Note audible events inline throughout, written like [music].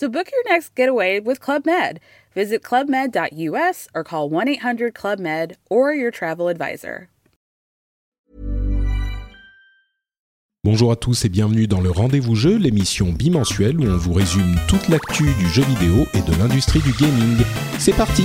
So book your next getaway with Club Med. Visit clubmed.us or call 1 800 Club Med or your travel advisor. Bonjour à tous et bienvenue dans le Rendez-vous Jeu, l'émission bimensuelle où on vous résume toute l'actu du jeu vidéo et de l'industrie du gaming. C'est parti!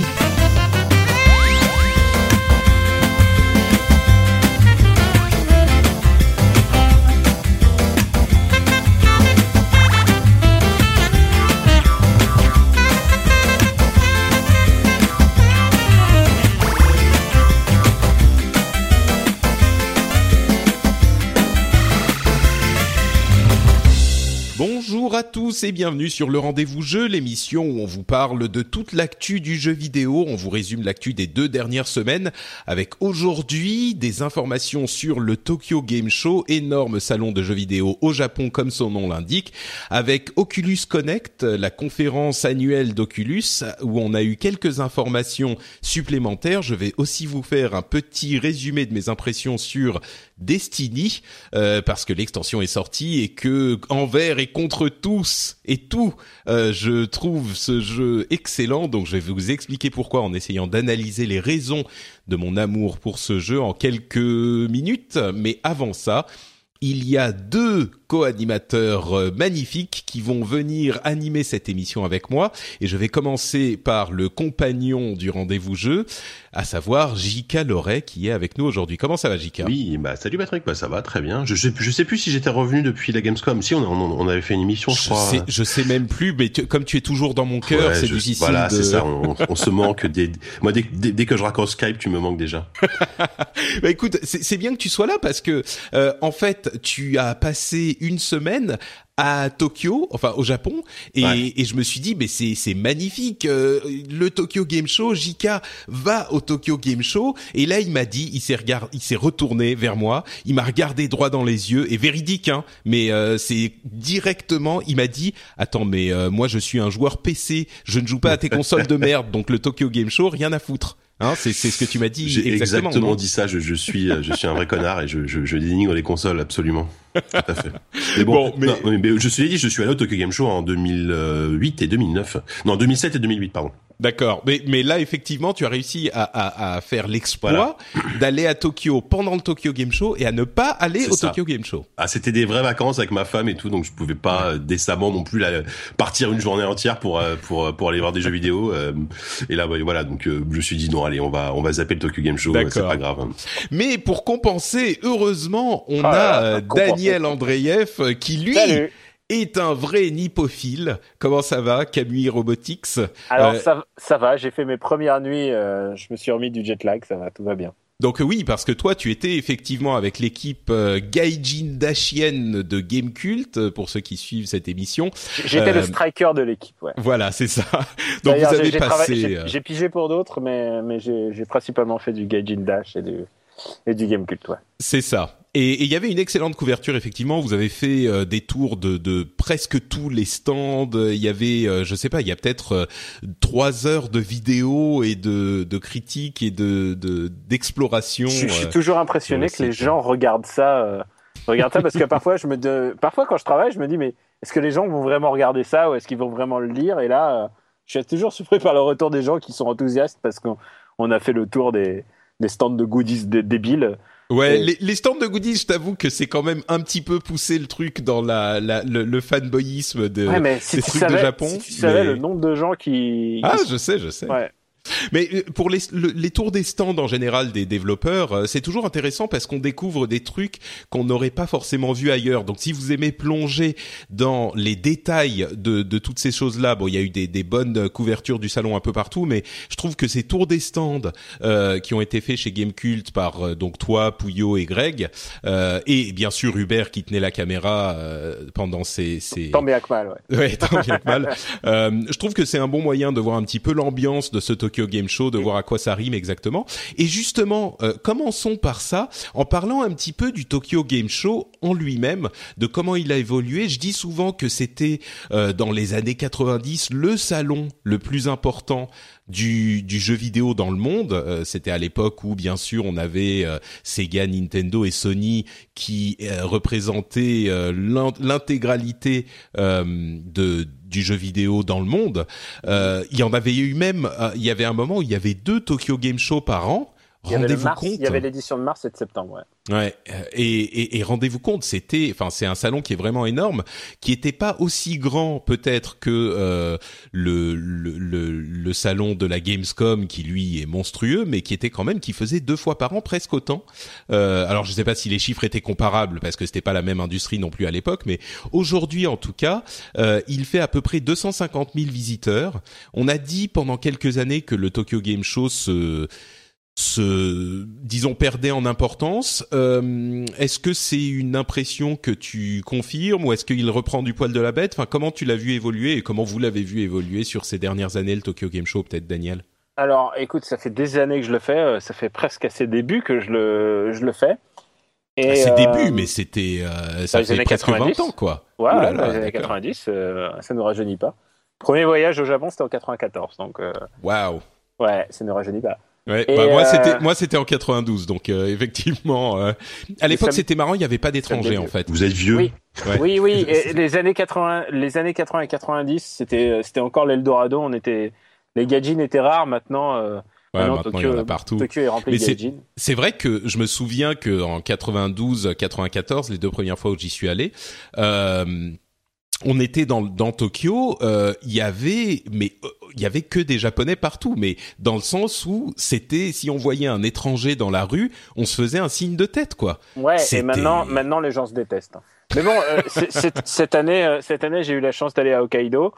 Bonjour à tous et bienvenue sur le Rendez-vous Jeu, l'émission où on vous parle de toute l'actu du jeu vidéo. On vous résume l'actu des deux dernières semaines avec aujourd'hui des informations sur le Tokyo Game Show, énorme salon de jeux vidéo au Japon comme son nom l'indique, avec Oculus Connect, la conférence annuelle d'Oculus où on a eu quelques informations supplémentaires. Je vais aussi vous faire un petit résumé de mes impressions sur Destiny euh, parce que l'extension est sortie et que envers et contre tous et tout, euh, je trouve ce jeu excellent. Donc je vais vous expliquer pourquoi en essayant d'analyser les raisons de mon amour pour ce jeu en quelques minutes. Mais avant ça, il y a deux co-animateurs euh, magnifiques qui vont venir animer cette émission avec moi et je vais commencer par le compagnon du rendez-vous jeu, à savoir Jika Loret qui est avec nous aujourd'hui. Comment ça va Jika Oui, bah salut Patrick, bah ça va très bien. Je sais, je sais plus si j'étais revenu depuis la Gamescom. Si on, on, on avait fait une émission, je, je crois. Sais, je sais même plus, mais tu, comme tu es toujours dans mon cœur, Ouais, c'est difficile. Voilà, de... c'est ça. On, on se manque. Dès, moi, dès, dès, dès que je raccroche Skype, tu me manques déjà. [laughs] Bah écoute, c'est c'est bien que tu sois là parce que euh, en fait, tu as passé une semaine à Tokyo, enfin au Japon, et, Ouais. et je me suis dit, mais c'est c'est magnifique, euh, le Tokyo Game Show, Jika va au Tokyo Game Show, et là il m'a dit, il s'est regard, il s'est retourné vers moi, il m'a regardé droit dans les yeux, et véridique, hein, mais euh, c'est directement, il m'a dit, attends, mais euh, moi je suis un joueur PC, je ne joue pas à tes [laughs] consoles de merde, donc le Tokyo Game Show, rien à foutre. Hein, c'est c'est ce que tu m'as dit J'ai exactement. dit ça. Je, je suis, euh, je suis un vrai connard et je, je, je dénigre les consoles absolument. Tout à fait. Mais bon, Bon, mais- non, mais, mais je suis dit, je suis allé au Tokyo Game Show en 2008 et 2009. Non, 2007 et 2008, pardon. D'accord, mais mais là effectivement tu as réussi à à, à faire l'exploit Voilà. d'aller à Tokyo pendant le Tokyo Game Show et à ne pas aller au ça. Tokyo Game Show. Ah, c'était des vraies vacances avec ma femme et tout, donc je pouvais pas euh, décemment non plus partir une journée entière pour euh, pour pour aller voir des jeux vidéo. euh, et là, voilà, donc euh, je me suis dit non, allez, on va on va zapper le Tokyo Game Show, c'est pas grave. hein. Mais pour compenser, heureusement, on Ah a euh. Daniel Andreev euh, qui lui Salut. Est un vrai nipophile. Comment ça va, Camille Robotics? Alors Euh, ça, ça va, j'ai fait mes premières nuits, euh, je me suis remis du jet lag, ça va, tout va bien. Donc euh, oui, parce que toi, tu étais effectivement avec l'équipe euh, Gaijin Dashien de Game Cult, euh, pour ceux qui suivent cette émission. J'étais Euh, le striker de l'équipe, ouais. Voilà, c'est ça. [laughs] Donc vous j'ai- avez j'ai passé. travaillé- j'ai- euh, pigé pour d'autres, mais, mais j'ai j'ai principalement fait du Gaijin Dash et du, et du Game Cult, ouais. C'est ça. Et il y avait une excellente couverture effectivement. Vous avez fait euh, des tours de, de presque tous les stands. Il y avait, euh, je sais pas, il y a peut-être euh, trois heures de vidéos et de, de critiques et de de- d'exploration. Je, je suis euh. toujours impressionné que le les gens regardent ça, euh, regardent ça parce que parfois je me, de- parfois quand je travaille, je me dis mais est-ce que les gens vont vraiment regarder ça ou est-ce qu'ils vont vraiment le lire? Et là, euh, je suis toujours surpris par le retour des gens qui sont enthousiastes parce qu'on on a fait le tour des, des stands de goodies dé- débiles. Ouais, les, les stands de goodies, je t'avoue que c'est quand même un petit peu poussé le truc dans la, la le, le fanboyisme de. Ouais, mais si des trucs de savais, Japon, si tu savais mais- le nombre de gens qui. Ah, je sais, je sais. Ouais. Mais euh, pour les, les tours des stands en général des développeurs, euh, c'est toujours intéressant parce qu'on découvre des trucs qu'on n'aurait pas forcément vu ailleurs. Donc si vous aimez plonger dans les détails de, de toutes ces choses-là, bon, il y a eu des, des, bonnes couvertures du salon un peu partout, mais je trouve que ces tours des stands euh, qui ont été faits chez Gamecult par euh, donc toi, Pouillot et Greg, euh, et bien sûr Hubert qui tenait la caméra pendant ces, ces... Tant bien que mal, ouais. Ouais, tant bien que mal. je trouve que c'est un bon moyen de voir un petit peu l'ambiance de ce Tokyo Game Show, de voir à quoi ça rime exactement. Et justement, euh, commençons par ça, en parlant un petit peu du Tokyo Game Show en lui-même, de comment il a évolué. Je dis souvent que c'était euh, dans les années 90 le salon le plus important du, du jeu vidéo dans le monde. Euh, c'était à l'époque où, bien sûr, on avait Sega, Nintendo et Sony qui représentaient l'intégralité de du jeu vidéo dans le monde. Euh, il y en avait eu même, euh, il y avait un moment où il y avait deux Tokyo Game Show par an. Rendez-vous compte. Il y avait l'édition de mars et de septembre. Ouais. Ouais, euh, et, et, et rendez-vous compte, c'était, enfin, c'est un salon qui est vraiment énorme, qui était pas aussi grand peut-être que euh, le, le, le, le, salon de la Gamescom, qui lui est monstrueux, mais qui était quand même, qui faisait deux fois par an presque autant. Euh, alors, je sais pas si les chiffres étaient comparables parce que c'était pas la même industrie non plus à l'époque, mais aujourd'hui, en tout cas, euh, il fait à peu près 250 000 visiteurs. On a dit pendant quelques années que le Tokyo Game Show se se, disons, perdait en importance. Euh, est-ce que c'est une impression que tu confirmes ou est-ce qu'il reprend du poil de la bête? Enfin, comment tu l'as vu évoluer et comment vous l'avez vu évoluer sur ces dernières années le Tokyo Game Show, peut-être, Daniel? Alors, écoute, ça fait des années que je le fais. Euh, ça fait presque à ses débuts que je le, je le fais. Et à ses euh, débuts, mais c'était euh, ça fait presque 90. 20 ans, quoi. Ouais, là, dans les années 90, ça ne rajeunit pas. Premier voyage au Japon, c'était en 94, donc. Waouh. Ouais, ça ne rajeunit pas. Ouais, bah moi c'était euh, moi c'était en 92 donc euh, effectivement euh, à l'époque c'était marrant il n'y avait pas d'étrangers en fait. Vous êtes vieux. Oui oui, oui. [laughs] Et les années 80 les années 80 et 90 c'était c'était encore l'Eldorado on était les gadgets étaient rares maintenant. Ouais, maintenant, Tokyo, il y en a partout. Tokyo est rempli de C'est vrai que je me souviens que en 92, 94, les deux premières fois où j'y suis allé, euh, on était dans, dans Tokyo, euh, il y avait, mais euh, il y avait que des Japonais partout, mais dans le sens où c'était, si on voyait un étranger dans la rue, on se faisait un signe de tête, quoi. Ouais. Et maintenant, maintenant les gens se détestent. Mais bon, euh, [laughs] cette année, cette année, j'ai eu la chance d'aller à Hokkaido.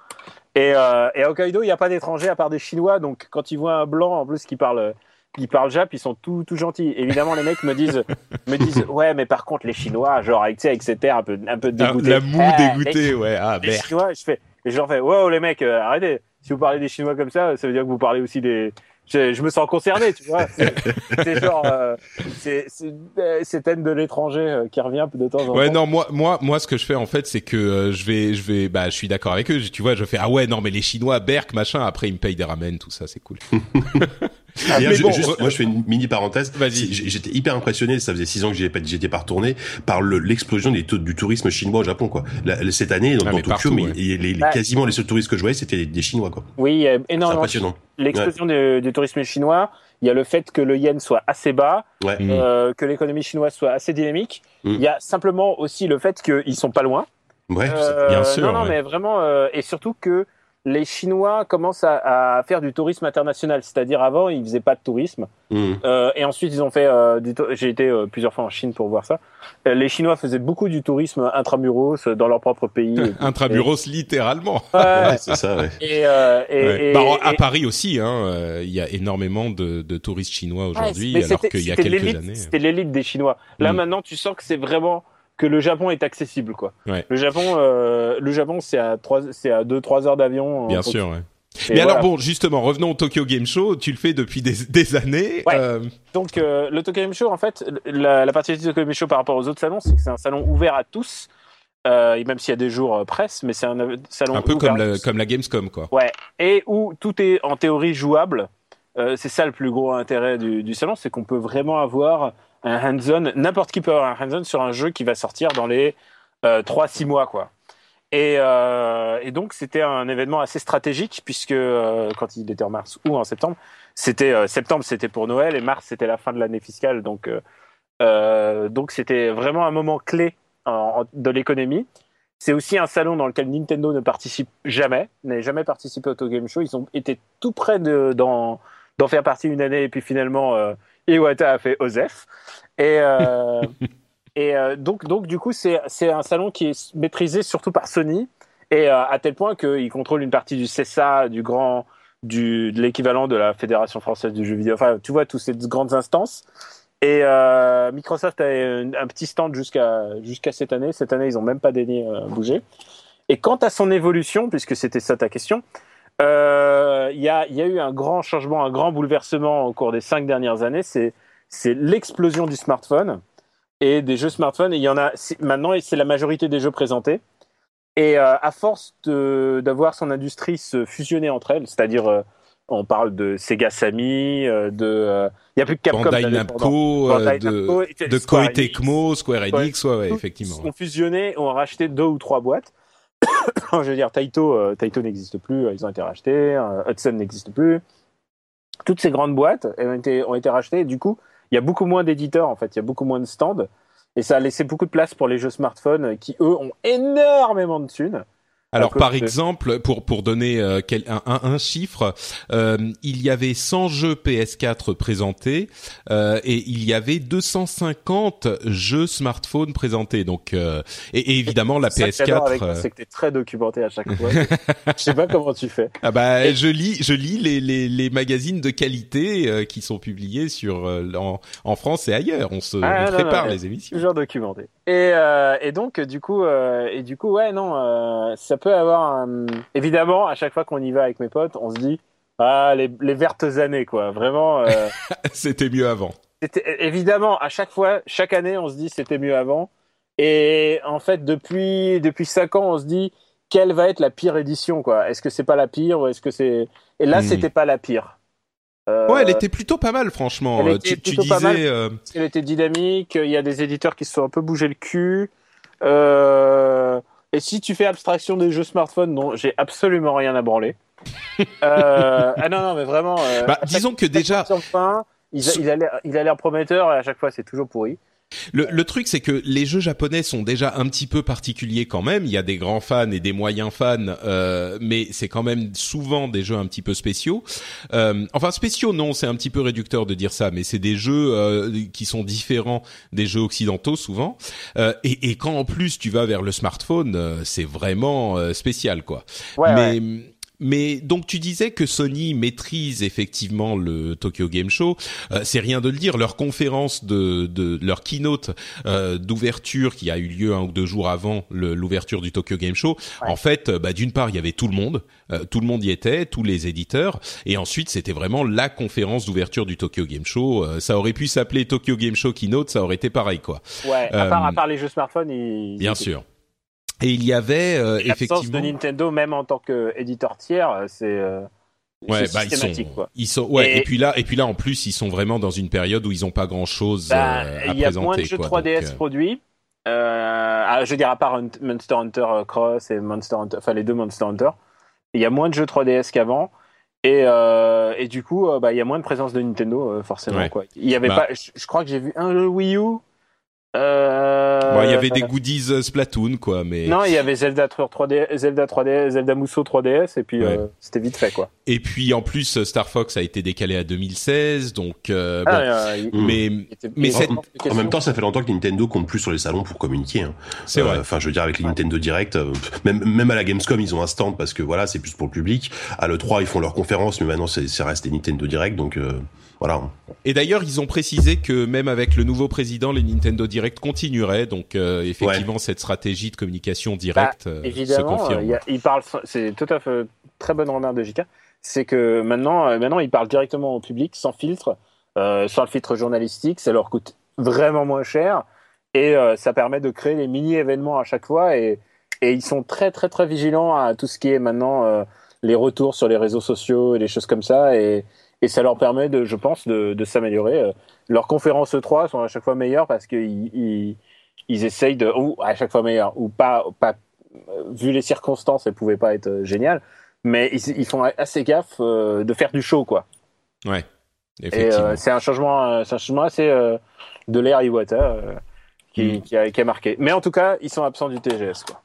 Et, et à Hokkaido, il n'y a pas d'étrangers à part des Chinois. Donc, quand ils voient un blanc en plus qui parle ils parlent jap, ils sont tout, tout gentils. Évidemment, les mecs me disent, me disent, [laughs] ouais, mais par contre, les Chinois, genre, avec, avec cet air un peu, un peu dégoûté. La, moue ah, dégoûtée, ouais, ah, Les Chinois, je fais, et je leur fais, wow, les mecs, euh, arrêtez. Si vous parlez des Chinois comme ça, ça veut dire que vous parlez aussi des, je, me sens concerné, tu vois. [laughs] C'est genre, euh, c'est euh, cette haine de l'étranger euh, qui revient de temps en temps. Ouais, non, moi, moi, moi, ce que je fais en fait, c'est que je vais, je vais, bah, je suis d'accord avec eux. Tu vois, je fais ah ouais, non, mais les Chinois, Berk, machin. Après, ils me payent des ramen, tout ça, c'est cool. [laughs] Ah, mais bon, juste, moi, je fais une mini parenthèse. J'étais hyper impressionné. Ça faisait six ans que j'étais pas retourné par l'explosion des taux du tourisme chinois au Japon, quoi. cette année, dans, ah, Tokyo, mais les, bah, quasiment les seuls touristes que je voyais, c'était des Chinois, quoi. Oui, énormément. Impressionnant l'explosion du, tourisme chinois, il y a le fait que le yen soit assez bas, euh, que l'économie chinoise soit assez dynamique. Mm. Il y a simplement aussi le fait qu'ils sont pas loin. Ouais, euh, bien sûr. Non, non, mais vraiment, euh, et surtout que les Chinois commencent à, faire du tourisme international. C'est-à-dire avant, ils faisaient pas de tourisme. Hmm. Euh, et ensuite, ils ont fait euh, du. J'ai été euh, plusieurs fois en Chine pour voir ça. les Chinois faisaient beaucoup du tourisme intramuros dans leur propre pays. [laughs] intramuros, littéralement. Ouais, c'est ça. Ouais. Et, et, bah, à Paris aussi, hein, il y a énormément de, de touristes chinois aujourd'hui, alors qu'il y a quelques années. C'était l'élite des Chinois. Là, hmm. maintenant, tu sens que c'est vraiment que le Japon est accessible quoi. Le Japon euh, le Japon c'est à trois c'est à 2 3 heures d'avion. Bien sûr ouais. Mais alors bon, justement, revenons au Tokyo Game Show. Tu le fais depuis des, [laughs] des années. Ouais. Euh... Donc euh, le Tokyo Game Show, en fait, la, la particularité du Tokyo Game Show par rapport aux autres salons, c'est que c'est un salon ouvert à tous. Et même s'il y a des jours presse, mais c'est un salon un peu comme la, comme la Gamescom quoi. Ouais. Et où tout est en théorie jouable. C'est ça le plus gros intérêt du, du salon, c'est qu'on peut vraiment avoir un hands-on, n'importe qui peut avoir un hands-on sur un jeu qui va sortir dans les euh, 3-6 mois, quoi. Et, euh, et donc c'était un événement assez stratégique puisque euh, quand il était en mars ou en septembre, c'était euh, septembre c'était pour Noël et mars c'était la fin de l'année fiscale, donc donc c'était vraiment un moment clé de l'économie. C'est aussi un salon dans lequel Nintendo ne participe jamais, n'a jamais participé au Tokyo Game Show. Ils ont été tout près d'en faire partie une année et puis finalement Iwata a fait Osef. Et [laughs] et donc donc du coup c'est un salon qui est maîtrisé surtout par Sony et à tel point qu'il contrôle une partie du CSA, du grand du, de l'équivalent de la Fédération française du jeu vidéo. Enfin, tu vois, toutes ces grandes instances. Et euh, Microsoft a un, un petit stand jusqu'à jusqu'à cette année. Cette année, ils ont même pas daigné euh, bouger. Et quant à son évolution, puisque c'était ça ta question, euh, il y, a, y a eu un grand changement, un grand bouleversement au cours des cinq dernières années. C'est l'explosion du smartphone et des jeux smartphones. Et il y en a maintenant, et c'est la majorité des jeux présentés. Et euh, à force d'avoir son industrie se fusionner entre elles, c'est-à-dire euh, on parle de Sega Sammy, euh, de il y a plus que Capcom, Bandai Namco, de, de Koei Tecmo, Square Enix, ouais, ouais, effectivement. Ils ont fusionné, ont racheté deux ou trois boîtes. [coughs] Je veux dire, Taito, Taito n'existe plus, ils ont été rachetés, Hudson n'existe plus. Toutes ces grandes boîtes ont été, rachetées. Et du coup, il y a beaucoup moins d'éditeurs en fait, il y a beaucoup moins de stands. Et ça a laissé beaucoup de place pour les jeux smartphones qui, eux, ont énormément de thunes. Alors par exemple, pour pour donner euh, un, un, chiffre, euh, il y avait 100 jeux PS4 présentés euh, et il y avait 250 jeux smartphones présentés. Donc et, et, évidemment la PS4. C'est que t'es très documenté à chaque fois. je sais pas comment tu fais. [laughs] Ah bah je lis je lis les les, les magazines de qualité qui sont publiés sur en, en, France et ailleurs. On se ah, prépare les émissions. Toujours documenté. Et et donc du coup et du coup ouais non ça peut avoir évidemment à chaque fois qu'on y va avec mes potes, on se dit ah les, les vertes années quoi, vraiment. Euh, [laughs] c'était mieux avant. évidemment à chaque fois, chaque année, on se dit c'était mieux avant. Et en fait, depuis depuis cinq ans, on se dit quelle va être la pire édition quoi? Est-ce que c'est pas la pire ou est-ce que c'est Et là, hmm. c'était pas la pire. Euh, ouais, elle était plutôt pas mal, franchement. Elle tu, tu disais, euh, Elle était dynamique. Il y a des éditeurs qui se sont un peu bougé le cul. Euh, et si tu fais abstraction des jeux smartphones, non, j'ai absolument rien à branler. [laughs] euh, ah non, non, mais vraiment. Euh, bah, disons que déjà. [laughs] Fin, il, a l'air, il a l'air prometteur et à chaque fois c'est toujours pourri. Le, le, truc, c'est que les jeux japonais sont déjà un petit peu particuliers quand même. Il y a des grands fans et des moyens fans, euh, mais c'est quand même souvent des jeux un petit peu spéciaux. Euh, enfin, spéciaux, non, c'est un petit peu réducteur de dire ça, mais c'est des jeux euh, qui sont différents des jeux occidentaux souvent. Euh, et, et, quand en plus tu vas vers le smartphone, euh, c'est vraiment spécial, quoi. Ouais, mais mais donc tu disais que Sony maîtrise effectivement le Tokyo Game Show. Euh, c'est rien de le dire. Leur conférence de, de leur keynote euh, d'ouverture qui a eu lieu un ou deux jours avant l'ouverture du Tokyo Game Show. En fait, euh, bah, d'une part il y avait tout le monde, euh, tout le monde y était, tous les éditeurs, et ensuite c'était vraiment la conférence d'ouverture du Tokyo Game Show. ça aurait pu s'appeler Tokyo Game Show Keynote, ça aurait été pareil quoi. Ouais. À part, à part les jeux smartphones, ils... bien sûr. Et il y avait euh, effectivement de Nintendo même en tant qu'éditeur tiers, euh, c'est euh, Ouais, bah ils sont, quoi. ils sont, ouais, et, puis là, et puis là, en plus, ils sont vraiment dans une période où ils ont pas grand chose bah, euh, à présenter. Il y a moins de jeux 3DS produits. Euh, je veux dire, à part Monster Hunter Cross et Monster Hunter, enfin les deux Monster Hunter, il y a moins de jeux 3DS qu'avant. Et, euh, et du coup, bah, il y a moins de présence de Nintendo, forcément. Quoi. Il y avait bah. pas, je, je, crois que j'ai vu un jeu Wii U euh... il y avait des goodies euh, Splatoon, quoi, mais non, il y avait Zelda 3D, Zelda 3D, Zelda Musso 3DS, et puis euh, c'était vite fait, quoi. Et puis en plus, Star Fox a été décalé à 2016, donc euh, ah, mais mais en, même temps, ça fait longtemps que Nintendo compte plus sur les salons pour communiquer. Hein. C'est vrai. Enfin, je veux dire, avec les Nintendo Direct, même même à la Gamescom, ils ont un stand parce que voilà, c'est plus pour le public. À le 3, ils font leurs conférences, mais maintenant, c'est reste des Nintendo Direct, donc. Voilà. Et d'ailleurs, ils ont précisé que même avec le nouveau président, les Nintendo Direct continueraient. Donc, euh, effectivement, cette stratégie de communication directe bah, euh, se confirme. il parle, c'est tout à fait très bonne remarque de JK. C'est que maintenant, euh, maintenant, ils parlent directement au public, sans filtre, sans le filtre journalistique. Ça leur coûte vraiment moins cher et ça permet de créer des mini événements à chaque fois. Et, et ils sont très, très, très vigilants à tout ce qui est maintenant les retours sur les réseaux sociaux et des choses comme ça. Et et ça leur permet de, je pense, de, de s'améliorer. Euh, leurs conférences E3 sont à chaque fois meilleures parce qu'ils ils, ils, essayent de, ou à chaque fois meilleures, ou pas, pas, vu les circonstances, elles pouvaient pas être euh, géniales, mais ils, ils font assez gaffe euh, de faire du show, quoi. Ouais. Effectivement. Et c'est un changement, c'est un changement assez de l'air Iwata qui, mm. qui, a, qui a marqué. Mais en tout cas, ils sont absents du TGS, quoi.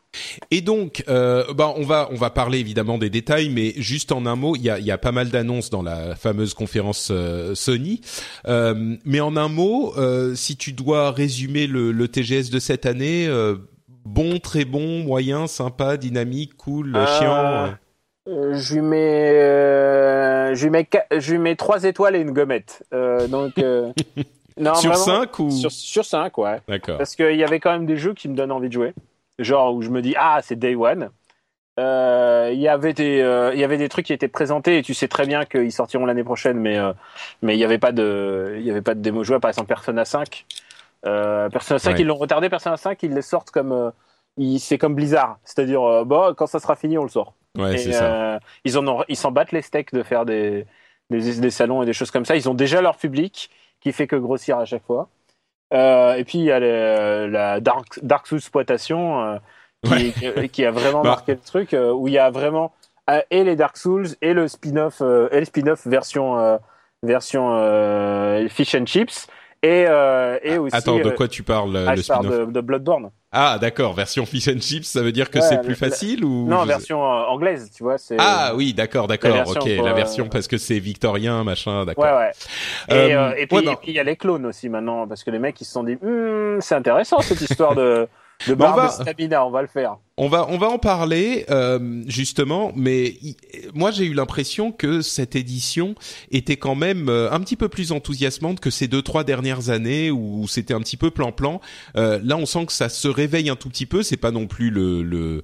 Et donc, euh, bah, on va on va parler évidemment des détails, mais juste en un mot, il y a, y a pas mal d'annonces dans la fameuse conférence euh, Sony. Euh, mais en un mot, euh, si tu dois résumer le, le TGS de cette année, bon, très bon, moyen, sympa, dynamique, cool, chiant. je lui mets, je lui mets, je lui mets trois étoiles et une gommette. donc. [laughs] non, sur 5 ou sur, sur 5, ouais. D'accord. Parce qu'il y avait quand même des jeux qui me donnent envie de jouer. Genre où je me dis ah c'est day one. Euh, il y avait des euh, il y avait des trucs qui étaient présentés et tu sais très bien qu'ils sortiront l'année prochaine mais euh, mais il y avait pas de il y avait pas de démo jouable. Par exemple Persona 5 Persona 5 ils l'ont retardé. Persona 5 ils les sortent comme c'est comme Blizzard. C'est-à-dire bon quand ça sera fini on le sort. Ouais, ça. ils en ont, ils s'en battent les steaks de faire des, des des salons et des choses comme ça. Ils ont déjà leur public qui fait que grossir à chaque fois euh, et puis il y a la Dark, Dark Souls exploitation euh, qui, qui, a vraiment [laughs] bah. marqué le truc, euh, où il y a vraiment et les Dark Souls et le spin-off et le spin-off version version fish and chips et, euh, et aussi. Attends, de quoi tu parles ah, le spin-off? de, de, Bloodborne. Ah, d'accord. Version fish and chips, ça veut dire que c'est plus facile ou Non, version anglaise, tu vois. Ah oui, d'accord, d'accord. Ok, la version parce que c'est victorien, machin, d'accord. Ouais, ouais. Et, euh, et puis il y a les clones aussi maintenant, parce que les mecs ils se sont dit, hm, c'est intéressant cette histoire de [laughs] de barre va... de stamina, on va le faire. On va on va en parler euh, justement, mais moi j'ai eu l'impression que cette édition était quand même euh, un petit peu plus enthousiasmante que ces deux trois dernières années où c'était un petit peu plan-plan. Euh, là, on sent que ça se réveille un tout petit peu. C'est pas non plus le le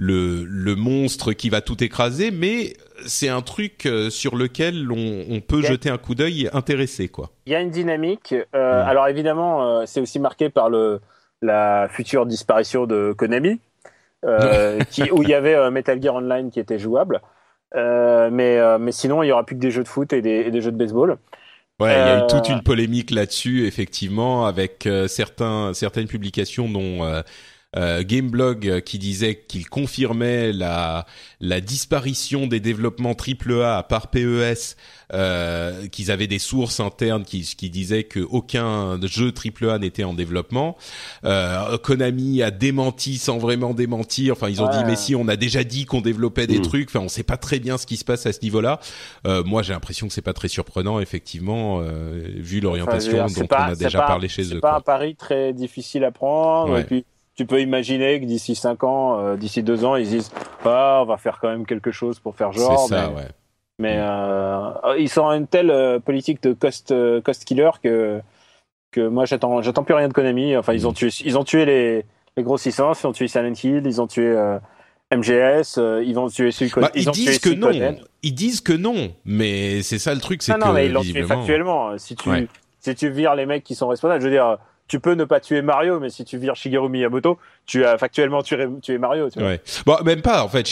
le, le monstre qui va tout écraser, mais c'est un truc euh, sur lequel on, on peut jeter un coup d'œil intéressé, quoi. Il y a une dynamique. Euh, mm. Alors évidemment, euh, c'est aussi marqué par le la future disparition de Konami, euh, qui, où il y avait euh, Metal Gear Online qui était jouable. Euh, mais, mais sinon, il y aura plus que des jeux de foot et des, et des jeux de baseball. Ouais, il y a eu toute une polémique là-dessus, effectivement, avec certains, certaines publications dont euh, Gameblog euh, qui disait qu'il confirmait la la disparition des développements AAA à part PES, euh, qu'ils avaient des sources internes qui qui disaient que aucun jeu AAA n'était en développement. Euh, Konami a démenti sans vraiment démentir. Enfin, ils ont dit mais si on a déjà dit qu'on développait des mm. trucs. Enfin, on sait pas très bien ce qui se passe à ce niveau-là. Euh, moi, j'ai l'impression que c'est pas très surprenant, effectivement, vu l'orientation dont on a déjà parlé chez eux. C'est pas un pari très difficile à prendre. Et puis tu peux imaginer que d'ici 5 ans, euh, d'ici 2 ans, ils disent ah, on va faire quand même quelque chose pour faire genre. C'est ça, mais, ouais. Mais euh, ils sont une telle euh, politique de cost, euh, cost killer que, que moi, j'attends, j'attends plus rien de Konami. Enfin, ils ont tué, ils ont tué les, les grossissances, ils ont tué Silent Hill, ils ont tué MGS, ils vont tuer Suicode. Bah, ils, ils disent que non. Ils disent que non, mais c'est ça le truc, c'est que. Non, mais ils l'ont tué factuellement. Si tu, si tu vires les mecs qui sont responsables, je veux dire tu peux ne pas tuer Mario, mais si tu vires Shigeru Miyamoto, tu as factuellement tué, tué Mario. Tu vois. Ouais. Bon, même pas en fait.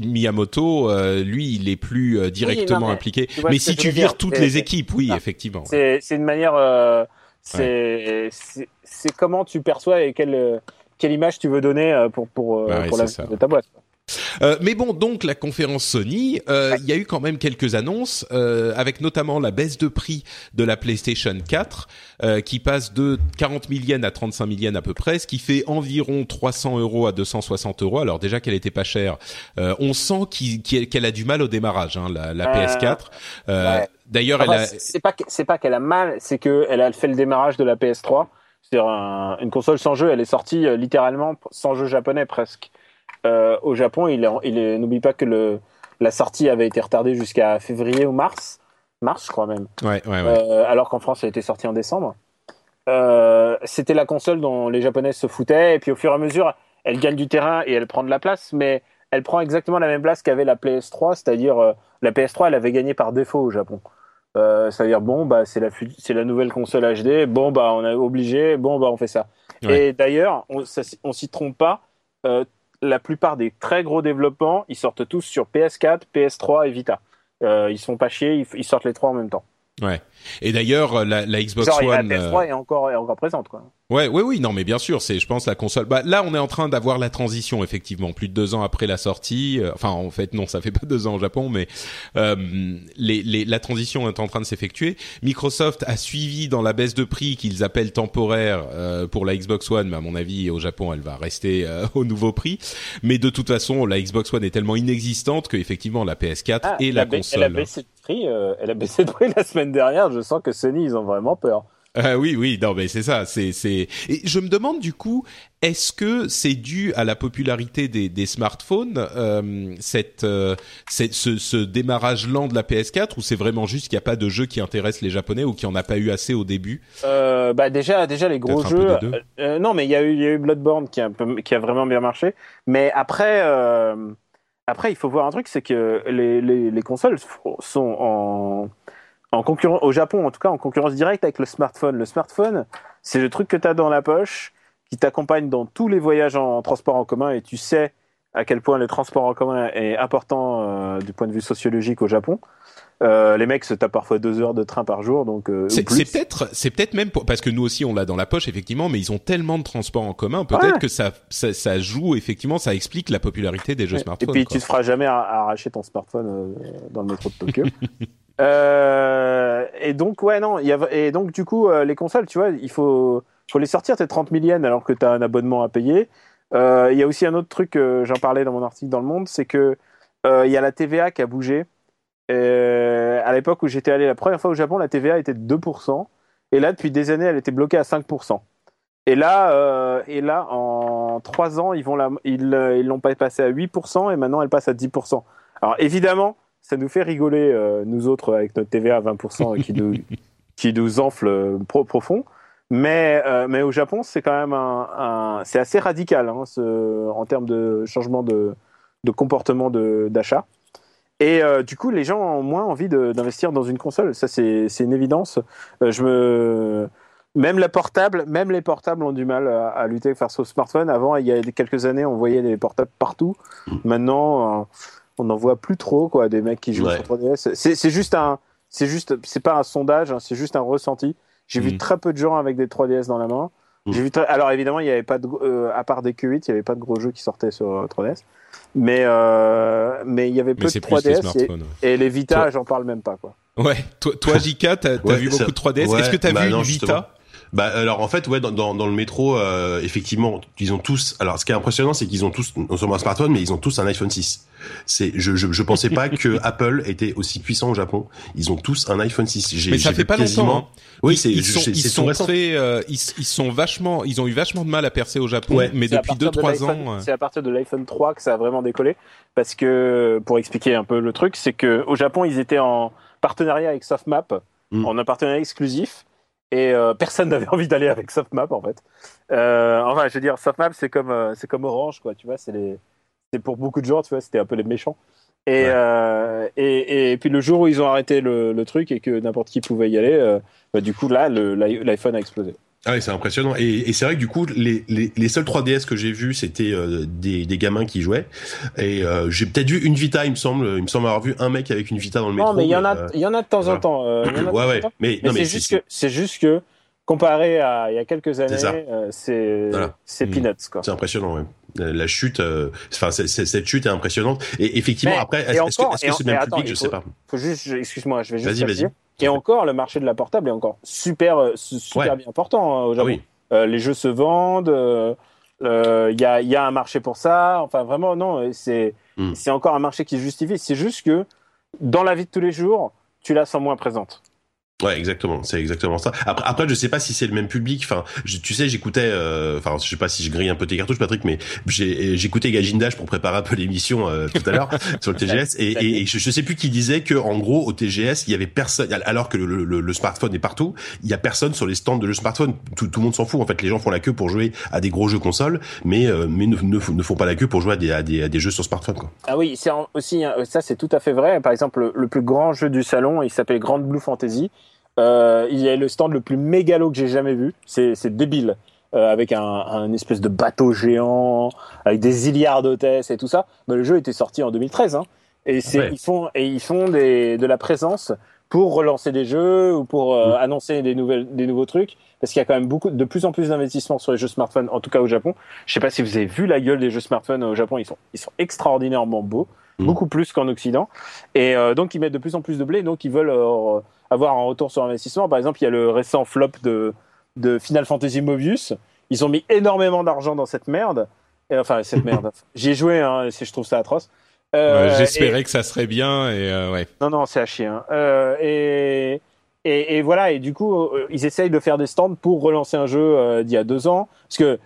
Miyamoto, euh, lui, il est plus euh, directement impliqué. mais si tu vires toutes les équipes, oui, effectivement. C'est une manière. Euh, c'est comment tu perçois et quelle quelle image tu veux donner pour pour, bah pour la de ta boîte. Euh, mais bon, donc la conférence Sony, euh, il y a eu quand même quelques annonces, euh, avec notamment la baisse de prix de la PlayStation 4, qui passe de 40 000 yens à 35 000 yens à peu près, ce qui fait environ 300 euros à 260 euros. Alors déjà qu'elle était pas chère, on sent qu'elle a du mal au démarrage, hein, la, la PS4. D'ailleurs, elle a... c'est pas c'est pas qu'elle a mal, c'est qu'elle a fait le démarrage de la PS3. C'est une console sans jeu, elle est sortie littéralement sans jeu japonais presque. Euh, au Japon, il, il n'oublie pas que le, la sortie avait été retardée jusqu'à février ou mars. Mars, je crois même. Ouais, ouais, ouais. Euh, alors qu'en France, elle était sortie en décembre. Euh, c'était la console dont les Japonais se foutaient. Et puis au fur et à mesure, elle gagne du terrain et elle prend de la place. Mais elle prend exactement la même place qu'avait la PS3. C'est-à-dire, la PS3, elle avait gagné par défaut au Japon. c'est-à-dire bon bah c'est la nouvelle console HD bon bah on est obligé bon bah on fait ça et d'ailleurs on, on s'y trompe pas la plupart des très gros développements, ils sortent tous sur PS4, PS3 et Vita. Euh, ils sont pas chiés, ils, sortent les trois en même temps. Ouais. Et d'ailleurs, la, la Xbox One. La PS3 est encore, est encore présente, quoi. Ouais, oui, oui, non, mais bien sûr, c'est, je pense, la console. Bah, là, on est en train d'avoir la transition, effectivement, plus de deux ans après la sortie. Euh, enfin, en fait, non, ça fait pas deux ans au Japon, mais euh, les, les, la transition est en train de s'effectuer. Microsoft a suivi dans la baisse de prix qu'ils appellent temporaire euh, pour la Xbox One, mais à mon avis, au Japon, elle va rester euh, au nouveau prix. Mais de toute façon, la Xbox One est tellement inexistante que effectivement, la PS4 ah, et la, console. Elle a baissé de prix. elle a [laughs] baissé de prix la semaine dernière. Je sens que Sony, ils ont vraiment peur. Euh, oui, oui, non, mais c'est ça. C'est, c'est. Et je me demande du coup, est-ce que c'est dû à la popularité des, des smartphones, euh, cette, euh, cette, ce, ce, démarrage lent de la PS4, ou c'est vraiment juste qu'il n'y a pas de jeu qui intéresse les Japonais ou qu'il n'y en a pas eu assez au début? Euh, Bah déjà, déjà les gros jeux. Euh, non, mais il y a eu, il y a eu Bloodborne qui a, qui a vraiment bien marché. Mais après. Après, il faut voir un truc, c'est que les, les, les consoles sont en, en concurrence, au Japon en tout cas, en concurrence directe avec le smartphone. Le smartphone, c'est le truc que tu as dans la poche, qui t'accompagne dans tous les voyages en, transport en commun, et tu sais à quel point le transport en commun est important euh, du point de vue sociologique au Japon. Euh, les mecs se tapent parfois deux heures de train par jour, donc euh, c'est peut-être, c'est peut-être même parce que nous aussi on l'a dans la poche effectivement, mais ils ont tellement de transports en commun, peut-être que ça, ça, ça, joue effectivement, ça explique la popularité des jeux smartphones. Et puis tu te feras jamais arracher ton smartphone dans le métro de Tokyo. [laughs] Euh, et donc, ouais, non, y a, et donc, du coup, euh, les consoles, tu vois, il faut, faut les sortir, tes 30 000 yens alors que tu as un abonnement à payer. Euh, il y a aussi un autre truc, j'en parlais dans mon article dans Le Monde, c'est que il y a la TVA qui a bougé. à l'époque où j'étais allé la première fois au Japon, la TVA était de 2%. Et là, depuis des années, elle était bloquée à 5%. Et là, et là en 3 ans, ils vont la, ils l'ont pas passé à 8% et maintenant elle passe à 10%. Alors évidemment, ça nous fait rigoler, euh, nous autres, avec notre TVA à 20% [laughs] qui, nous, qui nous enfle euh, profond. Mais, euh, mais au Japon, c'est quand même un, c'est assez radical hein, ce, en termes de changement de, de comportement d'achat. Et du coup, les gens ont moins envie d'investir dans une console. Ça, c'est une évidence. je me... Même la portable, même les portables ont du mal à, à, lutter face au smartphone. Avant, il y a quelques années, on voyait des portables partout. Maintenant, on n'en voit plus trop quoi des mecs qui jouent sur 3DS. C'est juste un c'est juste c'est pas un sondage, hein, c'est juste un ressenti. J'ai vu mm. très peu de gens avec des 3DS dans la main. Mm. J'ai vu alors évidemment il y avait pas de euh, à part des Q8, il y avait pas de gros jeux qui sortaient sur 3DS. Euh, mais euh, mais il y avait peu de 3DS et, les Vita, j'en parle même pas quoi. Ouais, toi, toi JK, t'as as vu beaucoup de 3DS. Est-ce que t'as bah vu une Vita bah alors en fait ouais dans, dans, dans le métro euh, effectivement ils ont tous alors ce qui est impressionnant c'est qu'ils ont tous non seulement un smartphone mais ils ont tous un iPhone 6. C'est je, je je pensais pas que [laughs] Apple était aussi puissant au Japon. Ils ont tous un iPhone 6. Mais ça fait pas quasiment... longtemps. Hein. Oui, c'est ils sont, ils sont très euh, ils, ils, sont vachement ils ont eu vachement de mal à percer au Japon ouais. mais depuis 2 3 ans euh. c'est à partir de l'iPhone 3 que ça a vraiment décollé parce que pour expliquer un peu le truc c'est que au Japon ils étaient en partenariat avec Softmap mm. en un partenariat exclusif et euh, personne [laughs] n'avait envie d'aller avec Softmap en fait. Euh, enfin, je veux dire, Softmap c'est comme euh, c'est comme Orange quoi, tu vois, c'est les c'est pour beaucoup de gens, tu vois, c'était un peu les méchants. Et, et, et, puis le jour où ils ont arrêté le, le truc et que n'importe qui pouvait y aller, bah, du coup là, l'iPhone a explosé. Ah oui, c'est impressionnant. Et, et c'est vrai que du coup, les, les, les seuls 3DS que j'ai vus, c'était euh, des, des gamins qui jouaient. Et euh, j'ai peut-être vu une Vita, il me semble. Il me semble avoir vu un mec avec une Vita dans le métro. Non, mais il y en a, euh, il y en a de temps en temps. ouais, ouais. Mais, mais, c'est juste que, c'est juste que comparé à il y a quelques années, c'est hmm. peanuts quoi. C'est impressionnant, ouais. La chute, enfin cette chute est impressionnante. Et effectivement, après, est-ce que c'est même public, je sais pas. Faut juste, excuse-moi, je vais juste. Vas-y, vas-y. Et encore, le marché de la portable est encore super, euh, super bien important hein, au Japon. Ah euh, les jeux se vendent, il euh, y, a, y, a, un marché pour ça. Enfin, vraiment, non, c'est hmm. c'est encore un marché qui se justifie. C'est juste que dans la vie de tous les jours, tu la sens moins présente. Ouais, exactement, c'est exactement ça. Après, après, je sais pas si c'est le même public. Enfin, tu sais, j'écoutais, euh, enfin, je sais pas si je grille un peu tes cartouches, Patrick, mais j'écoutais Gagindage pour préparer un peu l'émission euh, tout à l'heure [laughs] sur le TGS, et, et, je, je, sais plus qui disait que, en gros, au TGS, il y avait personne, alors que le, le, le, smartphone est partout, il y a personne sur les stands de le smartphone. Tout, tout le monde s'en fout. En fait, les gens font la queue pour jouer à des gros jeux consoles, mais euh, mais ne, ne, font pas la queue pour jouer à des, à des, à des jeux sur smartphone. Quoi. Ah oui, c'est aussi ça, c'est tout à fait vrai. Par exemple, le, plus grand jeu du salon, il s'appelle Grand Blue Fantasy. Euh, il y a le stand le plus mégalo que j'ai jamais vu. C'est débile. Euh, avec un, un, espèce de bateau géant, avec des milliards d'hôtesses et tout ça. Mais le jeu était sorti en 2013. Hein. Et c'est ils font et ils font des, de la présence pour relancer des jeux ou pour euh, mm. annoncer des nouvelles des nouveaux trucs parce qu'il y a quand même beaucoup de plus en plus d'investissements sur les jeux smartphones en tout cas au Japon. Je sais pas si vous avez vu la gueule des jeux smartphones au Japon, ils sont ils sont extraordinairement beaux, mm. beaucoup plus qu'en occident et euh, donc ils mettent de plus en plus de blé donc ils veulent euh, avoir un retour sur investissement. Par exemple, il y a le récent flop de de Final Fantasy Mobius. Ils ont mis énormément d'argent dans cette merde. Et, enfin, cette [laughs] merde. J'y ai joué, hein, je trouve ça atroce. Euh, J'espérais que ça serait bien et euh, ouais. Non non c'est à chier. Hein. Euh, et, et, et voilà et du coup euh, ils essayent de faire des stands pour relancer un jeu euh, d'il y a deux ans parce que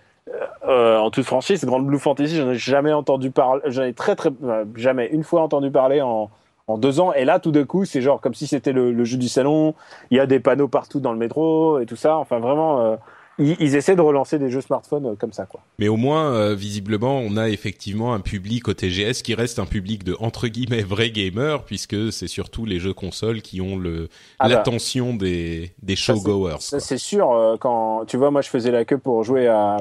en toute franchise Grand Blue Fantasy j'en ai jamais entendu parler j'en ai très très jamais une fois entendu parler en en deux ans et là tout d'un coup c'est genre comme si c'était le, le, jeu du salon il y a des panneaux partout dans le métro et tout ça enfin vraiment ils, essaient de relancer des jeux smartphones euh, comme ça, quoi. Mais au moins, euh, visiblement, on a effectivement un public au TGS qui reste un public de entre guillemets vrais gamers, puisque c'est surtout les jeux consoles qui ont le ah bah. l'attention des des showgoers. C'est sûr. Euh, quand tu vois, moi, je faisais la queue pour jouer à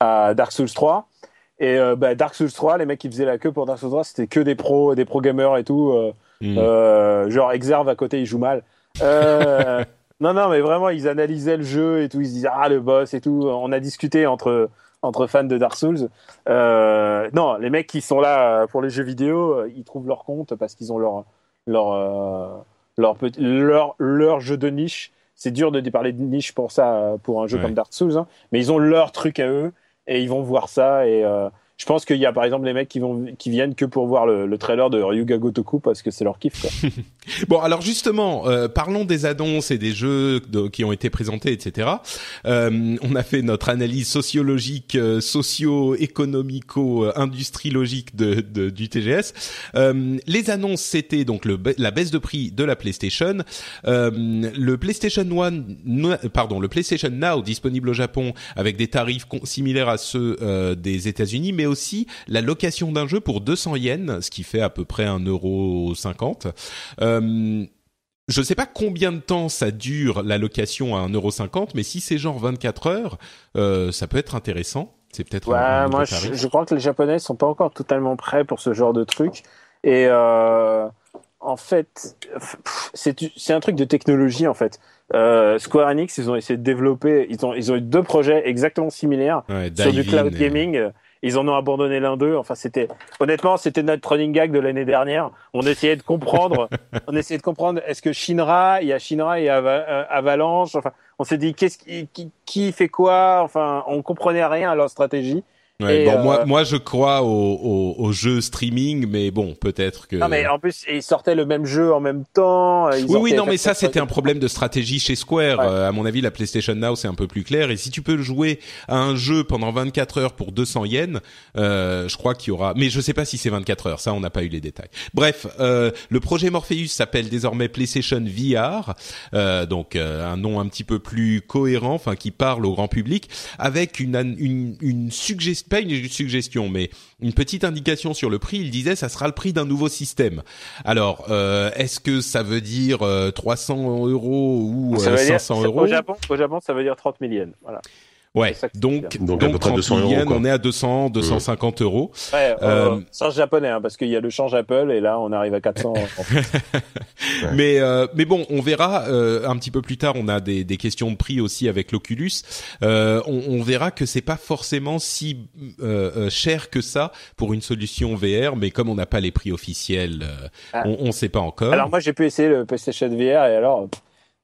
à Dark Souls 3. Et bah, Dark Souls 3, les mecs qui faisaient la queue pour Dark Souls 3, c'était que des pros, des pro gamers et tout. Hmm. genre Exerve à côté, il joue mal. [laughs] Non, non, mais vraiment, ils analysaient le jeu et tout. Ils se disaient, ah, le boss et tout. On a discuté entre, entre fans de Dark Souls. Euh, non, les mecs qui sont là pour les jeux vidéo, euh, ils trouvent leur compte parce qu'ils ont leur, leur, euh, leur, leur, leur jeu de niche. C'est dur de parler de niche pour ça, pour un jeu comme Dark Souls, hein. mais ils ont leur truc à eux et ils vont voir ça et je pense qu'il y a par exemple les mecs qui vont qui viennent que pour voir le, le trailer de Ryuga Gotoku parce que c'est leur kiff quoi. [laughs] bon alors justement euh, parlons des annonces et des jeux qui ont été présentés etc. Euh, on a fait notre analyse sociologique, euh, socio-économico, euh, industrie logique de, de, du TGS. Euh, les annonces c'était donc le, la baisse de prix de la PlayStation, le PlayStation One pardon le PlayStation Now disponible au Japon avec des tarifs similaires à ceux des États-Unis mais aussi la location d'un jeu pour 200 yens, ce qui fait à peu près 1,50€. Euh, je ne sais pas combien de temps ça dure la location à 1,50€, mais si c'est genre 24 heures, euh, ça peut être intéressant. C'est peut-être. Ouais, moi je, crois que les Japonais sont pas encore totalement prêts pour ce genre de truc. Et euh, en fait, c'est un truc de technologie en fait. Euh, Square Enix, ils ont essayé de développer, ils ont ils ont eu deux projets exactement similaires sur du cloud gaming. Ils en ont abandonné l'un d'eux. Enfin, c'était honnêtement, c'était notre running gag de l'année dernière. On essayait de comprendre. [laughs] on essayait de comprendre. Est-ce que Shinra, il y a Shinra et euh, Avalanche? Enfin, on s'est dit qu'est-ce qui, qui, qui, fait quoi? Enfin, on comprenait rien à leur stratégie. Ouais, bon, moi, euh, moi, je crois au, au, au, jeu streaming, mais bon, peut-être que. Non, mais en plus, ils sortaient le même jeu en même temps. oui, oui, non, mais ça, c'était un problème de stratégie chez Square. Euh, à mon avis, la PlayStation Now, c'est un peu plus clair. Et si tu peux jouer à un jeu pendant 24 heures pour 200 yens, euh, je crois qu'il y aura. Mais je sais pas si c'est 24 heures. Ça, on n'a pas eu les détails. Bref, euh, le projet Morpheus s'appelle désormais PlayStation VR, euh, donc un nom un petit peu plus cohérent, enfin qui parle au grand public, avec une une, une suggestion pas une suggestion, mais une petite indication sur le prix. Il disait ça sera le prix d'un nouveau système. Alors, euh, est-ce que ça veut dire 300 euh, euros ou 500 euh, euros au Japon, au Japon, ça veut dire 30 000 yens. Voilà. Ouais, donc, donc, donc 30 200 euros, on est à 200, 250 euros. Ouais, euh, euh, japonais, hein, parce qu'il y a le change Apple et là on arrive à 400. [laughs] Mais euh, mais bon, on verra euh, un petit peu plus tard. On a des, des questions de prix aussi avec l'Oculus. Euh, on, on, verra que c'est pas forcément si euh, cher que ça pour une solution VR, mais comme on n'a pas les prix officiels, ah. on, on sait pas encore. Alors moi j'ai pu essayer le PlayStation VR et alors.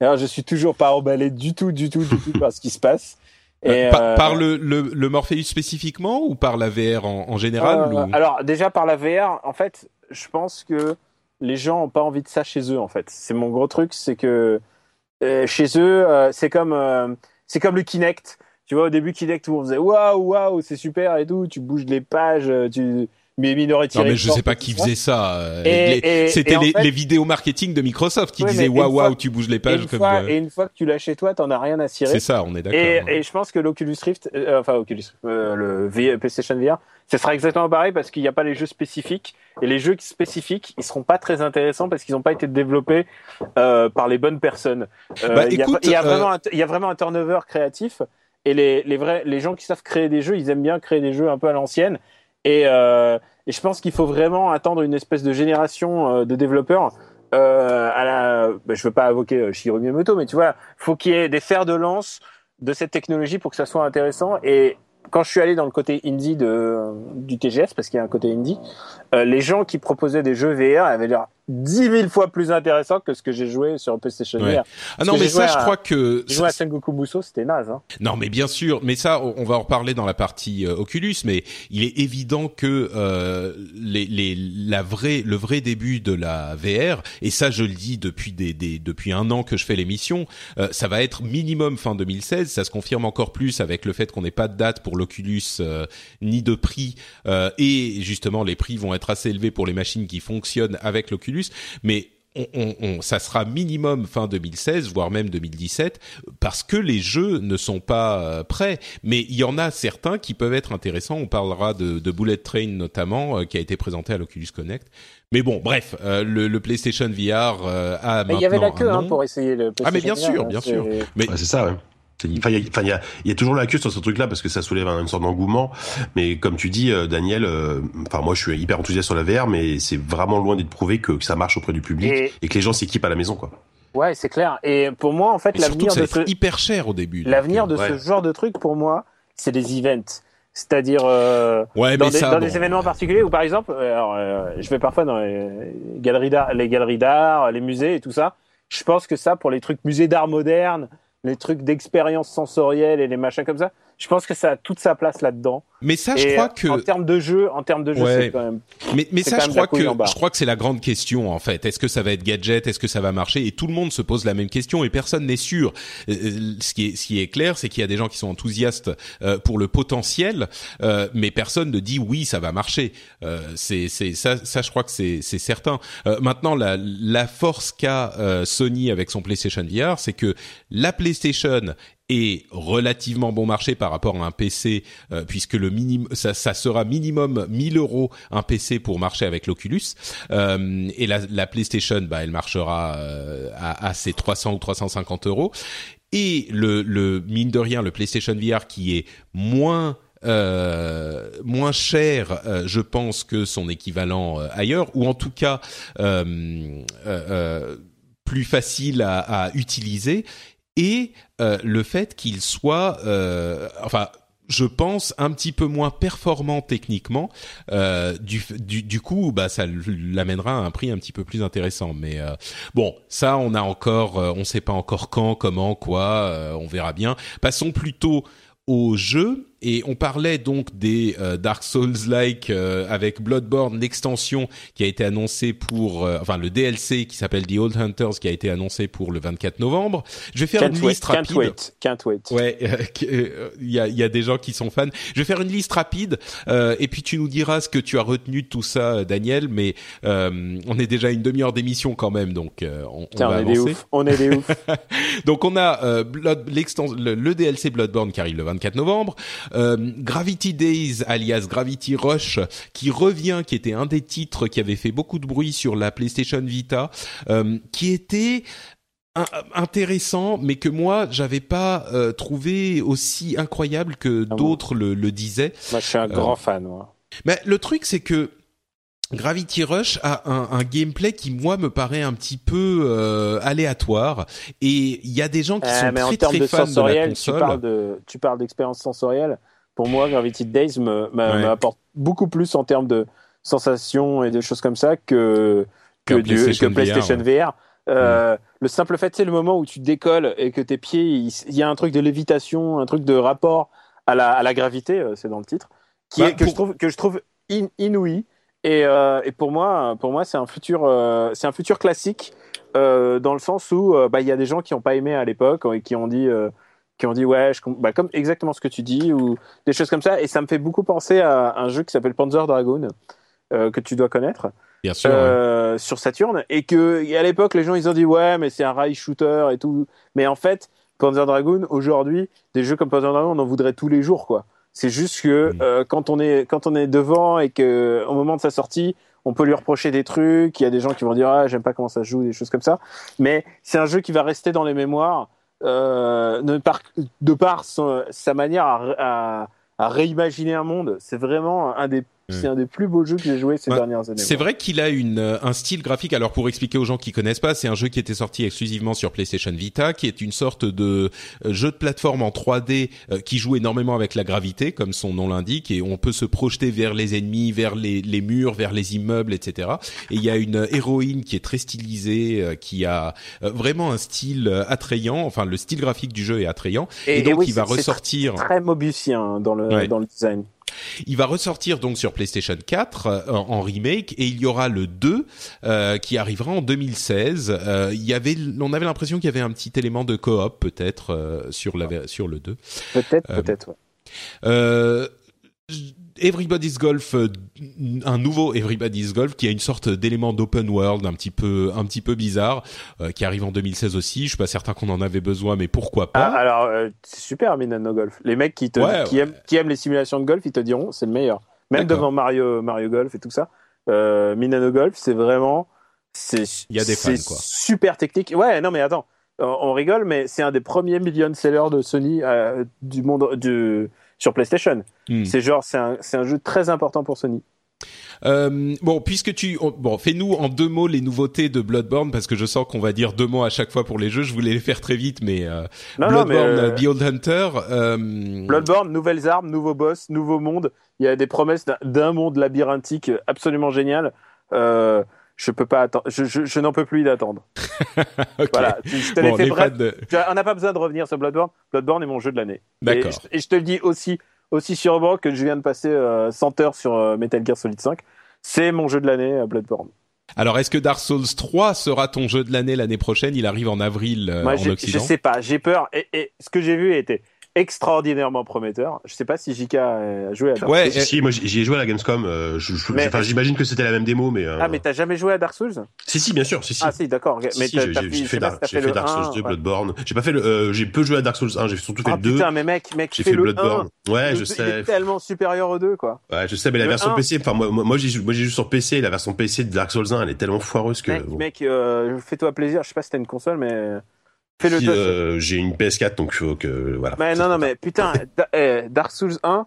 Alors, je suis toujours pas emballé du tout, du tout, du tout par ce qui se passe. Euh, euh, par, le, le, le, Morpheus spécifiquement ou par la VR en, en général euh, Alors déjà par la VR, en fait, je pense que les gens ont pas envie de ça chez eux. En fait, c'est mon gros truc, c'est que chez eux, c'est comme c'est comme le Kinect. Tu vois, au début Kinect, tout le monde faisait waouh waouh, c'est super et tout. Tu bouges les pages, tu mais Minority Non mais je sais pas qui faisait ça. Euh, c'était les, les, vidéos marketing de Microsoft qui disaient waouh waouh tu bouges les pages. Et une, fois, et une fois que tu l'as chez toi, t'en as rien à cirer. C'est ça, on est d'accord. Et, et, je pense que l'Oculus Rift, euh, enfin Oculus, euh, le PlayStation VR, ce sera exactement pareil parce qu'il n'y a pas les jeux spécifiques et les jeux spécifiques, ils seront pas très intéressants parce qu'ils n'ont pas été développés euh, par les bonnes personnes. Bah, il y, y, a vraiment, il y a vraiment un turnover créatif et les, les vrais, les gens qui savent créer des jeux, ils aiment bien créer des jeux un peu à l'ancienne Et, euh, je pense qu'il faut vraiment attendre une espèce de génération euh, de développeurs. Euh, à la, ben, je veux pas invoquer euh, Shigeru Miyamoto, mais tu vois, faut qu'il y ait des fers de lance de cette technologie pour que ça soit intéressant. Et quand je suis allé dans le côté indie de, du TGS, parce qu'il y a un côté indie, euh, les gens qui proposaient des jeux VR avaient l'air dix mille fois plus intéressant que ce que j'ai joué sur PlayStation VR. Ah non, mais ça, je crois que joué à Sengoku Muso, c'était naze. Hein. Non, mais bien sûr, mais ça, on va en reparler dans la partie euh, Oculus, mais il est évident que euh, les, les, la vraie, le vrai début de la VR, et ça, je le dis depuis des, des depuis un an que je fais l'émission, euh, ça va être minimum fin 2016. Ça se confirme encore plus avec le fait qu'on n'ait pas de date pour l'Oculus euh, ni de prix, et justement, les prix vont être assez élevés pour les machines qui fonctionnent avec l'Oculus mais on, ça sera minimum fin 2016, voire même 2017, parce que les jeux ne sont pas euh, prêts. Mais il y en a certains qui peuvent être intéressants. On parlera de, Bullet Train notamment, euh, qui a été présenté à l'Oculus Connect. Mais bon, bref, euh, le, PlayStation VR a maintenant. Il y avait la queue hein, pour essayer le PlayStation Ah mais bien sûr, bien sûr. Mais c'est ça. Ouais. Enfin, il y, a, y a toujours la queue sur ce truc-là parce que ça soulève une sorte d'engouement. Mais comme tu dis, euh, Daniel, euh, enfin moi je suis hyper enthousiaste sur la VR, mais c'est vraiment loin d'être prouvé que, ça marche auprès du public et, que les gens s'équipent à la maison, quoi. Ouais, c'est clair. Et pour moi, en fait, l'avenir de ce... hyper cher au début. L'avenir de ce genre de truc, pour moi, c'est des events. C'est-à-dire euh, ouais, dans, des, dans des, événements particuliers où par exemple, alors, je vais parfois dans les galeries d'art, les galeries d'art, les musées et tout ça. Je pense que ça, pour les trucs musées d'art moderne, les trucs d'expérience sensorielle et les machins comme ça, je pense que ça a toute sa place là-dedans. Mais ça, je crois que en termes de jeu, en termes de jeu, c'est quand même. Mais mais ça, je crois que je crois que c'est la grande question en fait. Est-ce que ça va être gadget? Est-ce que ça va marcher? Et tout le monde se pose la même question et personne n'est sûr. Euh, euh, ce qui est ce qui est clair, c'est qu'il y a des gens qui sont enthousiastes euh, pour le potentiel, mais personne ne dit oui, ça va marcher. c'est c'est ça ça je crois que c'est c'est certain. maintenant, la la force qu'a Sony avec son PlayStation VR, c'est que la PlayStation est relativement bon marché par rapport à un PC, puisque le minimum, ça, sera minimum 1000 euros un PC pour marcher avec l'Oculus. Euh, et la, la, PlayStation, bah, elle marchera euh, à, à ses 300 ou 350 euros. Et le, le mine de rien, le PlayStation VR qui est moins euh, moins cher, euh, je pense, que son équivalent euh, ailleurs, ou en tout cas plus facile à, à utiliser, et le fait qu'il soit, enfin, je pense, un petit peu moins performant techniquement. Euh, du, du, du, coup, bah, ça l'amènera à un prix un petit peu plus intéressant. Mais euh, bon, ça, on a encore, euh, on sait pas encore quand, comment, quoi. on verra bien. Passons plutôt au jeu et on parlait donc des euh, Dark Souls-like euh, avec Bloodborne, l'extension qui a été annoncée pour, euh, enfin le DLC qui s'appelle The Old Hunters qui a été annoncé pour le 24 novembre. Je vais faire une liste rapide. Can't wait, can't wait. Ouais, [laughs] il y a, y a des gens qui sont fans. Je vais faire une liste rapide et puis tu nous diras ce que tu as retenu de tout ça, Daniel. Mais on est déjà une demi-heure d'émission quand même, donc on, on, va on est Des ouf. On est des ouf. [laughs] donc on a Blood, le, le DLC Bloodborne qui arrive le 24 novembre. Euh, Gravity Days, alias Gravity Rush, qui revient, qui était un des titres qui avait fait beaucoup de bruit sur la PlayStation Vita, euh, qui était intéressant, mais que moi j'avais pas euh, trouvé aussi incroyable que ah d'autres le, le, disaient. Moi, je suis un grand fan. Moi. Mais le truc, c'est que Gravity Rush a un, un, gameplay qui moi me paraît un petit peu euh, aléatoire et il y a des gens qui sont très très fans de la console. Tu parles de tu parles d'expérience sensorielle pour moi, Gravity Days m'apporte beaucoup plus en termes de sensations et de choses comme ça que, que, PlayStation, VR. Euh, le simple fait, c'est le moment où tu décolles et que tes pieds, il, y a un truc de lévitation, un truc de rapport à la, à la gravité, euh, c'est dans le titre, qui bah, est, que, je trouve, que je trouve inouï. Et, euh, et, pour moi, pour moi, c'est un futur, c'est un futur classique dans le sens où bah, il y a des gens qui n'ont pas aimé à l'époque et qui ont dit qui ont dit ouais, je, bah, comme exactement ce que tu dis ou des choses comme ça. Et ça me fait beaucoup penser à un jeu qui s'appelle Panzer Dragoon euh, que tu dois connaître. Bien sûr. Euh, sur Saturn et que à l'époque les gens ils ont dit ouais mais c'est un rail shooter et tout. Mais en fait Panzer Dragoon aujourd'hui des jeux comme Panzer Dragoon on en voudrait tous les jours quoi. C'est juste que mm. euh, quand on est quand on est devant et que au moment de sa sortie on peut lui reprocher des trucs, il y a des gens qui vont dire ah j'aime pas comment ça se joue, des choses comme ça. Mais c'est un jeu qui va rester dans les mémoires euh, de par, de par sa manière à, à, réimaginer un monde, c'est vraiment un des c'est un des plus beaux jeux que j'ai joué ces dernières années. C'est vrai qu'il a une euh, un style graphique. Alors pour expliquer aux gens qui connaissent pas, c'est un jeu qui était sorti exclusivement sur PlayStation Vita, qui est une sorte de euh, jeu de plateforme en 3D euh, qui joue énormément avec la gravité, comme son nom l'indique, et on peut se projeter vers les ennemis, vers les, les murs, vers les immeubles, etc. Et il y a une héroïne qui est très stylisée, qui a vraiment un style attrayant. Enfin, le style graphique du jeu est attrayant, et, donc il va ressortir très Mobiusien dans le dans le design. Il va ressortir donc sur PlayStation 4 euh, en remake et il y aura le 2 euh, qui arrivera en 2016. Euh, il y avait, on avait l'impression qu'il y avait un petit élément de coop peut-être sur la sur le 2. Peut-être, peut-être. Ouais. Everybody's Golf, euh, un nouveau Everybody's Golf qui a une sorte d'élément d'open world un petit peu un petit peu bizarre, euh, qui arrive en 2016 aussi. Je suis pas certain qu'on en avait besoin, mais pourquoi pas? Ah, Alors euh, c'est super Minano Golf. Les mecs qui te qui, Aiment, qui aiment les simulations de golf, ils te diront c'est le meilleur. Même devant Mario Mario Golf et tout ça, Minano Golf c'est vraiment c'est il y a des fans quoi. Super technique. Ouais non mais attends, on rigole mais c'est un des premiers million sellers de Sony du monde du sur PlayStation. Hmm. C'est genre, c'est un, un, jeu très important pour Sony. Euh, bon, puisque tu bon, fais-nous en deux mots les nouveautés de Bloodborne parce que je sens qu'on va dire deux mots à chaque fois pour les jeux. Je voulais les faire très vite, mais euh, Bloodborne, euh, The Old Hunter. Bloodborne, nouvelles armes, nouveaux boss, nouveau monde. Il y a des promesses d'un monde labyrinthique absolument génial. Je peux pas attendre. Je, je, n'en peux plus d'attendre. [laughs] Voilà. Je te bon, fait bref. On n'a pas besoin de revenir sur Bloodborne. Bloodborne est mon jeu de l'année. D'accord. Et, je te le dis aussi aussi sûrement que je viens de passer 100 heures sur Metal Gear Solid 5 c'est mon jeu de l'année, à Bloodborne. Alors, est-ce que Dark Souls 3 sera ton jeu de l'année l'année prochaine? Il arrive en avril euh, en Occident. Je sais pas, j'ai peur. et, ce que j'ai vu était extraordinairement prometteur. Je sais pas si JK a joué à Dark ouais, Souls. Ouais, si, moi j'y ai joué à la Gamescom. Euh, j'imagine que c'était la même démo, mais. Euh... Ah, mais t'as jamais joué à Dark Souls? Si, si, bien sûr, si, si. Ah, si, d'accord. mais si, j'ai fait, Dark, fait, Dark Souls 2, Bloodborne. J'ai pas fait le, euh, j'ai peu joué à Dark Souls 1, j'ai surtout fait ah, le 2. Putain, mais mec, mec, j'ai fait le Bloodborne. 1. Ouais, je sais. Il est tellement supérieur aux deux, quoi. Ouais, je sais, mais la version PC, enfin, moi, moi, j'ai joué sur PC, la version PC de Dark Souls 1, elle est tellement foireuse que. Mec, euh, fais-toi plaisir. Je sais pas si t'as une console, mais. Euh, j'ai une PS4, donc faut que voilà. Mais non, non, mais putain, eh, Dark Souls 1,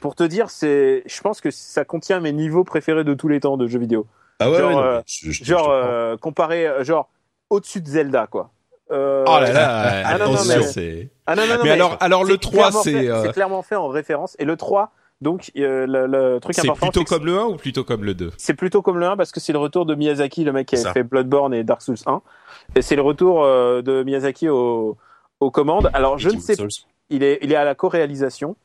pour te dire, c'est, je pense que ça contient mes niveaux préférés de tous les temps de jeux vidéo. Ah ouais, genre, euh, genre euh, comparé, genre au-dessus de Zelda, quoi. oh là là, [laughs] ah, non, non, mais, ah, non, non, mais, alors, alors le 3, c'est, c'est clairement fait en référence. Et le 3, donc le, le, truc important, c'est plutôt comme le 1 ou plutôt comme le 2 C'est plutôt comme le 1 parce que c'est le retour de Miyazaki, le mec qui a fait Bloodborne et Dark Souls 1. C'est le retour euh, de Miyazaki aux, aux commandes. Alors je ne sais, pas, il est, il est à la co-réalisation.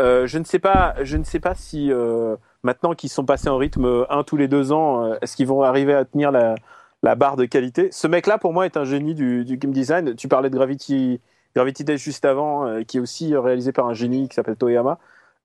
Euh, je ne sais pas, je ne sais pas si euh, maintenant qu'ils sont passés en rythme un tous les deux ans, euh, est-ce qu'ils vont arriver à tenir la, la barre de qualité? Ce mec-là, pour moi, est un génie du, du game design. Tu parlais de Gravity, Gravity Dash juste avant, qui est aussi réalisé par un génie qui s'appelle Toyama.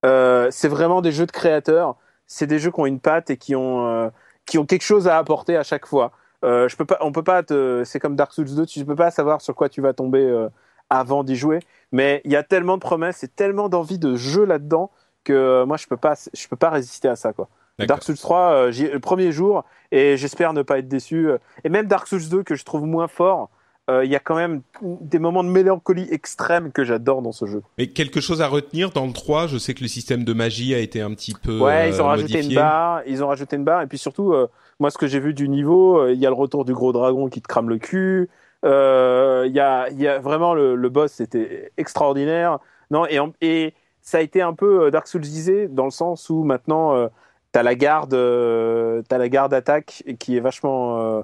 c'est vraiment des jeux de créateurs. C'est des jeux qui ont une patte et qui ont, qui ont quelque chose à apporter à chaque fois. Euh, je peux pas, on peut pas te, c'est comme Dark Souls 2, tu peux pas savoir sur quoi tu vas tomber euh, avant d'y jouer. Mais il y a tellement de promesses et tellement d'envie de jeu là-dedans que euh, moi je peux pas, je peux pas résister à ça quoi. Dark Souls 3, le premier jour et j'espère ne pas être déçu. Et même Dark Souls 2 que je trouve moins fort, il y a quand même des moments de mélancolie extrême que j'adore dans ce jeu. Mais quelque chose à retenir dans le 3, je sais que le système de magie a été un petit peu Ouais, ils ont rajouté une barre, ils ont rajouté une barre et puis surtout moi, ce que j'ai vu du niveau, euh, il y a le retour du gros dragon qui te crame le cul. Euh, il y, a, y a vraiment le, le boss, c'était extraordinaire. Non, et, et ça a été un peu euh, Dark Soulsisé dans le sens où maintenant euh, t'as la garde, euh, t'as la garde attaque qui est vachement,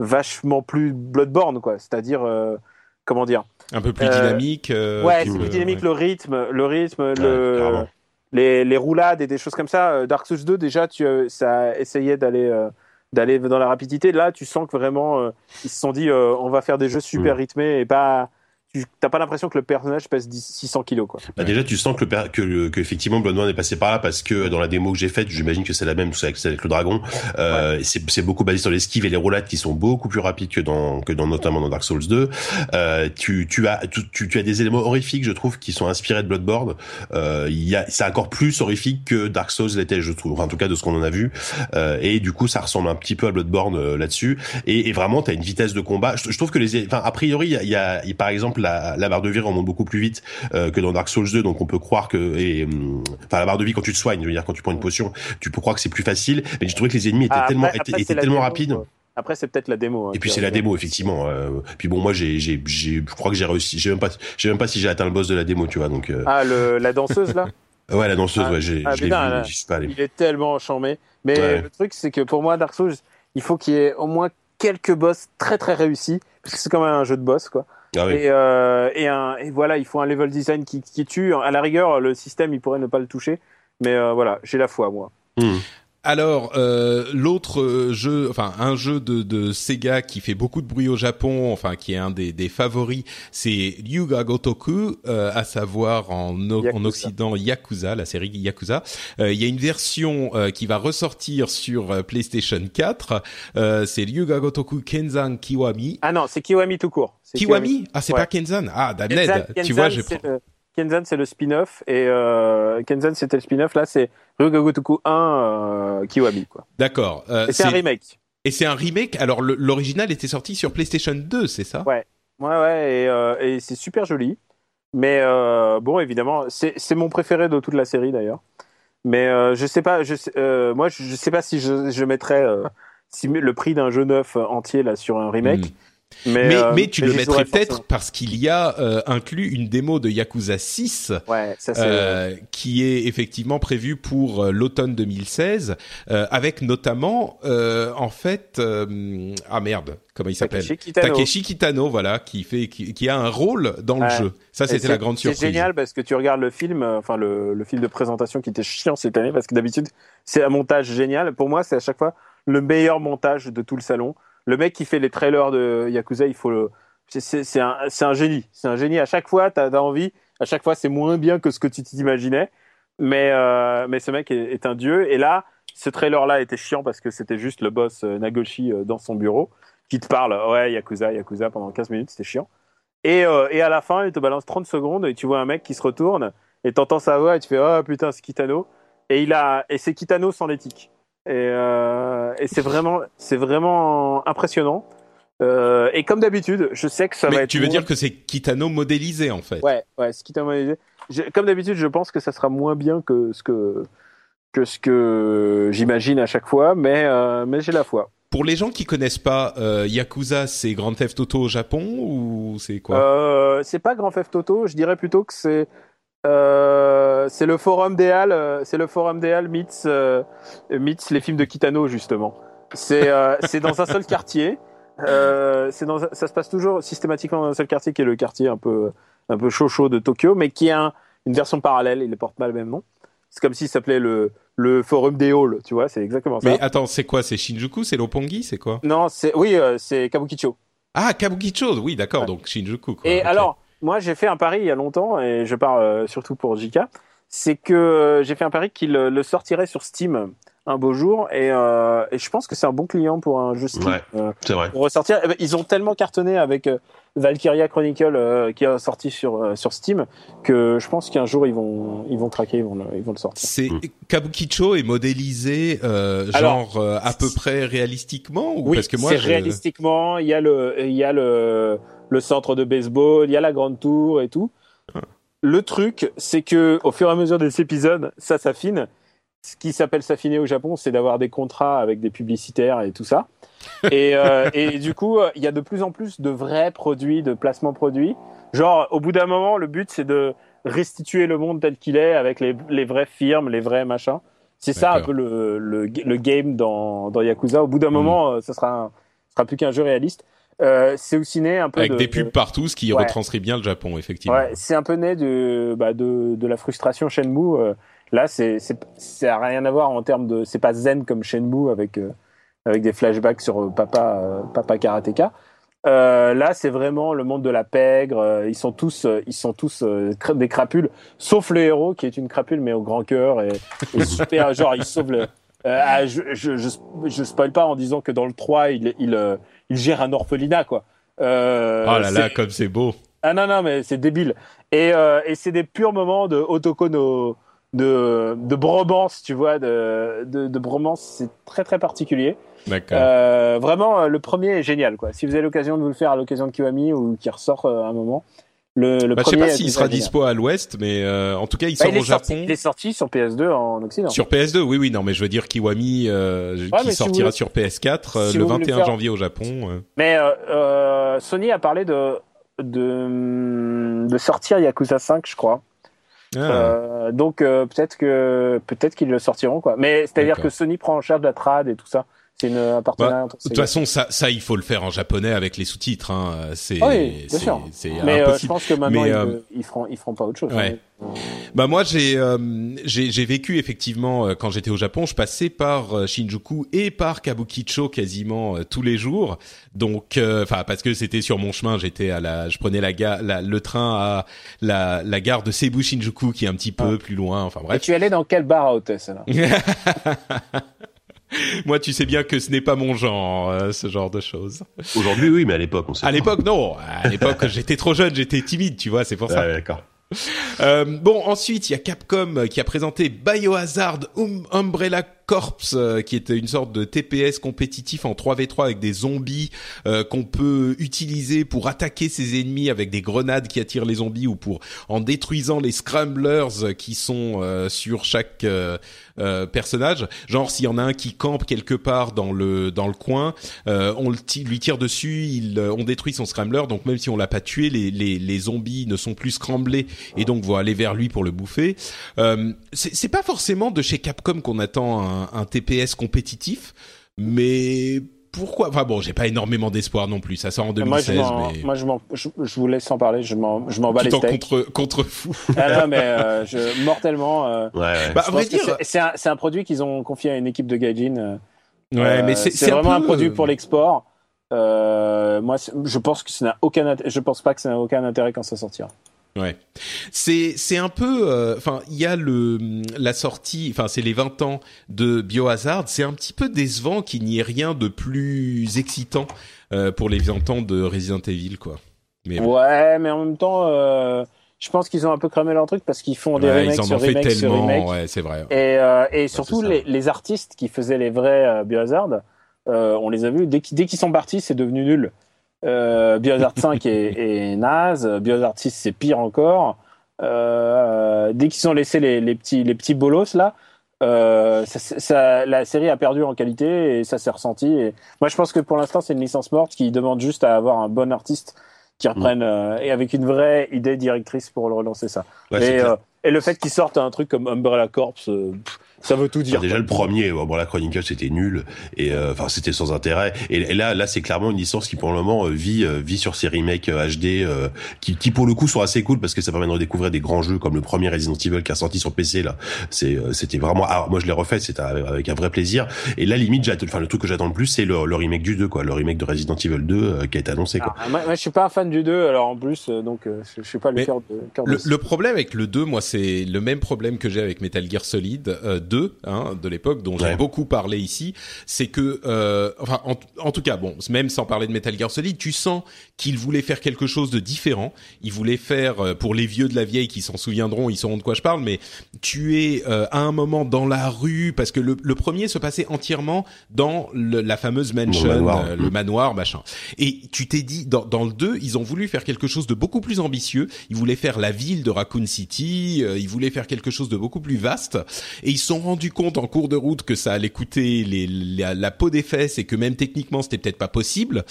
vachement plus Bloodborne, quoi. C'est-à-dire, comment dire Un peu plus dynamique. ouais, c'est plus dynamique le rythme, le rythme, le, les, les, roulades et des choses comme ça. Dark Souls 2, déjà, tu, ça essayait d'aller d'aller dans la rapidité. Là, tu sens que vraiment, euh, ils se sont dit, euh, on va faire des jeux super mm. rythmés et pas tu t'as pas l'impression que le personnage pèse 600 kilos quoi. Bah déjà tu sens que le que, que effectivement Bloodborne est passé par là parce que dans la démo que j'ai faite, j'imagine que c'est la même, tout ça avec, avec le dragon. Euh, c'est beaucoup basé sur l'esquive et les roulades qui sont beaucoup plus rapides que dans que dans notamment dans Dark Souls 2. Euh, tu tu as tu, tu, as des éléments horrifiques je trouve qui sont inspirés de Bloodborne. Euh, il y a c'est encore plus horrifique que Dark Souls l'était je trouve. en tout cas de ce qu'on en a vu. Euh, et du coup ça ressemble un petit peu à Bloodborne euh, là-dessus. Et, et vraiment t'as une vitesse de combat. Je, je trouve que les enfin a priori il y a, y a par exemple exemple, la, la, barre de vie remonte beaucoup plus vite euh, que dans Dark Souls 2, donc on peut croire que, et, hum, enfin la barre de vie quand tu te soignes, je veux dire quand tu prends une potion, tu peux croire que c'est plus facile, mais je trouvais que les ennemis étaient ah, tellement, étaient, tellement rapides. Après, c'est peut-être la démo. Hein, et puis c'est la démo, effectivement. Euh, puis bon, moi, j'ai, j'ai, je crois que j'ai réussi. Je sais même pas, je sais même pas si j'ai atteint le boss de la démo, tu vois. Donc. Euh... Ah, le, la danseuse là? [laughs] ouais, la danseuse. Ah, ouais, j'ai, ah, je l'ai vu, pas allé. Il est tellement enchanté. Mais le truc, c'est que pour moi, Dark Souls, il faut qu'il y ait au moins quelques boss très très réussis, parce que c'est quand même un jeu de boss, quoi. Ah oui. et, euh, et, un, et voilà, il faut un level design qui, qui tue. À la rigueur, le système, il pourrait ne pas le toucher. Mais euh, voilà, j'ai la foi, moi. Hmm. Alors euh, l'autre euh, jeu, enfin un jeu de, de, Sega qui fait beaucoup de bruit au Japon, enfin qui est un des, des favoris, c'est Yuga Gotoku, euh, à savoir en, en Occident Yakuza, la série Yakuza. Euh, il y a une version qui va ressortir sur PlayStation 4. c'est Yuga Gotoku Kenzan Kiwami. Ah non, c'est Kiwami tout court. Kiwami, Ah c'est pas Kenzan. Ah Kenzan, tu vois, j'ai Kenzan, c'est le spin-off et euh, Kenzan, c'était le spin-off. Là, c'est Ryugagotoku 1 euh, Kiwami, quoi. D'accord. Euh, et c'est un remake. Et c'est un remake. Alors, l'original était sorti sur PlayStation 2, c'est ça? Ouais. Ouais, ouais. Et, euh, et c'est super joli. Mais bon, évidemment, c'est mon préféré de toute la série d'ailleurs. Mais je sais pas. Je sais, moi, je, sais pas si je, je mettrais si le prix d'un jeu neuf entier là sur un remake. Hmm. Mais, euh, mais, tu le mettrais peut-être parce qu'il y a euh, inclus une démo de Yakuza 6 ouais, ça, euh, qui est effectivement prévue pour euh, l'automne 2016 avec notamment en fait ah merde comment il s'appelle? Takeshi Kitano voilà qui fait qui, a un rôle dans le jeu. Ça c'était la grande surprise. c'est génial parce que tu regardes le film enfin le, le film de présentation qui était chiant cette année parce que d'habitude c'est un montage génial. Pour moi c'est à chaque fois le meilleur montage de tout le salon le mec qui fait les trailers de Yakuza, il faut. C'est un, un, génie. C'est un génie. À chaque fois, tu as, envie. À chaque fois, c'est moins bien que ce que tu t'imaginais. Mais, euh, mais ce mec est, un dieu. Et là, ce trailer-là était chiant parce que c'était juste le boss euh, Nagoshi euh, dans son bureau qui te parle. Ouais, Yakuza, Yakuza pendant 15 minutes, c'était chiant. Et, et à la fin, il te balance 30 secondes et tu vois un mec qui se retourne et t'entends sa voix et tu fais Oh putain, c'est Kitano. Et, il a, et c'est Kitano sans l'éthique. Et, euh, et c'est vraiment, c'est vraiment impressionnant. Euh, et comme d'habitude, je sais que ça Mais va être. Tu veux dire que c'est Kitano modélisé en fait? Ouais, ouais, c'est Kitano modélisé. comme d'habitude, je pense que ça sera moins bien que ce que que ce que j'imagine à chaque fois, mais euh, mais j'ai la foi. Pour les gens qui connaissent pas euh, Yakuza, c'est Grand Theft Auto au Japon ou c'est quoi? C'est pas Grand Theft Auto, je dirais plutôt que c'est euh, c'est le forum des Halles, euh, c'est le forum des Halles meets, euh, meets les films de Kitano justement. C'est euh, [laughs] c'est dans un seul quartier. c'est dans ça se passe toujours systématiquement dans un seul quartier qui est le quartier un peu un peu chaud chaud de Tokyo, mais qui a une version parallèle. Il ne porte pas le même nom. C'est comme s'il s'appelait le le forum des halls, tu vois, c'est exactement ça. Mais attends, c'est quoi? C'est Shinjuku? C'est Lopongi? C'est quoi? Non, c'est oui, c'est Kabukicho. Ah, Kabukicho, oui, d'accord, donc Shinjuku. Quoi. Et alors, moi, j'ai fait un pari il y a longtemps, et je parle euh, surtout pour Jika, c'est que euh, j'ai fait un pari qu'il le sortirait sur Steam un beau jour et, euh, et je pense que c'est un bon client pour un jeu Steam ouais, euh, c'est vrai. pour ressortir eh ben, ils ont tellement cartonné avec Valkyria Chronicle qui a sorti sur sur Steam que je pense qu'un jour ils vont ils vont craquer ils vont le, ils vont le sortir c'est mm. Kabukicho est modélisé genre à peu près réalistiquement ou oui, parce que moi c'est réalistiquement il y a le il y a le le centre de baseball, il y a la grande tour et tout. Le truc, c'est que au fur et à mesure des épisodes, ça s'affine. Ce qui s'appelle s'affiner au Japon, c'est d'avoir des contrats avec des publicitaires et tout ça. [laughs] Et, euh, et du coup, il y a de plus en plus de vrais produits, de placements produits. Genre, au bout d'un moment, le but, c'est de restituer le monde tel qu'il est avec les, les vraies firmes, les vrais machins. C'est ça un peu le, le, le game dans, dans Yakuza. Au bout d'un mm. moment, euh, ça sera, sera plus qu'un jeu réaliste. Euh, c'est aussi né un peu avec des pubs partout, ce qui retranscrit bien le Japon, effectivement. Ouais, c'est un peu né de, bah, de, de la frustration Shenmue. Euh, là, c'est c'est a rien à voir en termes de, c'est pas zen comme Shenmue avec euh, avec des flashbacks sur papa papa karatéka. là, c'est vraiment le monde de la pègre. ils sont tous, ils sont tous des crapules, sauf le héros qui est une crapule mais au grand cœur et, et super. genre, il sauve le. Ah, je, je, je, je, spoil pas en disant que dans le 3, il, il, il gère un orphelinat, quoi. Euh, oh là là, comme c'est beau. Ah non, non, mais c'est débile. Et, euh, et c'est des purs moments de Otoko de, de bromance, tu vois, de, de, de bromance, c'est très très particulier. D'accord. Euh, vraiment, le premier est génial, quoi. Si vous avez l'occasion de vous le faire à l'occasion de Kiwami ou qui ressort à un moment, Le, le bah, je sais pas s'il sera dispo à l'Ouest, mais euh, en tout cas, il bah, sort au Japon. il est sorti sur PS2 en Occident. Sur PS2, oui, oui, non, mais je veux dire Kiwami euh, qui sortira sur PS4 euh, le 21 janvier au Japon. Mais Sony a parlé de de, de sortir Yakuza 5, je crois. Ah. donc peut-être que peut-être qu'ils le sortiront quoi. Mais c'est-à-dire que Sony prend en charge la trad et tout ça. C'est une un partenariat. Bah, de toute façon, ça, ça, il faut le faire en japonais avec les sous-titres. Hein. C'est, oui, bien sûr. Mais euh, je pense que maintenant ils, euh, ils, feront, ils feront pas autre chose. Ouais. Bah moi, j'ai, euh, j'ai, j'ai vécu effectivement quand j'étais au Japon, je passais par Shinjuku et par Kabukicho quasiment tous les jours. Donc, enfin parce que c'était sur mon chemin, j'étais à la, je prenais la, gare, le train à la, la gare de Seibu Shinjuku qui est un petit peu ah. plus loin. Enfin bref. Et tu allais dans quel bar à hôtesse là [laughs] [laughs] Moi, tu sais bien que ce n'est pas mon genre, euh, ce genre de choses. Aujourd'hui, oui, mais à l'époque, on sait. À l'époque, non. À [laughs] l'époque, j'étais trop jeune, j'étais timide, tu vois, c'est pour ça. Ah, d'accord. Euh, bon, ensuite, il y a Capcom qui a présenté Biohazard um, Umbrella Corps, euh, qui est une sorte de TPS compétitif en 3v3 avec des zombies euh, qu'on peut utiliser pour attaquer ses ennemis avec des grenades qui attirent les zombies ou pour en détruisant les scramblers qui sont euh, sur chaque personnage. Genre s'il y en a un qui campe quelque part dans le dans le coin, on lui tire dessus, il, on détruit son scrambler. Donc même si on l'a pas tué, les, les, les zombies ne sont plus scramblés et donc vont aller vers lui pour le bouffer. c'est pas forcément de chez Capcom qu'on attend un un, TPS compétitif, mais pourquoi? Enfin bon, j'ai pas énormément d'espoir non plus. Ça sort en 2016. Moi, je, mais... moi, je, je, vous laisse en parler. Je m'en, je m'en bats les steaks. contre contre fou. [laughs] ah non, mais euh, je, mortellement. Euh, ouais, Bah, à vrai dire, c'est un, un, produit qu'ils ont confié à une équipe de gaijin. Euh, ouais, mais c'est vraiment un, produit pour l'export. moi, je pense que ça n'a aucun, je pense pas que ça n'a aucun intérêt quand ça sortira. Ouais, c'est c'est un peu, euh, enfin il y a le la sortie, enfin c'est les 20 ans de Biohazard, c'est un petit peu décevant qu'il n'y ait rien de plus excitant euh, pour les 20 ans de Resident Evil quoi. Mais ouais, mais en même temps, euh, je pense qu'ils ont un peu cramé leur truc parce qu'ils font des remakes sur remakes tellement, sur remakes. Ouais, c'est vrai. Et et surtout les, les artistes qui faisaient les vrais Biohazard, on les a vus dès qu'ils sont partis, c'est devenu nul. Euh, Biohazard 5 est, est, naze. Biohazard 6 c'est pire encore. Euh, dès qu'ils ont laissé les, les, petits les petits bolos là, euh, ça, ça, la série a perdu en qualité et ça s'est ressenti. Et moi je pense que pour l'instant c'est une licence morte qui demande juste à avoir un bon artiste qui reprenne euh, et avec une vraie idée directrice pour le relancer ça. Ouais, et, euh, et, le fait qu'ils sortent un truc comme Umbrella Corps, euh, ça veut tout dire. déjà le premier, bon, la Chronicle c'était nul et euh, enfin c'était sans intérêt. Et, là, là c'est clairement une licence qui pour le moment euh, vit euh, vit sur ses remakes HD qui, qui pour le coup sont assez cool parce que ça permet de redécouvrir des grands jeux comme le premier Resident Evil qui a sorti sur PC là. C'est c'était vraiment. Alors moi je l'ai refait, c'était avec un vrai plaisir. Et là limite, enfin le truc que j'attends le plus c'est le, le, remake du 2 quoi, le remake de Resident Evil 2 qui a été annoncé quoi. Ah, moi, je suis pas un fan du 2 alors en plus donc je, suis pas le cœur de, le, le, problème avec le 2 moi c'est le même problème que j'ai avec Metal Gear Solid 2 hein, de l'époque dont j'ai beaucoup parlé ici, c'est que, euh, enfin, en, tout cas, bon, même sans parler de Metal Gear Solid, tu sens qu'il voulait faire quelque chose de différent. Il voulait faire, euh, pour les vieux de la vieille qui s'en souviendront, ils sauront de quoi je parle, mais tu es euh, à un moment dans la rue parce que le, le premier se passait entièrement dans le, la fameuse mansion, le manoir, euh, le manoir machin. Et tu t'es dit, dans, dans le 2, ils ont voulu faire quelque chose de beaucoup plus ambitieux. Ils voulaient faire la ville de Raccoon City. ils voulaient faire quelque chose de beaucoup plus vaste. Et ils se sont compte en cours de route que ça allait coûter la, peau des fesses et que même techniquement c'était peut-être pas possible.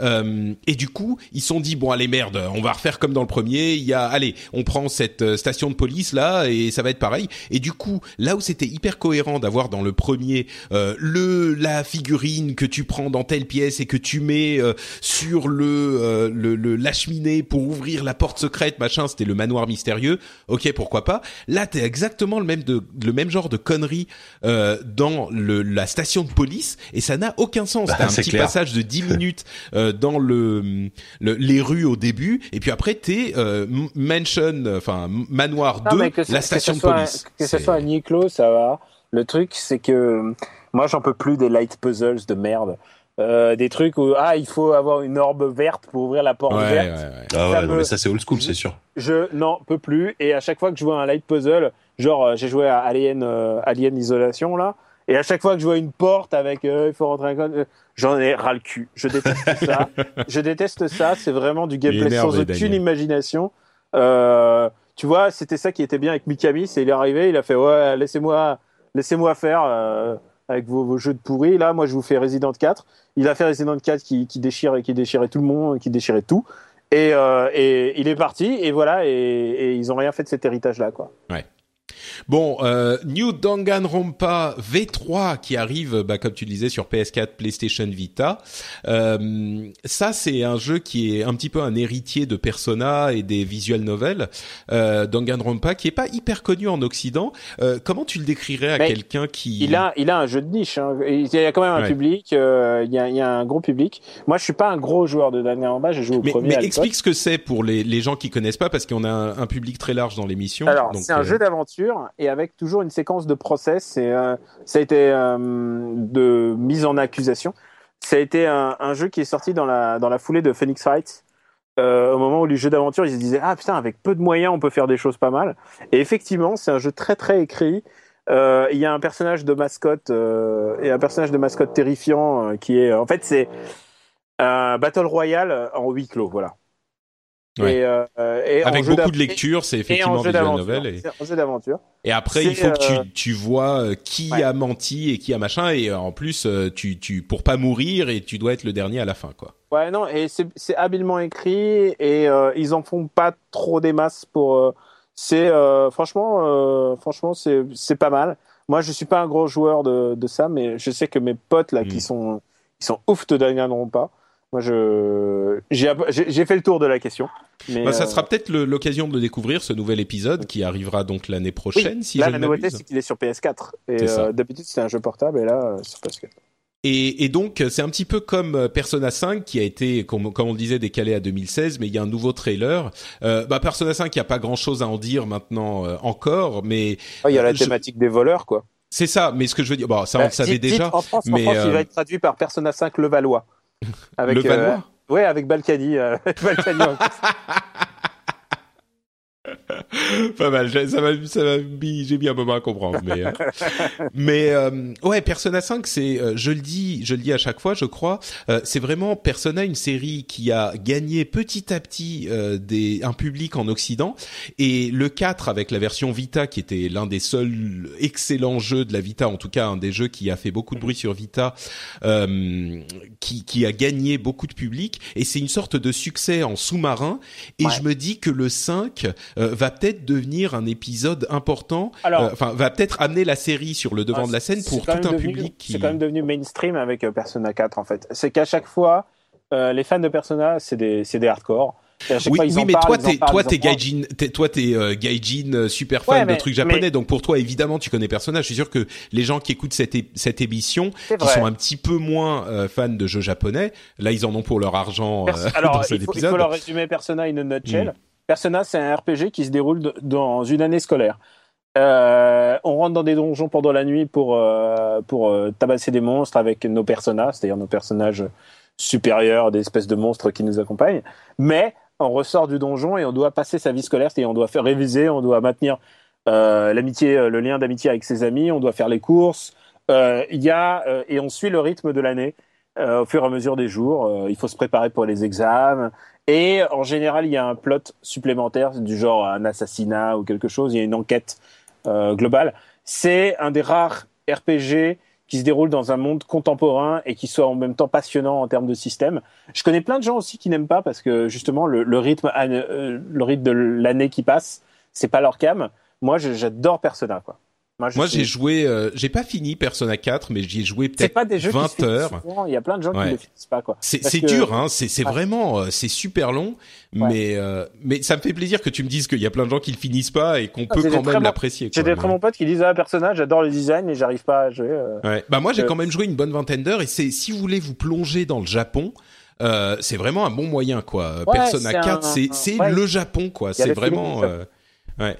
Euh, et du coup, ils se sont dit bon allez merde, on va refaire comme dans le premier. Il y a allez, on prend cette euh, station de police là et ça va être pareil. Et du coup, là où c'était hyper cohérent d'avoir dans le premier euh, le la figurine que tu prends dans telle pièce et que tu mets euh, sur le, euh, le, le la cheminée pour ouvrir la porte secrète machin, c'était le manoir mystérieux. Ok, pourquoi pas. Là, t'es exactement le même de le même genre de conneries euh, dans le, la station de police et ça n'a aucun sens. Bah, T'as un petit passage de 10 minutes euh, dans le, le, les rues au début et puis après t'es euh, mansion, enfin manoir 2, la station de police. que ce soit à Niclo, ça va. Le truc, c'est que moi, j'en peux plus des light puzzles de merde. Euh, des trucs où ah il faut avoir une orbe verte pour ouvrir la porte verte. Ouais, ouais. Ah ouais, non, mais ça c'est old school, c'est sûr. Je n'en peux plus et à chaque fois que je vois un light puzzle, genre euh, j'ai joué à Alien euh, Alien Isolation là et à chaque fois que je vois une porte avec il faut rentrer un code, j'en ai ras le cul. Je déteste ça. [laughs] je déteste ça, c'est vraiment du gameplay sans aucune imagination. tu vois, c'était ça qui était bien avec Mikami, c'est il est arrivé, il a fait ouais, laissez-moi, laissez-moi faire avec vos, jeux de pourri. Là, moi, je vous fais Resident 4. Il a fait Resident 4 qui, qui déchire, qui déchirait tout le monde, qui déchirait tout. Et, et il est parti. Et voilà. Et, et ils ont rien fait de cet héritage-là, quoi. Ouais. Bon, euh, New Danganronpa V3 qui arrive, bah, comme tu le disais, sur PS4, PlayStation Vita. Euh, ça, c'est un jeu qui est un petit peu un héritier de Persona et des visual novels. Euh, Danganronpa, qui est pas hyper connu en Occident. Euh, comment tu le décrirais à quelqu'un qui Il a, il a un jeu de niche. Hein. Il y a quand même un public. Euh, il y, a, il y, a, un gros public. Moi, je suis pas un gros joueur de Danganronpa. J'ai joué au mais, premier. Mais explique ce que c'est pour les, les gens qui connaissent pas, parce qu'on a un, un, public très large dans l'émission. Alors, c'est un jeu d'aventure et avec toujours une séquence de process. Et euh, ça a été euh, de mise en accusation. Ça a été un, jeu qui est sorti dans la dans la foulée de Phoenix Wright. Euh, au moment où les jeux d'aventure, ils se disaient ah putain avec peu de moyens on peut faire des choses pas mal. Et effectivement, c'est un jeu très très écrit. Il y a un personnage de mascotte et un personnage de mascotte terrifiant qui est en fait c'est un battle royale en huis clos, voilà. Et, euh, et Avec beaucoup de lecture, c'est effectivement visual novel. Et... Un jeu d'aventure. Et après, il faut que tu, euh, tu vois euh, qui ouais. a menti et qui a machin. Et en plus, tu, tu pour pas mourir et tu dois être le dernier à la fin, quoi. Ouais, non, et c'est habilement écrit et euh, ils en font pas trop des masses pour. c'est franchement, franchement, c'est c'est pas mal. Moi, je suis pas un gros joueur de, de ça, mais je sais que mes potes là, qui mm. sont qui sont ouf, te gagneront pas. Moi, je j'ai fait le tour de la question. Mais bah, ça euh, sera peut-être l'occasion de découvrir, ce nouvel épisode qui arrivera donc l'année prochaine. si là, la nouveauté, c'est qu'il est sur PS4. Et euh, d'habitude, c'est un jeu portable, et là, euh, sur PS4. Et, et, donc, c'est un petit peu comme Persona 5 qui a été, comme, comme, on le disait, décalé à 2016, mais il y a un nouveau trailer. Euh, bah, Persona 5, il n'y a pas grand-chose à en dire maintenant euh, encore, mais... il y a la thématique des voleurs, quoi. C'est ça, mais ce que je veux dire, bon, ça on le savait déjà. En France, mais en France, il va être traduit par Persona 5 Le Valois. Avec, le Valois euh, Ouais, avec Balkany. Euh, [laughs] Balkany [laughs] pas mal. Ça m'a, ça m'a j'ai mis un moment à comprendre. Mais, euh, mais euh, ouais, Persona 5, c'est, euh, je le dis, je le dis à chaque fois, je crois, c'est vraiment Persona, une série qui a gagné petit à petit des, un public en Occident. Et le 4 avec la version Vita, qui était l'un des seuls excellents jeux de la Vita, en tout cas un des jeux qui a fait beaucoup de bruit sur Vita, qui, qui a gagné beaucoup de public. Et c'est une sorte de succès en sous-marin. Et je me dis que le 5 euh, va peut-être devenir un épisode important. Euh, enfin, va peut-être amener la série sur le devant de la scène pour tout un public qui. C'est quand même devenu mainstream avec euh, Persona 4 en fait. C'est qu'à chaque fois, les fans de Persona, c'est des, hardcore. Oui, oui mais toi, t'es, toi, t'es gaijin, t'es, toi, t'es euh, gaijin super fan de trucs japonais, donc pour toi, évidemment, tu connais Persona. Je suis sûr que les gens qui écoutent cette, cette émission, qui sont un petit peu moins fans de jeux japonais, là, ils en ont pour leur argent Alors, [laughs] dans cet il faut, épisode. Il faut leur résumer Persona in a nutshell. Mm. Persona, c'est un RPG qui se déroule dans une année scolaire. Euh, on rentre dans des donjons pendant la nuit pour, euh, pour euh, tabasser des monstres avec nos personnages, c'est-à-dire nos personnages supérieurs, des espèces de monstres qui nous accompagnent. Mais on ressort du donjon et on doit passer sa vie scolaire, c'est-à-dire on doit faire réviser, on doit maintenir euh, l'amitié, le lien d'amitié avec ses amis, on doit faire les courses. Il y a et on suit le rythme de l'année. au fur et à mesure des jours. il faut se préparer pour les examens. Et en général, il y a un plot supplémentaire du genre un assassinat ou quelque chose. Il y a une enquête euh, globale. C'est un des rares RPG qui se déroule dans un monde contemporain et qui soit en même temps passionnant en termes de système. Je connais plein de gens aussi qui n'aiment pas parce que justement le, le rythme, euh, le rythme de l'année qui passe, c'est pas leur cam. Moi, j'adore Persona, quoi. Moi, j'ai joué, euh, j'ai pas fini Persona 4, mais j'y ai joué peut-être 20 heures. Il y a plein de gens qui ne finissent pas, quoi. C'est dur, hein. C'est vraiment, euh, c'est super long, mais euh, mais ça me fait plaisir que tu me dises qu'il y a plein de gens qui le finissent pas et qu'on ah, peut quand même l'apprécier. J'ai des très bons potes qui disent ah personnage, j'adore le design, mais j'arrive pas à jouer. Ouais. Bah moi, j'ai quand même joué une bonne vingtaine d'heures et c'est si vous voulez vous plonger dans le Japon. Euh, c'est vraiment un bon moyen quoi. Persona 4, c'est c'est le Japon quoi. C'est vraiment. Ouais.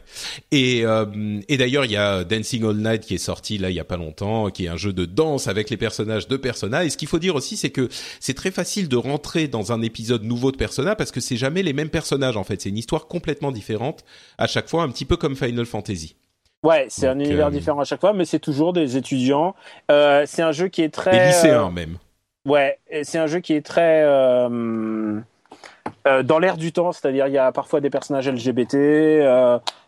Et, euh, et d'ailleurs, il y a Dancing All Night qui est sorti là il y a pas longtemps, qui est un jeu de danse avec les personnages de Persona. Et ce qu'il faut dire aussi, c'est que c'est très facile de rentrer dans un épisode nouveau de Persona parce que c'est jamais les mêmes personnages en fait. C'est une histoire complètement différente à chaque fois, un petit peu comme Final Fantasy. Ouais, c'est un univers euh, différent à chaque fois, mais c'est toujours des étudiants. Euh, c'est un jeu qui est très. Des lycéens même. Ouais, c'est un jeu qui est très. Euh dans l'air du temps, c'est-à-dire il y a parfois des personnages LGBT.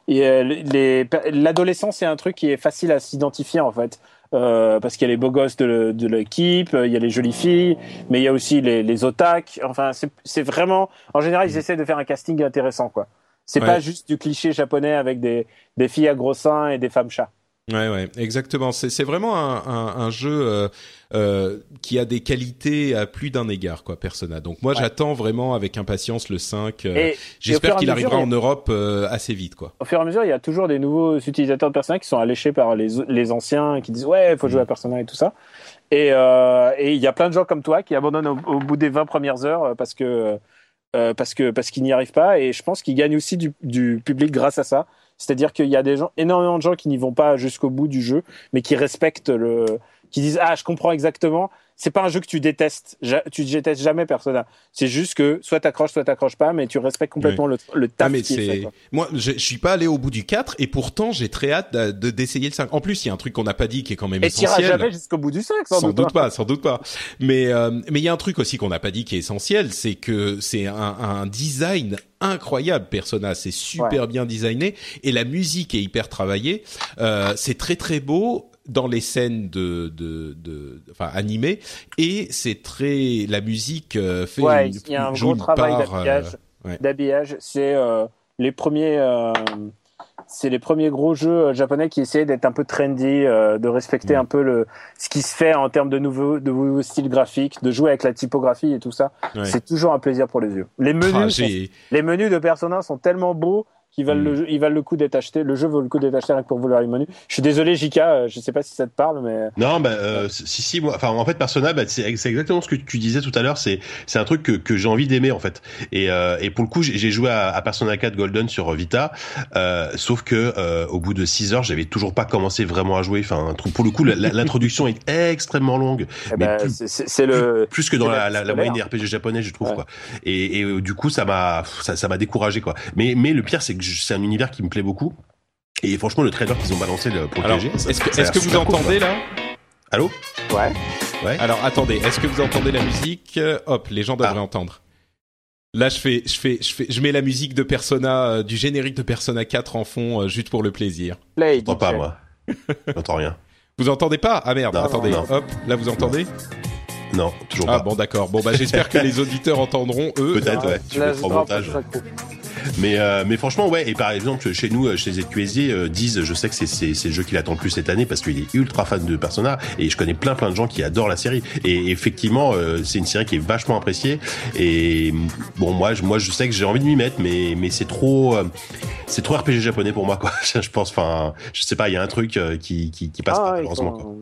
et l'adolescence, c'est un truc qui est facile à s'identifier en fait. parce qu'il y a les beaux gosses de, de l'équipe, il y a les jolies filles, mais il y a aussi les, les otak. Enfin, c'est vraiment, en général, ils essaient de faire un casting intéressant, quoi. C'est pas juste du cliché japonais avec des, des filles à gros seins et des femmes chats. Ouais, ouais, exactement. C'est vraiment un, un, un jeu euh, euh, qui a des qualités à plus d'un égard, quoi, Persona. Donc moi, j'attends vraiment avec impatience le 5. Euh, J'espère qu'il arrivera en Europe euh, assez vite, quoi. Au fur et à mesure, il y a toujours des nouveaux utilisateurs de Persona qui sont alléchés par les, les anciens, qui disent ouais, il faut jouer à mm. Persona et tout ça. Et il y a plein de gens comme toi qui abandonnent au, au bout des 20 premières heures parce que euh, parce que parce qu'ils n'y arrivent pas et je pense qu'ils gagnent aussi du, du, public grâce à ça. C'est-à-dire qu'il y a des gens, énormément de gens qui n'y vont pas jusqu'au bout du jeu, mais qui respectent le, qui disent ah je comprends exactement c'est pas un jeu que tu détestes. Tu détestes jamais Persona. C'est juste que soit t'accroches, soit t'accroches pas, mais tu respectes complètement le, le taf ah, qui Moi, je, je, suis pas allé au bout du 4 et pourtant j'ai très hâte de d'essayer le 5. En plus, il y a un truc qu'on n'a pas dit qui est quand même et essentiel. Et jamais jusqu'au bout du 5, sans, sans doute, pas. Sans doute pas. Mais euh, mais il y a un truc aussi qu'on n'a pas dit qui est essentiel, c'est que c'est un, un design incroyable Persona, c'est super bien designé et la musique est hyper travaillée. Euh, c'est très très beau dans les scènes de, de, de enfin animées et c'est très la musique euh, fait ouais, il y a un gros travail d'habillage euh, d'habillage c'est euh, les premiers euh, c'est les premiers gros jeux japonais qui essayaient d'être un peu trendy, de respecter mm. un peu le ce qui se fait en termes de nouveaux de nouveaux styles graphiques, de jouer avec la typographie et tout ça. C'est toujours un plaisir pour les yeux. Les menus, ah, les menus de Persona sont tellement beaux qui valent, le, hmm. ils valent le coup d'être achetés. Le jeu vaut le coup d'être acheté pour vouloir les menus. Je suis désolé, Jika, euh, je sais pas si ça te parle, mais. Non, bah, euh, si, si, moi, enfin, en fait, Persona, bah, c'est exactement ce que tu disais tout à l'heure. C'est, c'est un truc que, que j'ai envie d'aimer, en fait. Et, euh, et pour le coup, j'ai joué à, à, Persona 4 Golden sur Vita, euh, sauf que, euh, au bout de 6 heures, j'avais toujours pas commencé vraiment à jouer. Enfin, pour le coup, l'introduction est extrêmement longue. Eh mais ben, c'est le. Plus que dans la, la, la, moyenne des RPG japonais, je trouve, quoi. Et, et du coup, ça m'a, ça, ça m'a découragé, quoi. Mais, mais le pire, c'est que c'est un univers qui me plaît beaucoup. Et franchement, le trailer qu'ils ont balancé pour le Est-ce que, est que vous entendez là Allô Ouais. Ouais. Alors attendez, est-ce que vous entendez la musique? Hop, les gens devraient ah. entendre. Là, je fais, je fais, je fais, je mets la musique de Persona, euh, du générique de Persona 4 en fond, euh, juste pour le plaisir. Play. J'entends pas moi. J'entends rien. Vous entendez pas? Ah merde, attendez. Hop, là vous entendez? Non, toujours ah, pas. Ah bon, d'accord. Bon bah j'espère que les [laughs] auditeurs entendront eux. Peut-être, ouais. Tu le montage. Mais, euh, mais franchement, ouais. Et par exemple, chez nous, chez ZQSD, euh, disent, je sais que c'est, c'est, c'est le jeu qu'il attend le plus cette année parce qu'il est ultra fan de Persona et je connais plein plein de gens qui adorent la série. Et effectivement, euh, c'est une série qui est vachement appréciée. Et bon, moi, je, moi, je sais que j'ai envie de m'y mettre, mais, mais c'est trop, euh, c'est trop RPG japonais pour moi, quoi. [laughs] je pense, enfin, je sais pas, il y a un truc euh, qui, qui, qui passe ah, pas, malheureusement, quoi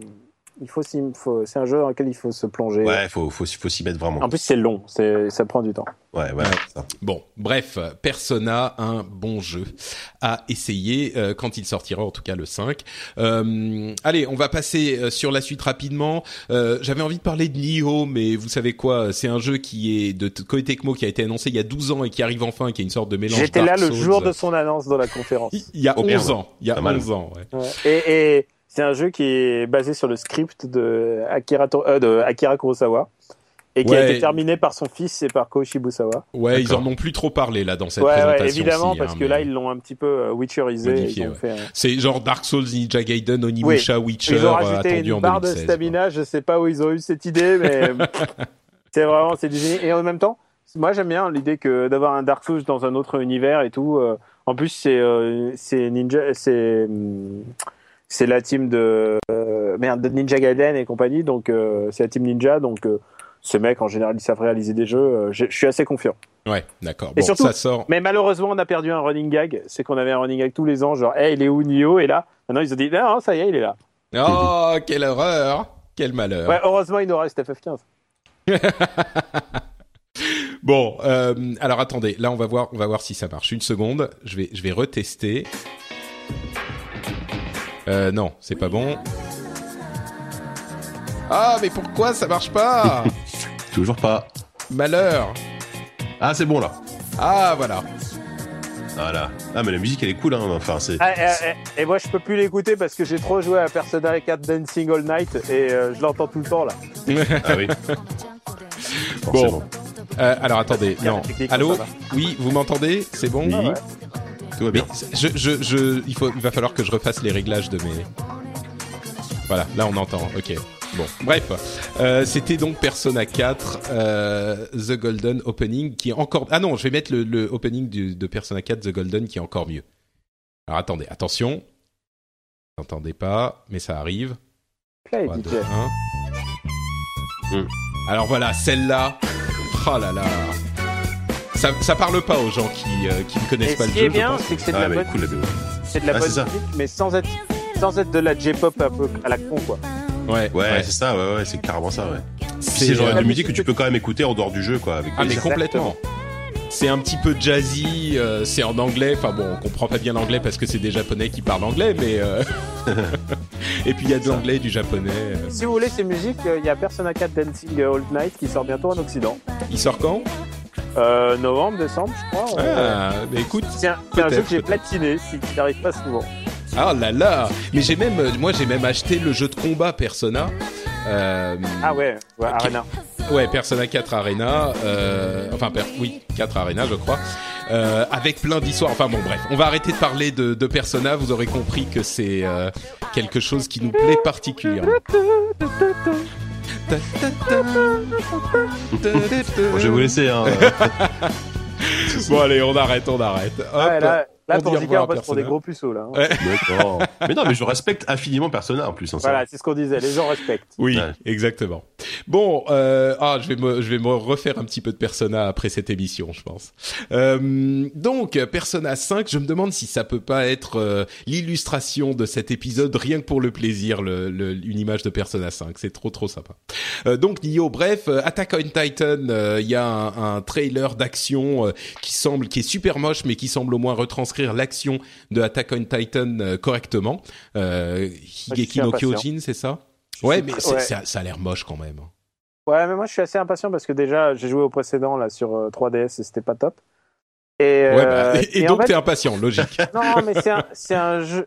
il faut, faut c'est un jeu dans lequel il faut se plonger. Ouais, faut, faut, faut s'y mettre vraiment. En plus, c'est long, c'est, ça prend du temps. Ouais, ouais. Ça. Bon, bref, Persona, un bon jeu à essayer euh, quand il sortira, en tout cas le 5. Euh, allez, on va passer euh, sur la suite rapidement. Euh, j'avais envie de parler de Nioh, mais vous savez quoi, c'est un jeu qui est de Koei Tecmo qui a été annoncé il y a 12 ans et qui arrive enfin, qui est une sorte de mélange. J'étais là le jour de son annonce dans la conférence. il y a 11 ans. Il y a 11 ans, ouais. ouais. Et, et c'est un jeu qui est basé sur le script de Akira, euh, de Akira Kurosawa et qui a été terminé par son fils et par Ko Shibusawa. Ouais, ils en ont plus trop parlé là dans cette ouais, présentation. Ouais, évidemment, parce hein, que là ils l'ont un petit peu euh, Witcherisé. Ouais. C'est genre Dark Souls, Ninja Gaiden, Onimusha, oui. Witcher. Ils ont rajouté attendu une barre de stamina. Je sais pas où ils ont eu cette idée, mais [laughs] c'est vraiment c'est du génie. Et en même temps, moi j'aime bien l'idée que d'avoir un Dark Souls dans un autre univers et tout. Euh, en plus, c'est c'est Ninja, c'est hum, c'est la team de euh, merde de Ninja Gaiden et compagnie, donc euh, c'est la team Ninja, donc euh, ces mecs en général ils savent réaliser des jeux. je suis assez confiant. Ouais, d'accord. Bon, surtout, ça sort. Mais malheureusement, on a perdu un running gag. C'est qu'on avait un running gag tous les ans, genre, hey, il est où Nio? Et là, maintenant ils ont dit, non, ça y est, il est là. Oh, quelle horreur Quel malheur. Ouais, heureusement, il nous reste FF15. [laughs] bon, euh, alors attendez, là on va voir, on va voir si ça marche. Une seconde, je vais, je vais retester. Euh, non, c'est pas bon. Ah, mais pourquoi ça marche pas [laughs] Toujours pas. Malheur. Ah, c'est bon là. Ah, voilà. Voilà. Ah, mais la musique elle est cool, hein. Enfin, c'est. Ah, et, moi, je peux plus l'écouter parce que j'ai trop joué à Persona 4 Dancing All Night et euh, je l'entends tout le temps là. [laughs] ah oui. [laughs] Bon. alors attendez, non. Allô Oui, vous m'entendez? C'est bon? Oui. Tout va bien. Je, je, je, il, faut, il va falloir que je refasse les réglages de mes. Voilà, là on entend. Ok. Bon, bref, euh, c'était donc Persona 4 euh, The Golden Opening qui est encore. Ah non, je vais mettre le, le opening du, de Persona 4 The Golden qui est encore mieux. Alors attendez, attention. Vous n'entendez pas, mais ça arrive. Play, 3, 2, 1. Alors voilà, celle-là. Oh là là. Ça, ça parle pas aux gens qui, euh, qui ne connaissent Et pas ce le qui jeu. est je bien, pense. c'est que c'est de Ah, la bonne, cool la BO. c'est de la Ah, bonne c'est ça. musique, mais sans être, sans être de la J-pop un peu à la con, quoi. Ouais, Ouais, c'est ça, ouais, ouais, c'est carrément ça, ouais. C'est C'est le genre euh, de la musique que tu peux quand même écouter en dehors du jeu, quoi. Avec Ah mais plaisir. complètement. C'est un petit peu jazzy, euh, c'est en anglais. Enfin bon, on comprend pas bien l'anglais parce que c'est des japonais qui parlent anglais, mais euh, [laughs] [laughs] et puis il y a de l'anglais, et du japonais. euh. Si vous voulez ces musiques, euh, il y a Persona 4 Dancing All Night qui sort bientôt en Occident. Il sort quand? Euh, novembre, décembre, je crois. Ah, mais écoute, C'est un, jeu que j'ai platiné, si qui n'arrive pas souvent. ah là là. Mais j'ai même, euh, moi j'ai même acheté le jeu de combat Persona. Euh, Ah ouais, ouais. Arena. Ouais, Persona 4 Arena, euh, enfin oui, 4 Arena je crois, euh, avec plein d'histoires. Enfin bon bref, on va arrêter de parler de, de Persona, vous aurez compris que c'est quelque chose qui nous plaît particulièrement. Bon, je vais vous laisser, hein. [laughs] Bon allez, on arrête, on arrête. Hop. Ouais, là, là pour revoir on passe pour des gros puceaux, là. hein. Ouais. [laughs] Mais non, mais je respecte infiniment Persona en plus. Hein. Voilà, c'est ce qu'on disait, les gens respectent. Oui, Ouais. exactement. Bon, euh, ah, je vais me, je vais me refaire un petit peu de Persona après cette émission, je pense. Euh, donc, Persona 5, je me demande si ça peut pas être euh, l'illustration de cet épisode, rien que pour le plaisir, le, le- une image de Persona 5. C'est trop, trop sympa. Euh, donc, Nioh, bref, Attack on Titan, euh, il y a un, un trailer d'action euh, qui semble, qui est super moche, mais qui semble au moins retranscrire l'action de Attack on Titan euh, correctement. Euh, Higeki no. Kyojin, c'est ça? Ouais, mais Ouais. ça, ça a l'air moche quand même. Ouais, mais moi je suis assez impatient parce que déjà j'ai joué au précédent là sur euh, 3DS et c'était pas top. Et, Ouais, euh, bah, [laughs] et, et en donc fait- t'es impatient, logique. [laughs] Non, mais c'est un, c'est un jeu.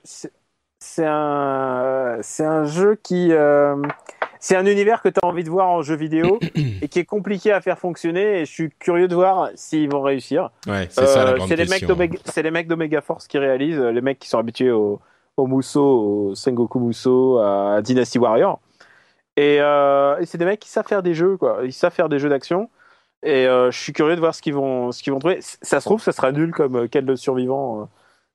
C'est- un, c'est un jeu qui, euh, c'est un univers que tu as envie de voir en jeu vidéo [clears throat] et qui est compliqué à faire fonctionner. Et je suis curieux de voir s'ils vont réussir. Ouais, c'est ça la Euh, grande c'est les mecs d'Omega, c'est les mecs d'Omega Force qui réalisent, les mecs qui sont habitués au, au Muso, au Sengoku Muso, à Dynasty Warrior. Et, euh, et c'est des mecs qui savent faire des jeux, quoi. Ils savent faire des jeux d'action. Et je suis curieux de voir ce qu'ils vont, ce qu'ils vont trouver. Ça se trouve, ça sera nul comme quel le survivant,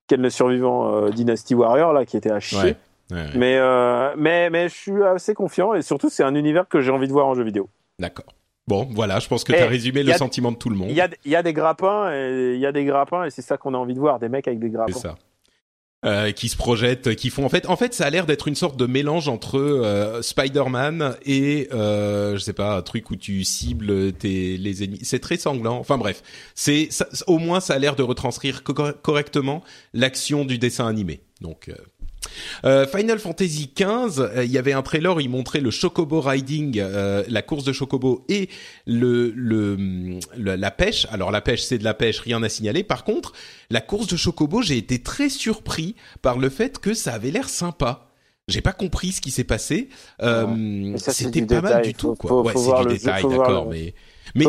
euh, quel le survivant euh, Dynasty Warrior là, qui était à chier. Ouais, ouais, ouais. Mais, euh, mais, mais je suis assez confiant et surtout, c'est un univers que j'ai envie de voir en jeu vidéo. D'accord. Bon, voilà, je pense que Eh, t'as résumé le sentiment de tout le monde. Il y a, il y a des grappins et il y a des grappins et c'est ça qu'on a envie de voir, des mecs avec des grappins. C'est ça. Euh, qui se projettent, qui font en fait, en fait, ça a l'air d'être une sorte de mélange entre euh, Spider-Man et euh, je sais pas, un truc où tu cibles tes les ennemis. C'est très sanglant. Enfin bref, c'est au moins ça a l'air de retranscrire co- correctement l'action du dessin animé. Donc euh, Final Fantasy XV, euh, il y avait un trailer, il montrait le Chocobo Riding, euh, la course de Chocobo et le, le, le- la pêche. Alors la pêche, c'est de la pêche, rien à signaler. Par contre, la course de Chocobo, j'ai été très surpris par le fait que ça avait l'air sympa. J'ai pas compris ce qui s'est passé. C'est C'était pas mal du tout, quoi. faut- ouais, c'est du détail, d'accord, mais mais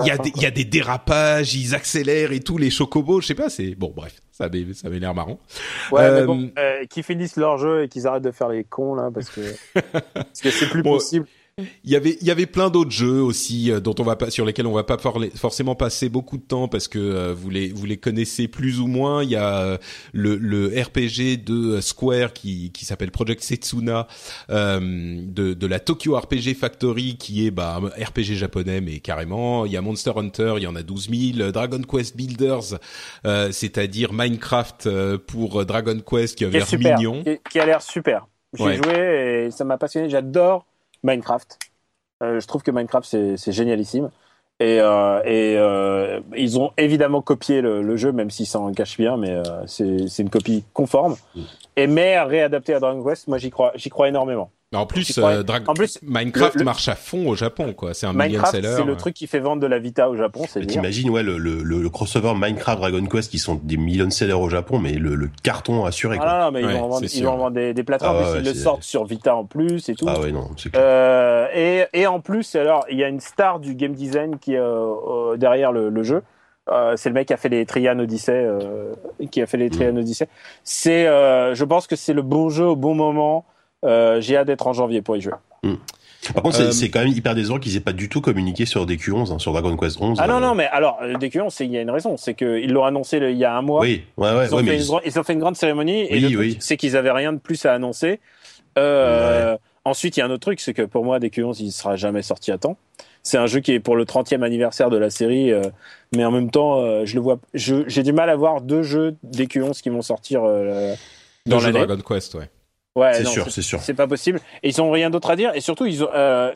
il y a des quoi. il y a des dérapages, ils accélèrent et tout les chocobos, je sais pas, c'est bon bref, ça avait ça avait l'air marrant. Ouais, Euh, mais bon, euh, qu'ils finissent leur jeu et qu'ils arrêtent de faire les cons là, parce que [laughs] parce que c'est plus Bon, possible. Il y avait il y avait plein d'autres jeux aussi euh, dont on va pas sur lesquels on va pas for- forcément passer beaucoup de temps parce que euh, vous les vous les connaissez plus ou moins. Il y a euh, le le RPG de Square qui qui s'appelle Project Setsuna euh, de de la Tokyo RPG Factory qui est bah un RPG japonais mais carrément. Il y a Monster Hunter, il y en a 12 000. Dragon Quest Builders, euh, c'est-à-dire Minecraft euh, pour Dragon Quest qui a l'air mignon. qui, qui a l'air super. J'ai Ouais. joué et ça m'a passionné. J'adore Minecraft. Euh, je trouve que Minecraft c'est génialissime. Et, euh, et euh, ils ont évidemment copié le, le jeu, même s'ils s'en cachent bien, mais c'est une copie conforme. Mm. Et mais réadapté à Dragon Quest, moi j'y crois, j'y crois énormément. En plus, euh, en plus Minecraft marche à fond au Japon, quoi. C'est un million seller. C'est le truc qui fait vendre de la Vita au Japon, c'est T'imagines, ouais, le, le, le, crossover Minecraft Dragon Quest qui sont des million sellers au Japon, mais le, le carton assuré. Quoi. Ah non, mais ils vont vendre, ils vont vendre des, des plateformes, ah ils le sortent sur Vita en plus et tout. Ah ouais, non, c'est clair. Euh, et, et en plus, alors, il y a une star du game design qui est euh, derrière le, le jeu. Euh, c'est le mec qui a fait les Trian Odyssey, euh, qui a fait les Trian mm. Odyssey. C'est, euh, je pense que c'est le bon jeu au bon moment. J'ai hâte d'être en janvier pour y jouer. Mm. Par contre, c'est quand même hyper décevant qu'ils aient pas du tout communiqué sur DQ11, hein, sur Dragon Quest 11. Ah non, non, mais alors, DQ11, il y a une raison. C'est qu'ils l'ont annoncé il y a un mois. Oui, ouais, ouais. Ils ont, fait, une, ils ont fait une grande cérémonie. et oui. c'est qu'ils avaient rien de plus à annoncer. Ensuite, il y a un autre truc, c'est que pour moi, DQ11, il sera jamais sorti à temps c'est un jeu qui est pour le 30e anniversaire de la série, euh, mais en même temps, euh, je le vois, j'ai du mal à voir deux jeux d'Eq11 qui vont sortir euh, dans l'année. Dragon Quest, ouais. Ouais, c'est sûr, c'est sûr. C'est pas possible. Et ils ont rien d'autre à dire. Et surtout, ils ont,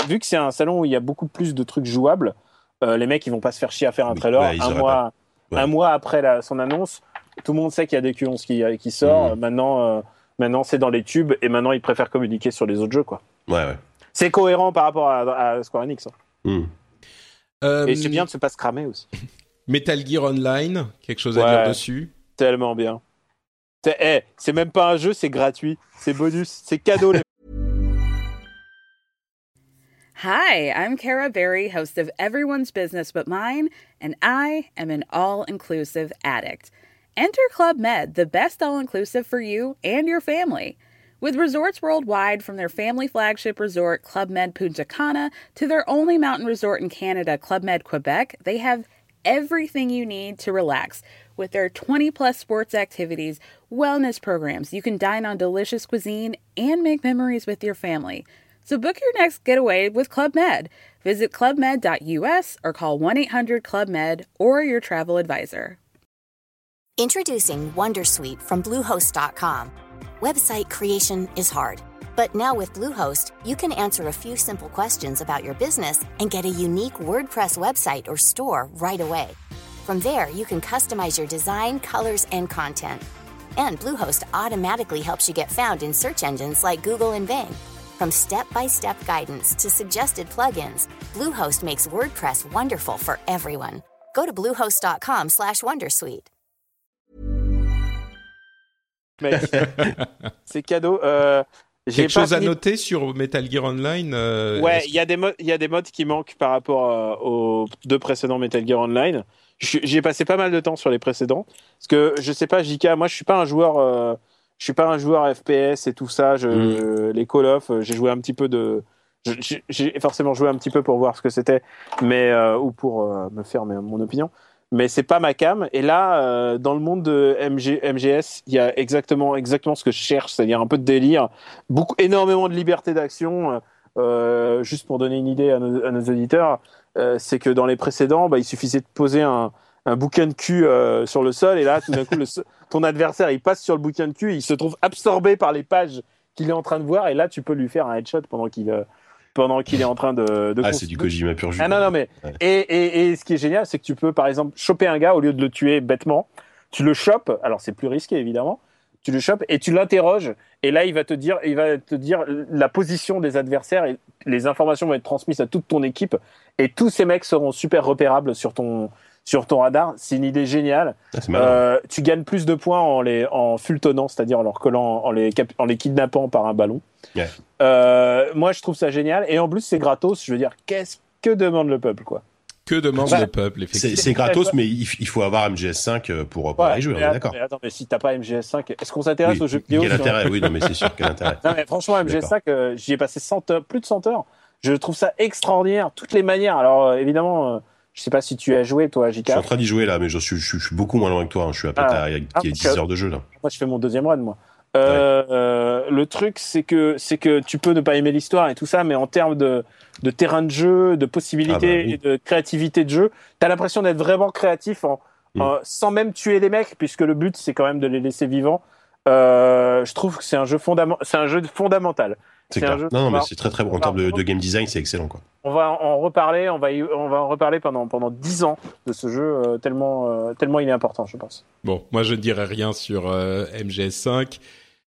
vu que c'est un salon où il y a beaucoup plus de trucs jouables, les mecs, ils vont pas se faire chier à faire un trailer un mois, un mois après la, son annonce. Tout le monde sait qu'il y a des Q11 qui, qui sort. Mmh. Maintenant, maintenant, c'est dans les tubes et maintenant, ils préfèrent communiquer sur les autres jeux, quoi. Ouais, ouais. C'est cohérent par rapport à, Square Enix. Hein. Euh, et c'est bien de se pas se cramer aussi. [laughs] Metal Gear Online, quelque chose à dire dessus? Tellement bien. C'est hey, eh, même pas un jeu, c'est gratuit. C'est bonus, c'est cadeau. Hi, I'm Kara Berry, host of Everyone's Business But Mine, and I am an all inclusive addict. Enter Club Med, the best all inclusive for you and your family. With resorts worldwide, from their family flagship resort, Club Med Punta Cana, to their only mountain resort in Canada, Club Med Quebec, they have everything you need to relax. With their 20 plus sports activities, wellness programs, you can dine on delicious cuisine and make memories with your family. So book your next getaway with Club Med. Visit clubmed.us or call 1 800 Club Med or your travel advisor. Introducing Wondersuite from Bluehost.com Website creation is hard, but now with Bluehost, you can answer a few simple questions about your business and get a unique WordPress website or store right away. From there, you can customize your design, colors, and content. And Bluehost automatically helps you get found in search engines like Google and Bing. From step-by-step guidance to suggested plugins, Bluehost makes WordPress wonderful for everyone. Go to bluehost.com/wondersuite. [laughs] c'est cadeau. Euh, Quelque chose à noter sur Metal Gear Online euh, Ouais, il y a des modes, il y a des modes qui manquent par rapport euh, aux deux précédents Metal Gear Online. J'ai passé pas mal de temps sur les précédents parce que je sais pas, JK, moi je suis pas un joueur, je suis pas un joueur FPS et tout ça. Je, mm. les Call of, j'ai joué un petit peu de, j'ai forcément joué un petit peu pour voir ce que c'était, mais ou pour me faire mon opinion mais c'est pas ma cam. Et là, euh, dans le monde de MG, MGS, il y a exactement, exactement ce que je cherche, c'est-à-dire un peu de délire, beaucoup, énormément de liberté d'action. Euh, juste pour donner une idée à nos, à nos auditeurs, euh, c'est que dans les précédents, bah, il suffisait de poser un, un bouquin de cul euh, sur le sol, et là, tout d'un coup, le, [laughs] ton adversaire, il passe sur le bouquin de cul, il se trouve absorbé par les pages qu'il est en train de voir, et là, tu peux lui faire un headshot pendant qu'il euh, pendant qu'il est en train de. de ah, c'est du Kojima pur jus. Ah non, non, mais. Et, et, et ce qui est génial, c'est que tu peux, par exemple, choper un gars au lieu de le tuer bêtement. Tu le chopes, alors c'est plus risqué évidemment. Tu le chopes et tu l'interroges. Et là, il va te dire, il va te dire la position des adversaires et les informations vont être transmises à toute ton équipe. Et tous ces mecs seront super repérables sur ton, sur ton radar. C'est une idée géniale. Ah, euh, tu gagnes plus de points en les en fultonnant, c'est-à-dire en leur collant, en les, en les kidnappant par un ballon. Euh, moi, je trouve ça génial. Et en plus, c'est gratos. Je veux dire, qu'est-ce que demande le peuple, quoi? Que demande le peuple, effectivement. C'est gratos, mais il, faut avoir MGS5 euh, pour, pour y jouer, on est d'accord. Mais attends, mais si t'as pas MGS5, est-ce qu'on s'intéresse aux jeux vidéo Quel intérêt? Oui, non, mais c'est sûr, quel [laughs] intérêt. non, mais franchement, MGS5, j'y ai passé 100 heures, plus de 100 heures. Je trouve ça extraordinaire, toutes les manières. Alors, évidemment, je sais pas si tu as joué, toi, JK. Je suis en train d'y jouer là, mais je suis, je, suis beaucoup moins loin que toi. Hein. Je suis à peu près ah. il y a 10 ah, heures de jeu là. Moi, je fais mon deuxième run, moi. Euh, euh, le truc, c'est que c'est que tu peux ne pas aimer l'histoire et tout ça, mais en termes de, de terrain de jeu, de possibilités ah bah et de créativité de jeu, t'as l'impression d'être vraiment créatif en, mm. sans même tuer les mecs, puisque le but c'est quand même de les laisser vivants. Euh, je trouve que c'est un jeu fondamental. C'est un jeu fondamental. C'est clair. non, non, mais c'est très très bon en termes de, game design, c'est excellent quoi. On va en reparler, on va on va en reparler pendant pendant dix ans de ce jeu euh, tellement euh, tellement il est important, je pense. Bon, moi je ne dirais rien sur euh, MGS5.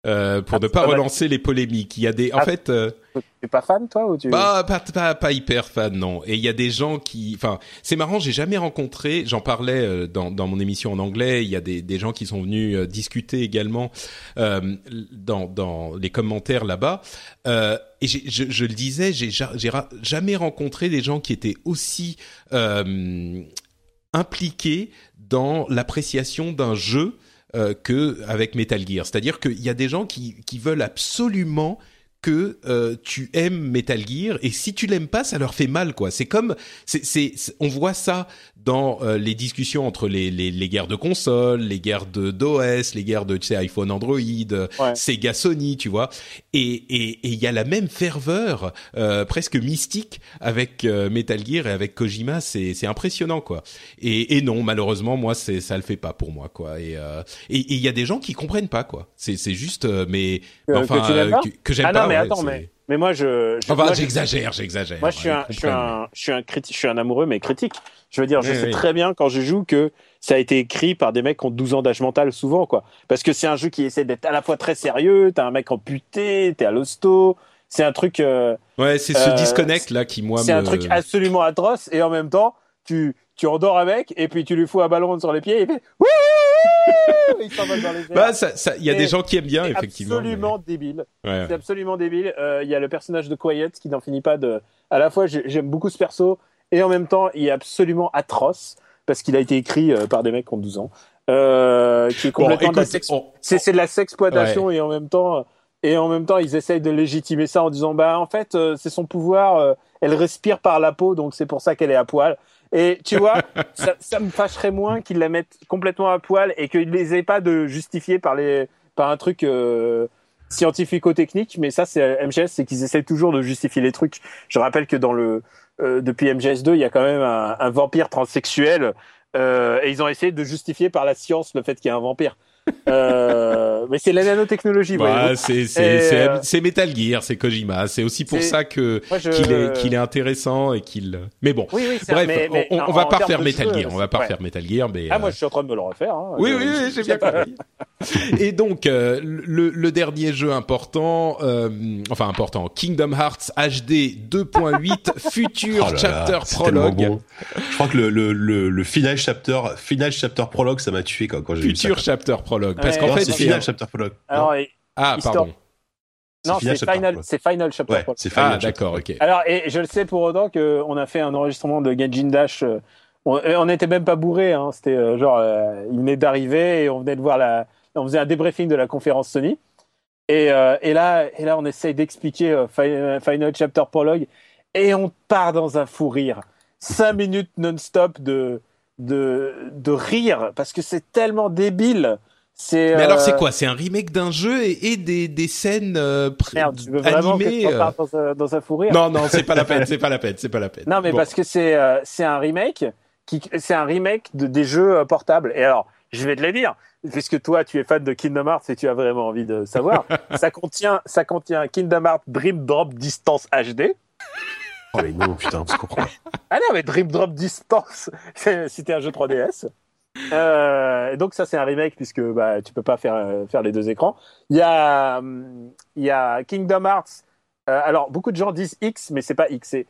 Euh, pour ne pas relancer les polémiques. Il y a des, en ah, fait, euh, tu es pas fan toi ou tu Bah pas, pas, pas hyper fan non. Et il y a des gens qui, enfin, c'est marrant, j'ai jamais rencontré. J'en parlais euh, dans, dans mon émission en anglais. Il y a des, des gens qui sont venus euh, discuter également euh, dans, dans les commentaires là-bas. Euh, et je, je, le disais, j'ai jamais rencontré des gens qui étaient aussi impliqués dans l'appréciation d'un jeu euh, que avec Metal Gear. C'est-à-dire qu'il y a des gens qui, qui veulent absolument que euh, tu aimes Metal Gear et si tu l'aimes pas ça leur fait mal quoi c'est comme c'est c'est on voit ça dans euh, les discussions entre les, les, les guerres de consoles les guerres de d'OS les guerres de tu sais iPhone Android Sega Sony tu vois. Et et il y a la même ferveur euh, presque mystique avec Metal Gear et avec Kojima. C'est c'est impressionnant quoi. Et et non malheureusement moi c'est ça le fait pas pour moi quoi. Et et il y a des gens qui comprennent pas quoi. C'est c'est juste mais enfin que, j'aime ah pas mais attends, mais, mais moi, je. enfin, j'exagère, j'exagère. Moi, je suis, un, je, suis un, je, suis un je suis un amoureux, mais critique. Je veux dire, je sais très bien quand je joue que ça a été écrit par des mecs qui ont 12 ans d'âge mental, souvent, quoi. Parce que c'est un jeu qui essaie d'être à la fois très sérieux, t'as un mec amputé, t'es à l'hosto. C'est un truc. Euh, ouais, c'est ce euh, disconnect là qui, moi, C'est un truc absolument atroce, et en même temps, tu, tu endors avec, et puis tu lui fous un ballon sur les pieds, et il fait il s'envole dans les airs. Bah, ça, y a des gens qui aiment bien, effectivement. Absolument débile. C'est absolument débile. Euh, il y a le personnage de Quiet qui n'en finit pas de. À la fois, j'aime beaucoup ce perso, et en même temps, il est absolument atroce parce qu'il a été écrit euh, par des mecs qui ont 12 ans. Euh, qui est complètement de la sex... c'est de la sexploitation et en même temps et en même temps ils essayent de légitimer ça en disant bah en fait euh, c'est son pouvoir euh, elle respire par la peau donc c'est pour ça qu'elle est à poil et tu vois, [laughs] ça, ça, me fâcherait moins qu'ils la mettent complètement à poil et qu'ils les aient pas de justifier par les par un truc euh, scientifico-technique. Mais ça, c'est MGS, c'est qu'ils essaient toujours de justifier les trucs. Je rappelle que dans le depuis MGS2, il y a quand même un, un vampire transsexuel et ils ont essayé de justifier par la science le fait qu'il y a un vampire. Euh, mais c'est la nanotechnologie. Bah, c'est c'est Metal Gear, c'est Kojima. C'est aussi pour ça que qu'il est intéressant et qu'il. Mais bon. Oui, oui, Bref, on, on, va pas faire Metal Gear. On va pas faire Metal Gear, mais. Ah moi, je suis en train de me le refaire. Hein, oui, oui, oui, j'ai bien [laughs] compris. et donc euh, le, le dernier jeu important, euh, enfin important, Kingdom Hearts HD 2.8 [laughs] Future oh Chapter Prologue. Je crois que le, le, le, final chapter, final chapter prologue, ça m'a tué quand, quand j'ai vu ça. Future Chapter Prologue. Parce qu'en fait, c'est Final Chapter Prologue. ah, pardon. Non, c'est Final, c'est Final Chapter ouais, Ah, d'accord, ok. Alors, et je le sais pour autant qu'on a fait un enregistrement de Genshin Dash. Euh, on n'était même pas bourré, hein, c'était euh, genre, euh, il venait d'arriver et on venait de voir la, on faisait un débriefing de la conférence Sony. Et, et là, et là, on essaye d'expliquer Final Chapter Prologue et on part dans un fou rire. Cinq minutes non-stop de, de, de rire parce que c'est tellement débile. Mais alors c'est euh, quoi? C'est un remake d'un jeu et, des, des scènes euh, Merde, tu veux vraiment animées euh... dans, un, dans un fou rire Non non, c'est pas la peine, c'est pas la peine, c'est pas la peine. Non mais parce que c'est euh, c'est un remake qui c'est un remake de des jeux portables. Et alors, je vais te le dire, puisque toi tu es fan de Kingdom Hearts et tu as vraiment envie de savoir, [laughs] ça contient ça contient Kingdom Hearts Dream Drop Distance HD. Oh mais non, putain, je comprends. Ah non, mais Dream Drop Distance, [laughs] c'était un jeu 3DS. Euh, donc ça c'est un remake puisque bah tu peux pas faire euh, faire les deux écrans. Il y a il y a Kingdom Hearts. Euh, alors beaucoup de gens disent X mais c'est pas X, c'est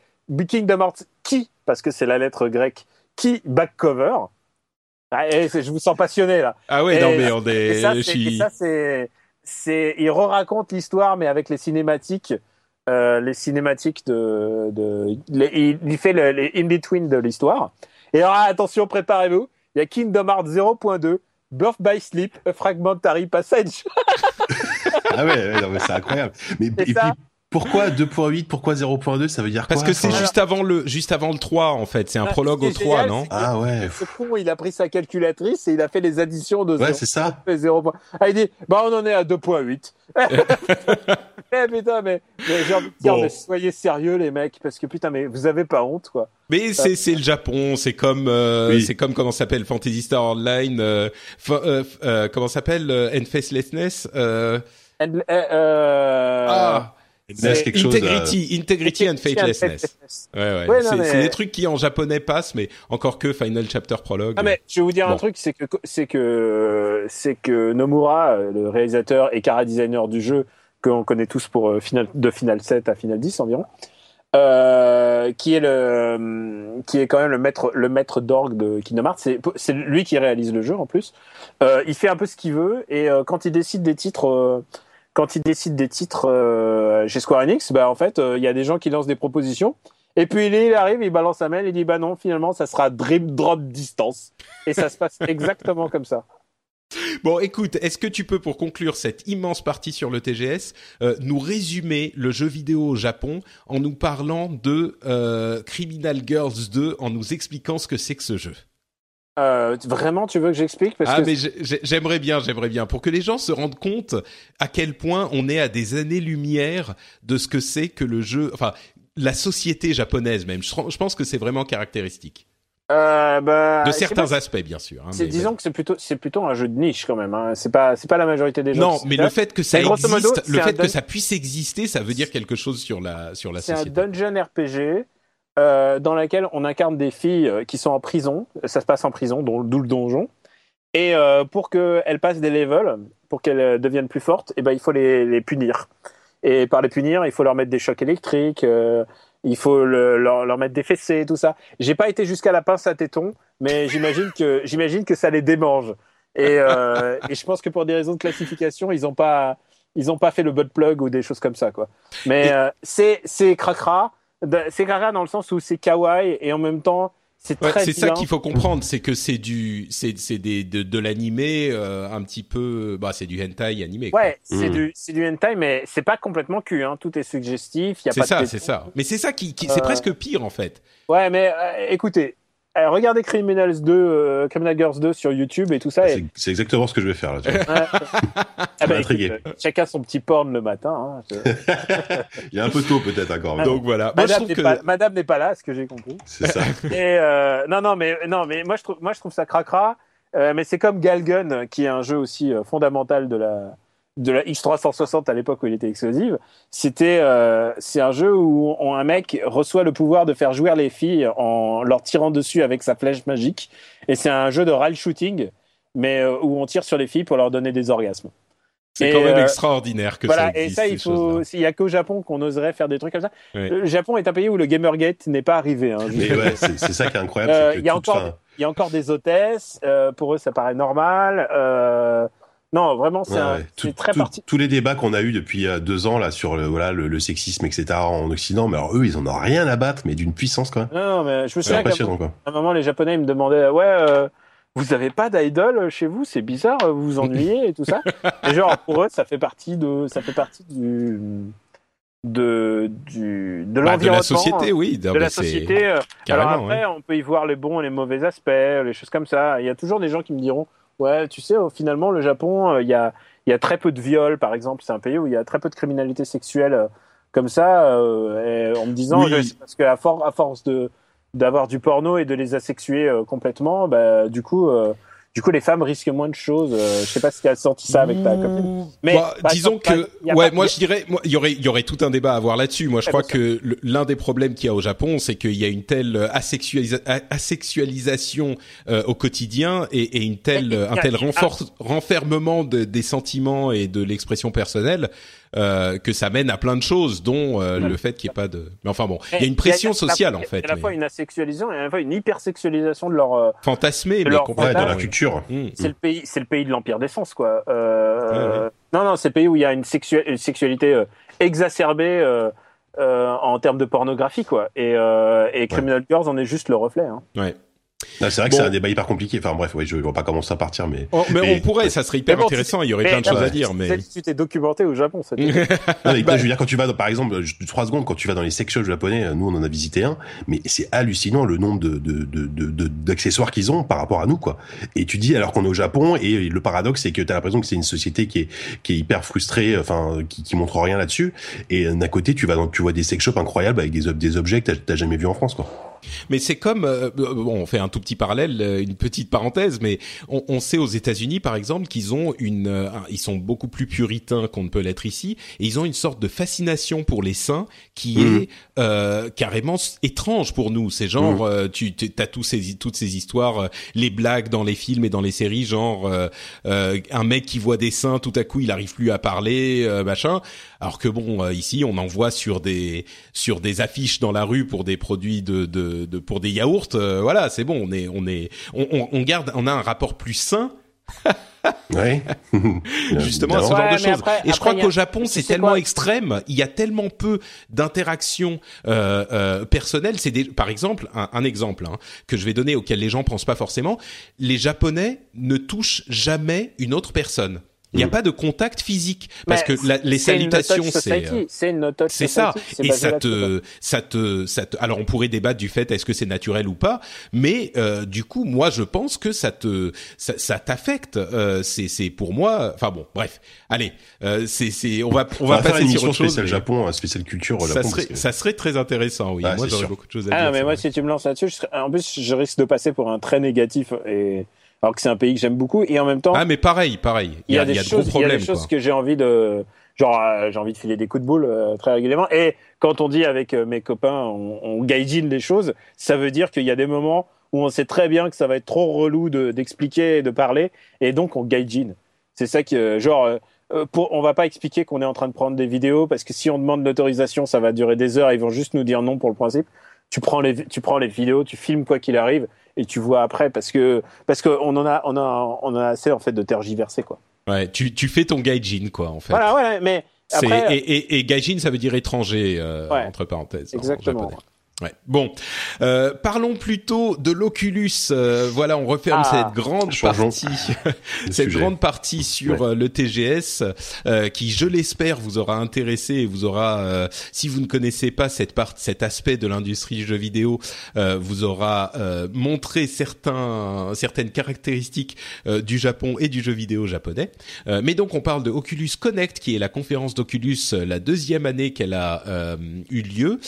Kingdom Hearts qui parce que c'est la lettre grecque qui back cover. Ah, je vous sens passionné là. Ah ouais non mais on [laughs] est. Et ça c'est c'est il re-raconte l'histoire mais avec les cinématiques. Euh, les cinématiques de, de il fait le, les in between de l'histoire. Et alors attention, préparez-vous il y a Kingdom Hearts 0.2, Birth by Sleep, A Fragmentary Passage. [laughs] ah ouais, ouais c'est incroyable. Mais, et, puis, pourquoi 2.8 Pourquoi 0.2 Ça veut dire quoi Parce que c'est juste avant le juste avant le 3 en fait, c'est un ah, prologue au 3, non Ah ouais. Ce con, il a pris sa calculatrice et il a fait les additions de Ouais, c'est ça. 0. Ah, il dit "Bah on en est à 2.8." [laughs] eh putain mais, mais j'ai envie de dire mais soyez sérieux les mecs parce que putain mais vous avez pas honte quoi. Mais c'est c'est le Japon, c'est comme euh, c'est comme comment s'appelle Fantasy Star Online euh, euh, euh, comment s'appelle Endfacelessness euh... euh... Ah Integrity, integrity and faithlessness. Ouais, ouais. c'est des trucs qui en japonais passent, mais encore que Final Chapter Prologue. Ah mais je vais vous dire un truc, c'est que c'est que c'est que Nomura, le réalisateur et cara designer du jeu, qu'on connaît tous pour euh, final, de Final 7 à Final 10 environ, euh, qui est le qui est quand même le maître le maître d'orgue de Kingdom Hearts. C'est c'est lui qui réalise le jeu en plus. Euh, il fait un peu ce qu'il veut et euh, quand il décide des titres euh, quand il décide des titres euh, chez Square Enix, bah en fait, il y a des gens qui lancent des propositions. Et puis il arrive, il balance un mail, il dit bah non, finalement ça sera Dream Drop Distance. Et ça se passe [laughs] exactement comme ça. Bon, écoute, est-ce que tu peux, pour conclure cette immense partie sur le TGS, euh, nous résumer le jeu vidéo au Japon en nous parlant de euh, Criminal Girls 2, en nous expliquant ce que c'est que ce jeu? Euh, vraiment, tu veux que j'explique? Ah, mais j'aimerais bien, j'aimerais bien, pour que les gens se rendent compte à quel point on est à des années-lumière de ce que c'est que le jeu, enfin, la société japonaise même. Je pense que c'est vraiment caractéristique. Euh, bah, de certains aspects, bien sûr. Hein, disons que c'est plutôt, c'est plutôt un jeu de niche quand même. Hein. C'est pas, c'est pas la majorité des gens. Non, mais le fait que ça existe, le fait que ça puisse exister, ça veut dire quelque chose sur la, sur la société. C'est un dungeon RPG euh, dans lequel on incarne des filles euh, qui sont en prison. Ça se passe en prison, d'où le donjon. Et euh, pour qu'elles passent des levels, pour qu'elles deviennent plus fortes, et eh ben il faut les, les punir. Et par les punir, il faut leur mettre des chocs électriques. Euh, il faut le, leur, leur, mettre des fessées, tout ça. J'ai pas été jusqu'à la pince à téton, mais j'imagine que [laughs] j'imagine que ça les démange. Et, euh, et, je pense que pour des raisons de classification, ils ont pas ils ont pas fait le butt plug ou des choses comme ça quoi. Mais euh, c'est c'est cracra, c'est cracra dans le sens où c'est kawaii et en même temps c'est c'est ça qu'il faut comprendre, c'est que c'est du, c'est c'est des de, de l'animé euh, un petit peu, bah c'est du hentai animé. Ouais, c'est mm. du c'est du hentai, mais c'est pas complètement cul, hein. Tout est suggestif. C'est ça, c'est ça. Mais c'est ça qui, qui c'est euh, presque pire en fait. Ouais, mais euh, écoutez, euh, regardez Criminals 2, euh, Criminal Girls 2 sur YouTube et tout ça. C'est exactement ce que je vais faire là. Tu vois. [laughs] ah bah, écoute, euh, chacun son petit porn le matin. Hein, [laughs] Il y a un peu tôt peut-être encore. Donc voilà. Madame n'est pas, Madame pas, là, ce que j'ai compris. C'est ça. [laughs] Et euh, non, non, mais non, mais moi je trouve, moi je trouve ça cracra. Euh, mais c'est comme Galgun, qui est un jeu aussi fondamental de la de la X360 à l'époque où il était exclusive, c'était euh, c'est un jeu où on, un mec reçoit le pouvoir de faire jouer les filles en leur tirant dessus avec sa flèche magique et c'est un jeu de rail shooting mais euh, où on tire sur les filles pour leur donner des orgasmes. C'est quand même euh, extraordinaire que voilà, ça existe. Et ça, il faut. Il y a qu'au Japon qu'on oserait faire des trucs comme ça. Le Japon est un pays où le Gamergate n'est pas arrivé. Hein, mais ouais, c'est ça qui est incroyable. Il y a encore, il y a encore des hôtesses. pour eux, ça paraît normal. Non, vraiment, c'est très parti. Tous les débats qu'on a eu depuis euh, deux ans là sur le voilà le, sexisme etc en Occident, mais alors eux ils en ont rien à battre, mais d'une puissance quoi. Non, mais je me souviens qu'à un moment les Japonais ils me demandaient ouais. Euh, vous avez pas d'idole chez vous, c'est bizarre, vous vous ennuyez et tout ça. et genre pour eux, ça fait partie de, ça fait partie du, de du de bah, de la société oui de la société euh. alors après on peut y voir les bons et les mauvais aspects les choses comme ça il y a toujours des gens qui me diront Ouais, tu sais, finalement, le Japon, euh, il y, a, y a très peu de viols, par exemple. C'est un pays où il y a très peu de criminalité sexuelle euh, comme ça. Euh, en me disant, parce qu'à à force de d'avoir du porno et de les asexuer complètement, bah, du coup, du coup, les femmes risquent moins de choses. Euh, je sais pas si tu as senti ça avec ta copine. Mais bah, disons que, ouais, moi je dirais, il y aurait, il y aurait tout un débat à avoir là-dessus. Moi, je crois que l'un des problèmes qu'il y a au Japon, c'est qu'il y a une telle asexualisation euh, au quotidien et, et une telle, un tel renfermement de, des sentiments et de l'expression personnelle euh, que ça mène à plein de choses, dont euh, le fait qu'il n'y ait pas de. Mais enfin bon, il y a une pression sociale en fait. Il y a à la fois une asexualisation et à la fois une hypersexualisation de leur. Euh, Fantasmé, de mais complètement. Ouais, de la culture. Mmh. C'est le pays, c'est le pays de l'empire d'essence, quoi. Euh, Non, non, c'est le pays où il y a une, une sexualité exacerbée. en termes de pornographie quoi et, et Criminal Girls en est juste le reflet hein. ouais c'est vrai que c'est un débat hyper compliqué. Enfin bref, oui, je ne vois pas comment ça partir, mais. Oh, mais, on pourrait, ça serait hyper intéressant. Il y aurait plein de choses à dire, mais. Tu t'es documenté au Japon, ça. [laughs] non, mais, bah, je veux dire, quand tu vas, par exemple, trois secondes, quand tu vas dans les sex shops japonais, nous on en a visité un, mais c'est hallucinant le nombre de d'accessoires de, de, qu'ils ont par rapport à nous, quoi. Et tu dis alors qu'on est au Japon, et le paradoxe c'est que tu as l'impression que c'est une société qui est qui est hyper frustrée, enfin qui, qui montre rien là-dessus, et d'un côté tu vas dans, tu vois des sex shops incroyables avec des des objets que t'as jamais vu en France, quoi. Mais c'est comme, euh, bon, on fait un tout petit parallèle, euh, une petite parenthèse, mais on, on sait aux États-Unis, par exemple, qu'ils ont une, euh, ils sont beaucoup plus puritains qu'on ne peut l'être ici, et ils ont une sorte de fascination pour les saints qui mmh. est euh, carrément étrange pour nous. C'est genre, mmh. tu as tous ces, toutes ces histoires, les blagues dans les films et dans les séries, genre un mec qui voit des saints, tout à coup il arrive plus à parler, machin. Alors que bon, ici on en voit sur des sur des affiches dans la rue pour des produits de, de de, pour des yaourts, euh, voilà, c'est bon, on est, on est, on, on, garde, on a un rapport plus sain. [laughs] ouais. [laughs] Justement, ce genre de choses. et je crois qu'au Japon, c'est tellement extrême, il y a tellement peu d'interactions euh, euh, personnelles. C'est par exemple un, un exemple hein, que je vais donner auquel les gens pensent pas forcément. Les Japonais ne touchent jamais une autre personne. Il n'y a mm. pas de contact physique parce que les salutations, c'est euh, c'est ça. Et ça te, ça te, ça te. Alors on pourrait débattre du fait est-ce que c'est naturel ou pas, mais euh, du coup, moi, je pense que ça te, ça, ça t'affecte. Euh, c'est, c'est pour moi. Enfin bon, bref. Allez, euh, c'est, c'est, on va, on va, passer sur autre chose. Spécial Japon, spécial culture. Ça serait, ça serait très intéressant. Oui, moi j'aurais beaucoup de choses à ah, dire. Ah, mais moi, si tu me lances là-dessus, en plus, je risque de passer pour un très négatif et alors que c'est un pays que j'aime beaucoup et en même temps. Ah mais pareil, pareil. Il y, a, des choses, il y a des choses que j'ai envie de, genre euh, j'ai envie de filer des coups de boule euh, très régulièrement. Et quand on dit avec euh, mes copains, on, on gaijin les choses, ça veut dire qu'il y a des moments où on sait très bien que ça va être trop relou d'expliquer et de parler, et donc on gaijin. C'est ça que genre. Pour, on va pas expliquer qu'on est en train de prendre des vidéos parce que si on demande l'autorisation, ça va durer des heures. Ils vont juste nous dire non pour le principe. Tu prends les, tu prends les vidéos, tu filmes quoi qu'il arrive et tu vois après parce que parce que on en a on a on a assez en fait de tergiverser quoi. Ouais, tu tu fais ton gaijin quoi en fait. Voilà, ouais, mais après, et, et, et gaijin ça veut dire étranger euh, entre parenthèses. Exactement. Ouais. Bon, euh, parlons plutôt de l'Oculus. Euh, voilà, on referme ah, cette grande partie, [laughs] [laughs] cette grande partie sur euh, le TGS, euh, qui, je l'espère, vous aura intéressé et vous aura, si vous ne connaissez pas cette part, cet aspect de l'industrie du jeu vidéo, vous aura montré certains, certaines caractéristiques du Japon et du jeu vidéo japonais. mais donc, on parle de Oculus Connect, qui est la conférence d'Oculus, la deuxième année qu'elle a eu lieu.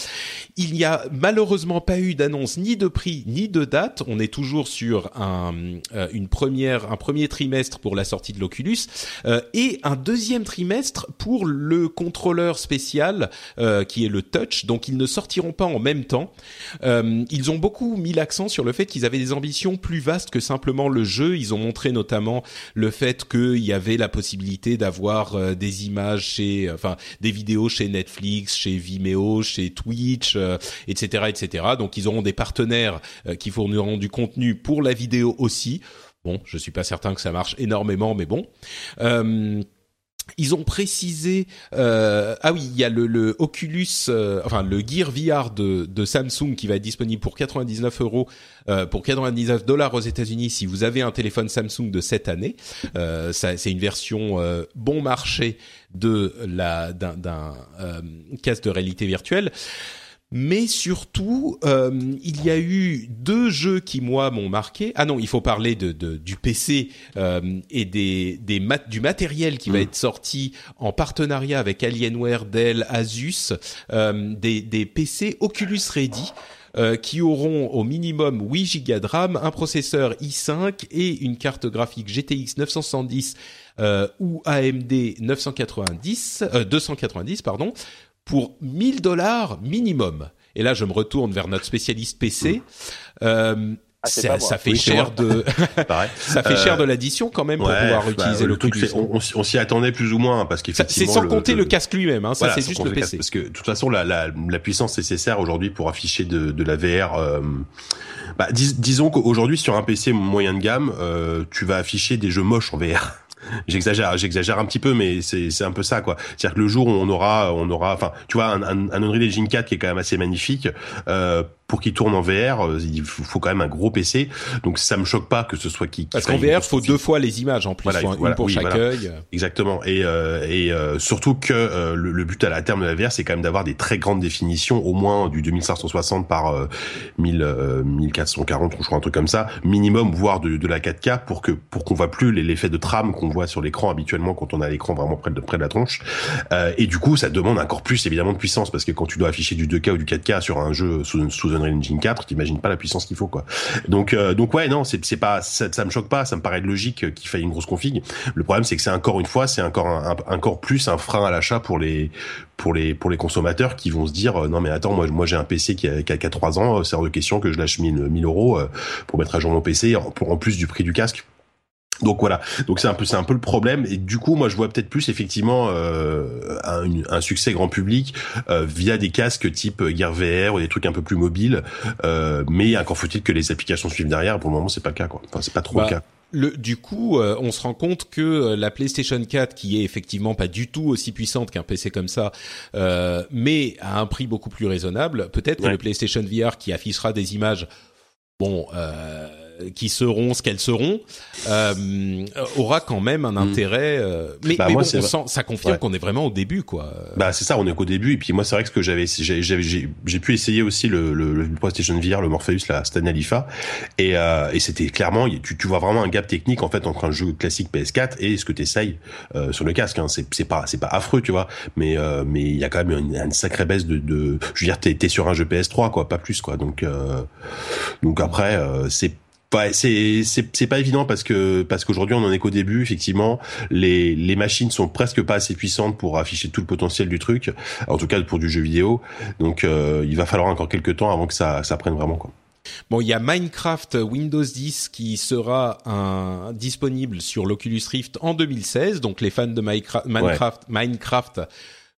Il y a malheureusement pas eu d'annonce ni de prix ni de date. On est toujours sur un, euh, une première, un premier trimestre pour la sortie de l'Oculus euh, et un deuxième trimestre pour le contrôleur spécial euh, qui est le Touch. Donc ils ne sortiront pas en même temps. ils ont beaucoup mis l'accent sur le fait qu'ils avaient des ambitions plus vastes que simplement le jeu. Ils ont montré notamment le fait qu'il y avait la possibilité d'avoir des images chez, enfin des vidéos chez Netflix, chez Vimeo, chez Twitch, etc Donc ils auront des partenaires euh, qui fourniront du contenu pour la vidéo aussi. Bon, je suis pas certain que ça marche énormément, mais bon. Euh, ils ont précisé euh, ah oui il y a le, Oculus enfin le Gear VR de, Samsung qui va être disponible pour 99 euros pour 99 dollars aux États-Unis si vous avez un téléphone Samsung de cette année c'est une version bon marché de la d'un casque de réalité virtuelle mais surtout, euh, il y a eu deux jeux qui moi m'ont marqué. Ah non, il faut parler de, de du PC euh, et des, des mat du matériel qui va mm. être sorti en partenariat avec Alienware, Dell, Asus, euh, des, des PC Oculus Ready. Euh, qui auront au minimum 8 Go de RAM, un processeur i5 et une carte graphique GTX 970 euh, ou AMD 990, 290 pardon, pour 1000 dollars minimum. Et là, je me retourne vers notre spécialiste PC. Euh, ah, [laughs] [laughs] ça, fait cher de ça fait cher de l'addition quand même pour pouvoir bah, utiliser le, truc. On, on, s'y attendait plus ou moins parce qu'effectivement c'est sans compter le, casque lui-même. Hein, ça c'est juste le PC. parce que de toute façon la, la, la puissance nécessaire aujourd'hui pour afficher de, de la VR. Euh, bah, disons qu'aujourd'hui sur un PC moyen de gamme, euh, tu vas afficher des jeux moches en VR. J'exagère, j'exagère un petit peu, mais c'est un peu ça quoi. C'est-à-dire que le jour où on aura, on aura, enfin, tu vois, un, un, un Unreal Engine 4 qui est quand même assez magnifique. Euh, pour qu'il tourne en VR, euh, il faut quand même un gros PC. Donc ça me choque pas que ce soit qui. Parce qu'en VR, il faut deux fois les images en plus, voilà, une pour chaque œil. Exactement. Et euh, et euh, surtout que le, but à la terme de la VR, c'est quand même d'avoir des très grandes définitions, au moins du 2560 par 1000 1440, je crois un truc comme ça, minimum, voire de, de la 4K pour que pour qu'on voit plus l'effet de trame qu'on voit sur l'écran habituellement quand on a l'écran vraiment près de près de la tronche. et du coup, ça demande encore plus évidemment de puissance parce que quand tu dois afficher du 2K ou du 4K sur un jeu sous, sous Unreal Engine 4, t'imagines pas la puissance qu'il faut quoi. Donc donc ouais non c'est pas ça, ça me choque pas, ça me paraît logique qu'il faille une grosse config. Le problème c'est que c'est encore une fois c'est encore un, encore plus un frein à l'achat pour les pour les pour les consommateurs qui vont se dire non mais attends moi moi j'ai un PC qui a, qui a, 3 ans c'est hors de question que je lâche 1000 1000 euros pour mettre à jour mon PC pour en plus du prix du casque donc voilà, donc c'est un peu c'est un peu le problème. Et du coup moi je vois peut-être plus effectivement euh, un, un, succès grand public euh, via des casques type Gear VR ou des trucs un peu plus mobiles, euh, mais encore faut-il que les applications suivent derrière. Pour le moment c'est pas le cas quoi, enfin c'est pas trop le bah, cas. Le, du coup, euh, on se rend compte que euh, la PlayStation 4, qui est effectivement pas du tout aussi puissante qu'un PC comme ça, euh, mais à un prix beaucoup plus raisonnable, peut-être que le PlayStation VR qui affichera des images, bon, euh, qui seront ce qu'elles seront, euh, aura quand même un mm. intérêt. Euh, mais, bah, bon, ça confirme qu'on est vraiment au début, quoi. Bah c'est ça, on est qu'au début. Et puis moi, c'est vrai que ce que j'avais, j'ai pu essayer aussi le, le, le, PlayStation VR, le Morpheus, la Stan Alifa, et, euh, et c'était clairement, tu, tu vois vraiment un gap technique en fait entre un jeu classique PS4 et ce que tu essayes euh, sur le casque. Hein. C'est pas c'est pas affreux, tu vois, mais euh, mais il y a quand même une, une sacrée baisse de, de je veux dire, t'es es sur un jeu PS3, quoi, pas plus, quoi. Donc donc après, c'est Ouais, c'est c'est pas évident parce que parce qu'aujourd'hui on en est qu'au début effectivement les les machines sont presque pas assez puissantes pour afficher tout le potentiel du truc en tout cas pour du jeu vidéo donc euh, il va falloir encore quelques temps avant que ça ça prenne vraiment quoi. Bon, il y a Minecraft Windows 10 qui sera un, disponible sur l'Oculus Rift en 2016. Donc les fans de Minecraft, Minecraft, Minecraft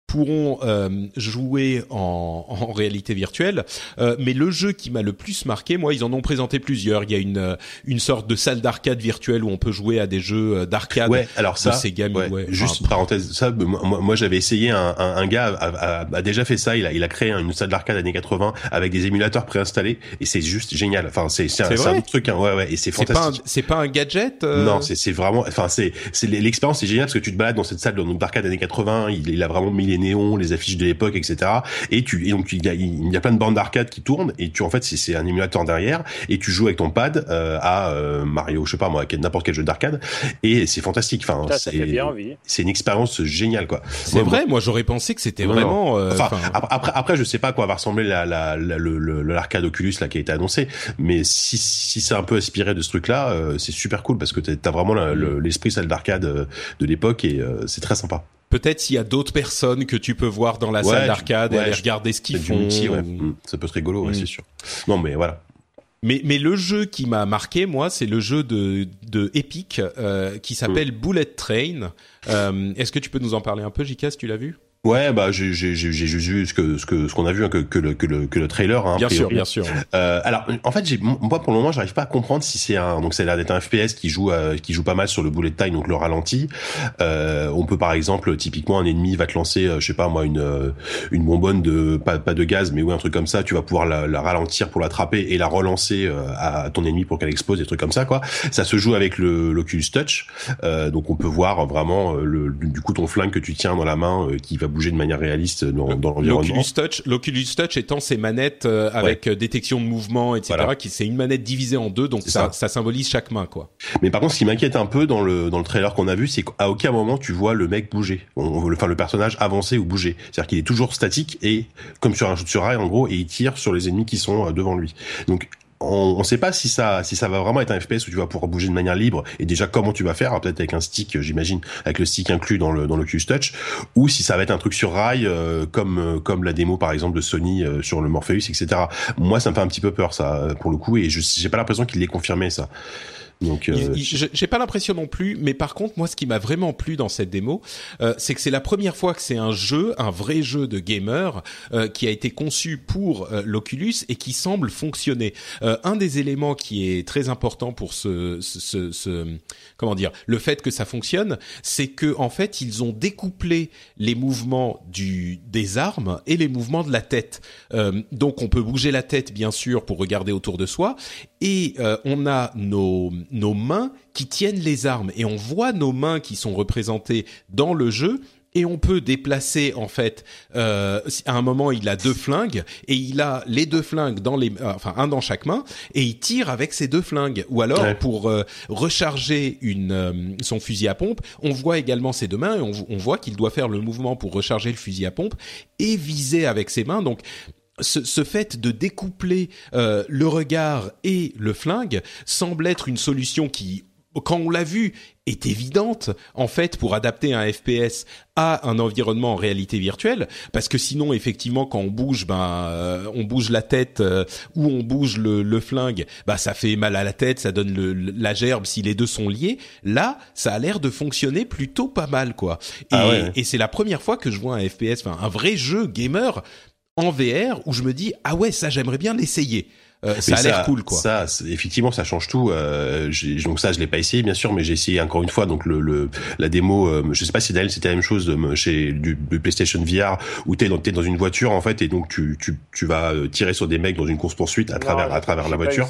pourront euh, jouer en, [laughs] en, réalité virtuelle. Euh, mais le jeu qui m'a le plus marqué, moi, ils en ont présenté plusieurs. Il y a une euh, une sorte de salle d'arcade virtuelle où on peut jouer à des jeux euh, d'arcade. Ouais, alors ça, c'est ouais, ouais. juste parenthèse, ça, moi, moi j'avais essayé un, un, un gars a, a, a, déjà fait ça. Il a il a créé une salle d'arcade années 80 avec des émulateurs préinstallés et c'est juste génial. Enfin, c'est c'est un, un, truc, hein, ouais, ouais, et c'est fantastique. C'est pas, un gadget. Non, c'est c'est vraiment, enfin c'est c'est l'expérience c'est génial parce que tu te balades dans cette salle d'arcade années 80. Il, il a vraiment mis les néons, les affiches de l'époque, etc. Et tu et donc il y a, il y a plein de bandes d'arcade qui tournent et tu en fait c'est un émulateur derrière et tu joues avec ton pad euh, à euh, Mario, je sais pas moi, n'importe quel jeu d'arcade et c'est fantastique. Enfin, c'est c'est une expérience géniale quoi. C'est vrai, moi j'aurais pensé que c'était vraiment. Euh, enfin, après après je sais pas quoi va ressembler la la, l'arcade Oculus là qui a été annoncé, mais si si c'est un peu inspiré de ce truc là, c'est super cool parce que t'as vraiment mm. l'esprit salle d'arcade de l'époque et c'est très sympa peut-être s'il y a d'autres personnes que tu peux voir dans la salle d'arcade et aller regarder ce qu'ils font. Mm. Ça peut être rigolo, mm. c'est sûr. Non, mais voilà. Mais, mais le jeu qui m'a marqué, moi, c'est le jeu de, de Epic euh, qui s'appelle mm. Bullet Train. Euh, Est-ce que tu peux nous en parler un peu, Jika, si tu l'as vu? Ouais, bah j'ai j'ai j'ai vu ce que ce que ce qu'on a vu hein, que que le que le que le trailer. Hein, bien sûr, bien sûr. Euh, alors en fait, j'ai moi pour le moment, j'arrive pas à comprendre si c'est un donc c'est l'air d'être un FPS qui joue euh, qui joue pas mal sur le bullet time donc le ralenti. Euh, on peut par exemple typiquement un ennemi va te lancer, euh, je sais pas moi une euh, une bonbonne de pas pas de gaz mais oui un truc comme ça, tu vas pouvoir la, la ralentir pour l'attraper et la relancer à ton ennemi pour qu'elle explose des trucs comme ça quoi. Ça se joue avec le l'Oculus Touch, donc on peut voir vraiment le du coup ton flingue que tu tiens dans la main qui va bouger de manière réaliste dans, dans l'environnement. L'Oculus Touch, l'Oculus Touch étant ces manettes euh, avec euh, détection de mouvement, etc. Qui c'est une manette divisée en deux, donc ça, ça, symbolise chaque main, quoi. Mais par contre, ce qui m'inquiète un peu dans le dans le trailer qu'on a vu, c'est qu'à aucun moment tu vois le mec bouger, on, enfin le personnage avancer ou bouger. C'est-à-dire qu'il est toujours statique et comme sur un jeu de rail en gros, et il tire sur les ennemis qui sont euh, devant lui. Donc on ne sait pas si ça si ça va vraiment être un FPS où tu vas pouvoir bouger de manière libre et déjà comment tu vas faire peut-être avec un stick j'imagine avec le stick inclus dans le dans le Touch ou si ça va être un truc sur rail euh, comme euh, comme la démo par exemple de Sony euh, sur le Morpheus etc moi ça me fait un petit peu peur ça pour le coup et je j'ai pas l'impression qu'il l'ait confirmé ça donc, euh, j'ai pas l'impression non plus, mais par contre, moi, ce qui m'a vraiment plu dans cette démo, euh, c'est que c'est la première fois que c'est un jeu, un vrai jeu de gamer, euh, qui a été conçu pour euh, l'Oculus et qui semble fonctionner. Euh, un des éléments qui est très important pour ce, ce, ce, comment dire, le fait que ça fonctionne, c'est que en fait, ils ont découplé les mouvements du des armes et les mouvements de la tête. donc, on peut bouger la tête, bien sûr, pour regarder autour de soi, et on a nos nos mains qui tiennent les armes. Et on voit nos mains qui sont représentées dans le jeu. Et on peut déplacer en fait euh, à un moment il a deux flingues et il a les deux flingues dans les euh, enfin un dans chaque main et il tire avec ces deux flingues. Ou alors pour euh, recharger une son fusil à pompe on voit également ses deux mains et on, on voit qu'il doit faire le mouvement pour recharger le fusil à pompe et viser avec ses mains. Donc ce, ce, fait de découpler euh, le regard et le flingue semble être une solution qui quand on l'a vu, est évidente en fait pour adapter un FPS à un environnement en réalité virtuelle, parce que sinon effectivement quand on bouge, ben euh, on bouge la tête euh, ou on bouge le, le, flingue, bah ça fait mal à la tête, ça donne le, la gerbe si les deux sont liés. Là, ça a l'air de fonctionner plutôt pas mal quoi. Et, ah et c'est la première fois que je vois un FPS, enfin un vrai jeu gamer en VR où je me dis ah ouais ça j'aimerais bien l'essayer. Euh, ça a l'air cool quoi. Ça, effectivement, ça change tout. Euh, donc ça, je l'ai pas essayé bien sûr, mais j'ai essayé encore une fois. Donc le, le la démo, euh, je sais pas si Daniel c'était la même chose euh, chez du, PlayStation VR où t'es dans, es dans une voiture en fait et donc tu, tu, tu vas tirer sur des mecs dans une course poursuite à travers à travers la voiture.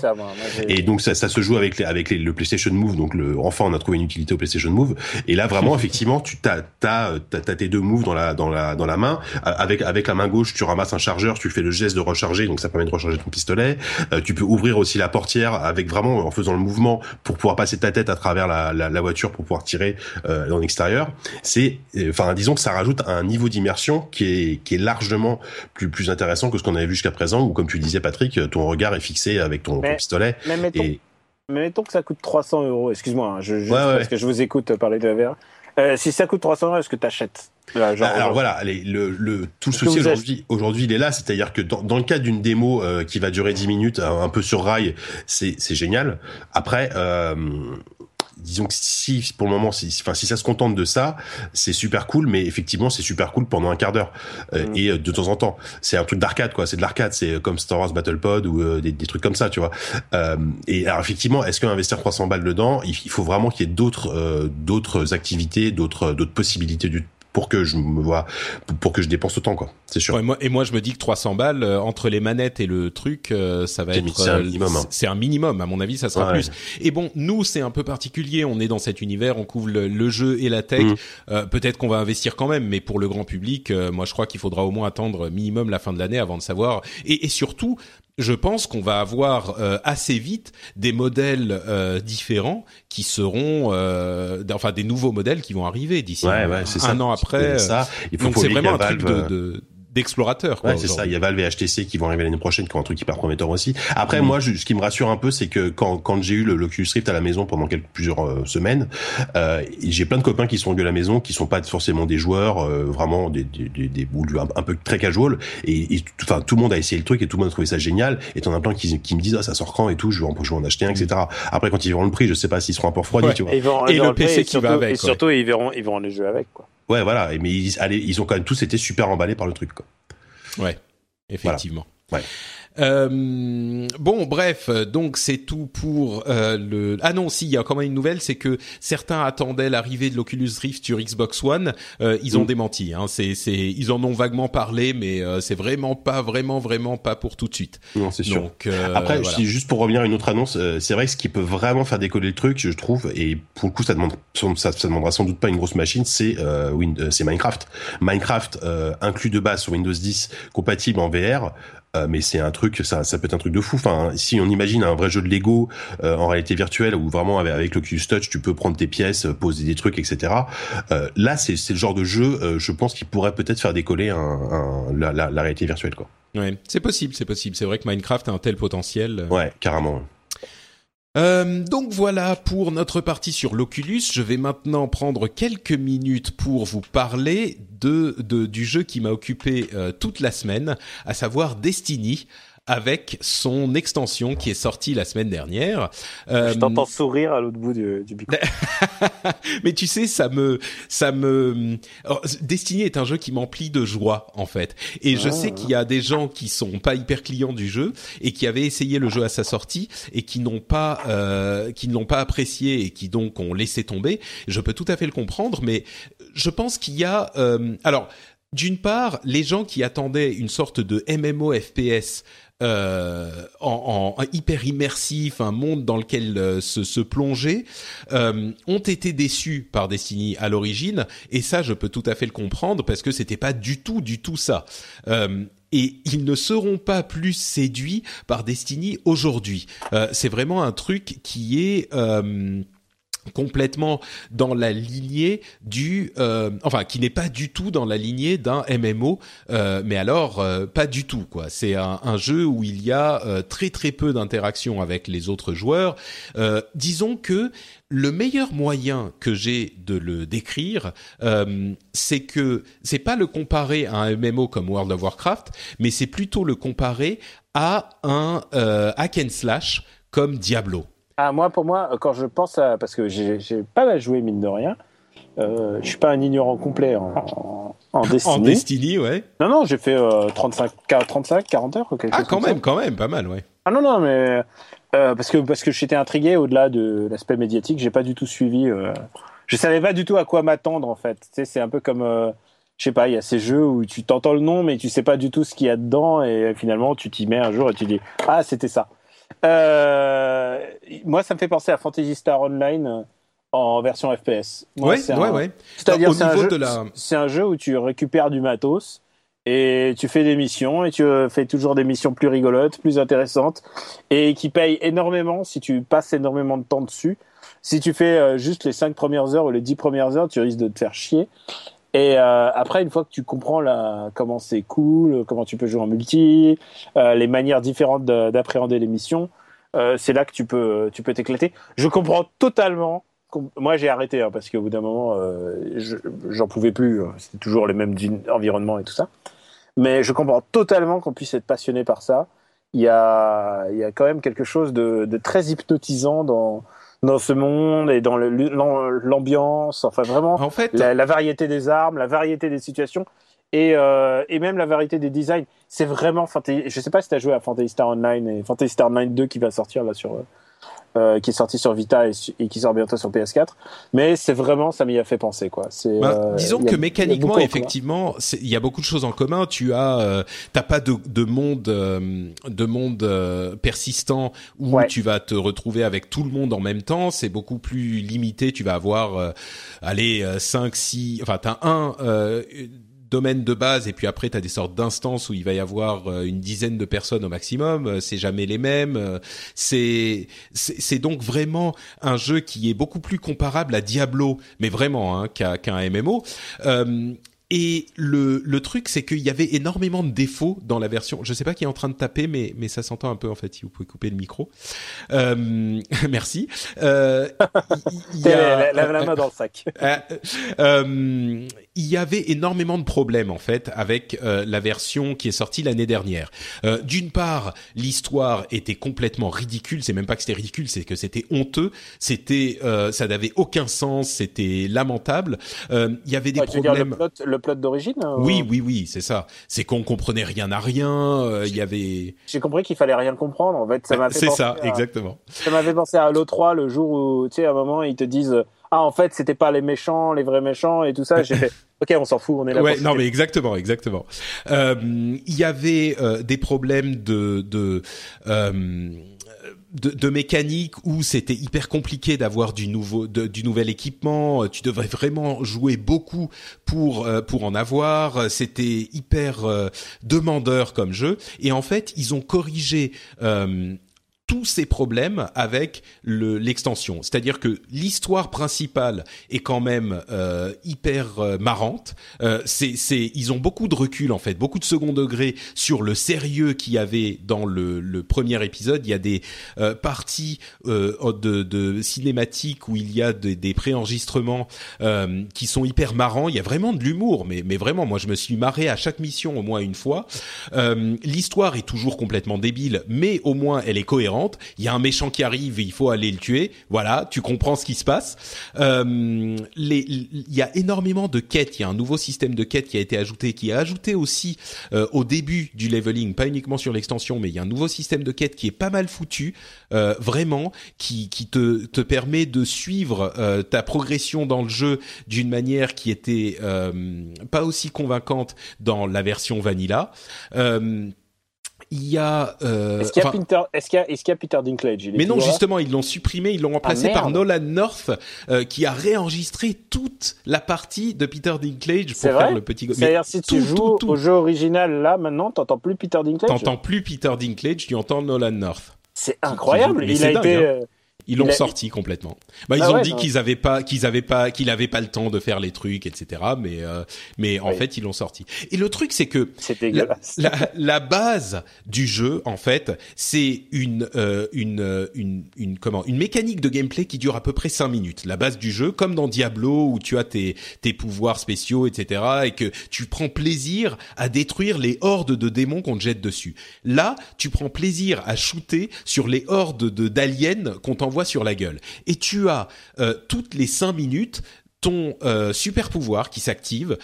et donc ça, ça se joue avec les, avec les, le PlayStation Move. Donc le enfin on a trouvé une utilité au PlayStation Move. Et là vraiment [laughs] effectivement tu t'as t'as t'as tes deux moves dans la dans la dans la main. Avec avec la main gauche tu ramasses un chargeur, tu fais le geste de recharger donc ça permet de recharger ton pistolet. Euh, tu peux ouvrir aussi la portière avec vraiment en faisant le mouvement pour pouvoir passer ta tête à travers la, la, la voiture pour pouvoir tirer euh, dans l'extérieur. C'est, euh, enfin, disons que ça rajoute un niveau d'immersion qui est qui est largement plus plus intéressant que ce qu'on avait vu jusqu'à présent. Où comme tu disais, Patrick, ton regard est fixé avec ton, pistolet. Mais mettons, et... mais mettons que ça coûte 300 euros. Excuse-moi, hein, je, parce que je vous écoute parler de la VR. Euh, si ça coûte 300 euros, est-ce que tu achètes bah, Alors voilà, le, le, tout le souci aujourd'hui, aujourd'hui, il est là, c'est-à-dire que dans, dans le cas d'une démo euh, qui va durer 10 minutes, un, peu sur rail, c'est génial. Après, euh, disons que si pour le moment si enfin si ça se contente de ça c'est super cool mais effectivement c'est super cool pendant un quart d'heure. Euh, mm. et euh, de temps en temps. C'est un truc d'arcade quoi. C'est de l'arcade c'est comme Star Wars Battle Pod ou euh, des, des, trucs comme ça tu vois. Et alors effectivement est-ce qu'investir 300 balles dedans il, faut vraiment qu'il y ait d'autres d'autres activités d'autres d'autres possibilités du pour que je me vois pour que je dépense autant quoi. C'est sûr. Et, moi, et moi je me dis que 300 balles euh, entre les manettes et le truc euh, ça va être c'est un euh, minimum hein. c'est un minimum à mon avis ça sera plus. et bon nous c'est un peu particulier on est dans cet univers on couvre le, jeu et la tech. Mm. peut-être qu'on va investir quand même mais pour le grand public moi je crois qu'il faudra au moins attendre minimum la fin de l'année avant de savoir. Et, et surtout je pense qu'on va avoir euh, assez vite des modèles euh, différents qui seront, euh, enfin des nouveaux modèles qui vont arriver d'ici un, an après. Ça. Il faut donc c'est vraiment un truc de, de d'explorateurs. Ouais, c'est ça. Il y a Valve et HTC qui vont arriver l'année prochaine, qui ont un truc hyper prometteur aussi. Après, moi, je, ce qui me rassure un peu, c'est que quand, quand j'ai eu le Oculus Rift à la maison pendant quelques, plusieurs euh, semaines, euh, j'ai plein de copains qui sont venus à la maison, qui sont pas forcément des joueurs, euh, vraiment des, des, des, des un, peu très casual. Et, enfin, tout le monde a essayé le truc et tout le monde a trouvé ça génial. Et t'en as plein qui, qui me disent, ah, ça sort quand et tout, je vais en, je vais en acheter un, etc. Après, quand ils verront le prix, je sais pas s'ils seront un peu refroidis, tu vois. Et, le PC qui va avec. Et surtout, ils verront, ils verront les jeux avec, quoi. Ouais, voilà. Mais ils, allez, ils ont quand même tous été super emballés par le truc, quoi. Ouais, effectivement. Ouais. Euh, bon, bref, donc c'est tout pour euh, le. Ah non, si, il y a quand même une nouvelle, c'est que certains attendaient l'arrivée de l'Oculus Rift sur Xbox One. Euh, ils ont mm. démenti. Hein. C'est, c'est, ils en ont vaguement parlé, mais euh, c'est vraiment pas, vraiment, vraiment pas pour tout de suite. Non, c'est sûr. Donc, euh, Après, juste pour revenir à une autre annonce, c'est vrai que ce qui peut vraiment faire décoller le truc, je trouve, et pour le coup, ça demande, ça, ça demandera sans doute pas une grosse machine, c'est c'est Minecraft. Minecraft inclus de base sur Windows 10, compatible en VR. Euh, mais c'est un truc, ça, ça peut être un truc de fou. Enfin, si on imagine un vrai jeu de Lego euh, en réalité virtuelle où vraiment avec, avec l'Oculus Touch, tu peux prendre tes pièces, poser des trucs, etc. Euh, là, c'est le genre de jeu, je pense, qui pourrait peut-être faire décoller un, la, la, la, réalité virtuelle, quoi. Ouais, c'est possible, c'est possible. C'est vrai que Minecraft a un tel potentiel. Ouais, carrément. Euh, donc voilà pour notre partie sur l'Oculus. Je vais maintenant prendre quelques minutes pour vous parler du jeu qui m'a occupé euh, toute la semaine, à savoir Destiny avec son extension qui est sortie la semaine dernière. Euh, Je t'entends sourire à l'autre bout du, du. [laughs] Mais tu sais, ça me, ça me, oh, Destiny est un jeu qui m'emplit de joie en fait. Et je sais ah. qu'il y a des gens qui sont pas hyper clients du jeu et qui avaient essayé le jeu à sa sortie et qui n'ont pas, euh, qui ne l'ont pas apprécié et qui donc ont laissé tomber. Je peux tout à fait le comprendre, mais je pense qu'il y a, euh, alors. D'une part, les gens qui attendaient une sorte de MMO FPS euh, en, en, hyper immersif, un monde dans lequel euh, se, se, plonger, euh, ont été déçus par Destiny à l'origine, et ça je peux tout à fait le comprendre parce que c'était pas du tout, du tout ça. Euh, et ils ne seront pas plus séduits par Destiny aujourd'hui. c'est vraiment un truc qui est complètement dans la lignée du euh, enfin qui n'est pas du tout dans la lignée d'un MMO euh, mais alors euh, pas du tout quoi. C'est un, jeu où il y a euh, très très peu d'interaction avec les autres joueurs. Disons que le meilleur moyen que j'ai de le décrire c'est que c'est pas le comparer à un MMO comme World of Warcraft mais c'est plutôt le comparer à un hack and slash comme Diablo ah, moi, pour moi, quand je pense à. Parce que j'ai pas mal joué, mine de rien. Euh, je suis pas un ignorant complet en, en, Destiny. en Destiny, ouais. Non, non, j'ai fait 35, 35, 40 heures. Quelque ah, quand même, quand même, pas mal, ouais. Ah non, non, mais euh, parce que parce que j'étais intrigué au-delà de l'aspect médiatique, j'ai pas du tout suivi. Euh, je savais pas du tout à quoi m'attendre en fait. Tu sais, c'est un peu comme, euh, je sais pas, il y a ces jeux où tu t'entends le nom mais tu sais pas du tout ce qu'il y a dedans et finalement tu t'y mets un jour et tu dis ah c'était ça. Euh, moi, ça me fait penser à Fantasy Star Online euh, en version FPS. ouais, ouais, ouais. C'est-à-dire, c'est un, jeu, la... un jeu où tu récupères du matos et tu fais des missions et tu euh, fais toujours des missions plus rigolotes, plus intéressantes et qui payent énormément si tu passes énormément de temps dessus. Si tu fais juste les 5 premières heures ou les 10 premières heures, tu risques de te faire chier. Et euh, après, une fois que tu comprends la, comment c'est cool, comment tu peux jouer en multi, euh, les manières différentes d'appréhender les missions, euh, c'est là que tu peux tu peux t'éclater. Je comprends totalement. Moi, j'ai arrêté hein, parce qu'au bout d'un moment, j'en pouvais plus. C'était toujours les mêmes environnements et tout ça. Mais je comprends totalement qu'on puisse être passionné par ça. Il y a, il y a quand même quelque chose de, de très hypnotisant dans, dans ce monde et dans l'ambiance, enfin vraiment en fait, la, variété des armes, la variété des situations et, euh, et même la variété des designs. C'est vraiment fantasy. Je sais pas si tu as joué à Fantasy Star Online et Fantasy Star Online 2 qui va sortir là sur euh, qui est sorti sur Vita et, qui sort bientôt sur PS4. Mais c'est vraiment, ça m'y a fait penser, quoi. C'est, bah, euh, disons que mécaniquement, effectivement, il y a beaucoup de choses en commun. Tu as, euh, t'as pas de, de monde, de monde persistant où tu vas te retrouver avec tout le monde en même temps. C'est beaucoup plus limité. Tu vas avoir, allez, 5, 6, enfin, t'as un domaine de base et puis après tu as des sortes d'instances où il va y avoir euh, une dizaine de personnes au maximum, euh, c'est jamais les mêmes, euh, c'est c'est donc vraiment un jeu qui est beaucoup plus comparable à Diablo, mais vraiment hein, qu'à qu'un MMO. Et le, le truc, c'est qu'il y avait énormément de défauts dans la version. Je sais pas qui est en train de taper, mais, mais ça s'entend un peu en fait. Si vous pouvez couper le micro. Euh, [laughs] merci. Euh, y a, la, la, [laughs] main dans le sac. Euh, il y avait énormément de problèmes en fait avec euh, la version qui est sortie l'année dernière. Euh, D'une part, l'histoire était complètement ridicule. C'est même pas que c'était ridicule, c'est que c'était honteux. C'était, ça n'avait aucun sens. C'était lamentable. Il y avait des problèmes le plot d'origine euh, Oui, oui, oui, c'est ça. C'est qu'on comprenait rien à rien. Euh, il y avait. J'ai compris qu'il fallait rien comprendre. En fait, ça m'a C'est ça, exactement. Ça m'avait pensé à l'O3 le jour où, tu sais, à un moment ils te disent ah en fait c'était pas les méchants, les vrais méchants et tout ça. J'ai fait [laughs] ok on s'en fout, on est là. Ouais, non mais exactement, exactement. Euh, il y avait des problèmes de de de, de, mécanique où c'était hyper compliqué d'avoir du nouveau du nouvel équipement tu devrais vraiment jouer beaucoup pour euh, pour en avoir c'était hyper euh, demandeur comme jeu et en fait ils ont corrigé euh, tous ces problèmes avec l'extension. C'est-à-dire que l'histoire principale est quand même euh, hyper euh, marrante. Euh, c'est, ils ont beaucoup de recul en fait, beaucoup de second degré sur le sérieux qu'il y avait dans le, le, premier épisode. Il y a des euh, parties euh, de, de cinématiques où il y a des, des préenregistrements qui sont hyper marrants. Il y a vraiment de l'humour, mais, mais vraiment, moi je me suis marré à chaque mission au moins une fois. l'histoire est toujours complètement débile, mais au moins elle est cohérente il y a un méchant qui arrive, et il faut aller le tuer. Voilà, tu comprends ce qui se passe. Euh, il y a énormément de quêtes. Il y a un nouveau système de quêtes qui a été ajouté, qui est ajouté aussi euh, au début du leveling, pas uniquement sur l'extension, mais il y a un nouveau système de quêtes qui est pas mal foutu, euh, vraiment, qui, te, permet de suivre ta progression dans le jeu d'une manière qui était pas aussi convaincante dans la version vanilla. Il y a. Euh, est-ce qu'il y, est qu y, a Peter Dinklage? Mais non, justement, ils l'ont supprimé, ils l'ont remplacé ah, par Nolan North, euh, qui a réenregistré toute la partie de Peter Dinklage pour faire le petit. C'est-à-dire si tu joues au jeu original là maintenant, t'entends plus Peter Dinklage? T'entends plus Peter Dinklage, tu entends Nolan North. C'est incroyable. Il a été. Hein. Euh, Ils l'ont sorti complètement. Bah, ils bah ont dit qu'ils avaient pas, qu'ils avaient pas, qu'il avait pas le temps de faire les trucs, etc. Mais, euh, mais en fait, ils l'ont sorti. Et le truc, c'est que la, la, base du jeu, en fait, c'est une, euh, une, une, une, comment, une mécanique de gameplay qui dure à peu près 5 minutes. La base du jeu, comme dans Diablo où tu as tes, tes pouvoirs spéciaux, etc. Et que tu prends plaisir à détruire les hordes de démons qu'on te jette dessus. Là, tu prends plaisir à shooter sur les hordes de d'aliens qu'on t'envoie sur la gueule. Et tu as euh, toutes les cinq minutes ton euh, super pouvoir qui s'active.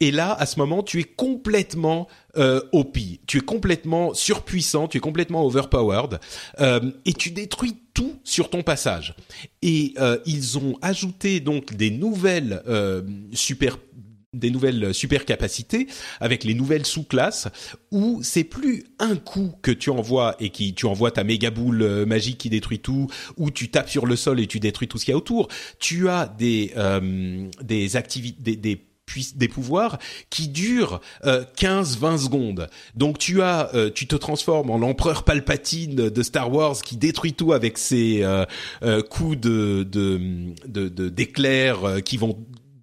Et là, à ce moment, tu es complètement euh, OP, tu es complètement surpuissant, tu es complètement overpowered, euh, et tu détruis tout sur ton passage. Et ils ont ajouté donc des nouvelles super des nouvelles super capacités avec les nouvelles sous-classes où c'est plus un coup que tu envoies et qui tu envoies ta méga boule euh, magique qui détruit tout ou tu tapes sur le sol et tu détruis tout ce qu'il y a autour. Tu as des euh, des activités des, des pouvoirs qui durent 15-20 euh, secondes. Donc tu as, tu te transformes en l'empereur Palpatine de Star Wars qui détruit tout avec ses coups de d'éclairs de, qui vont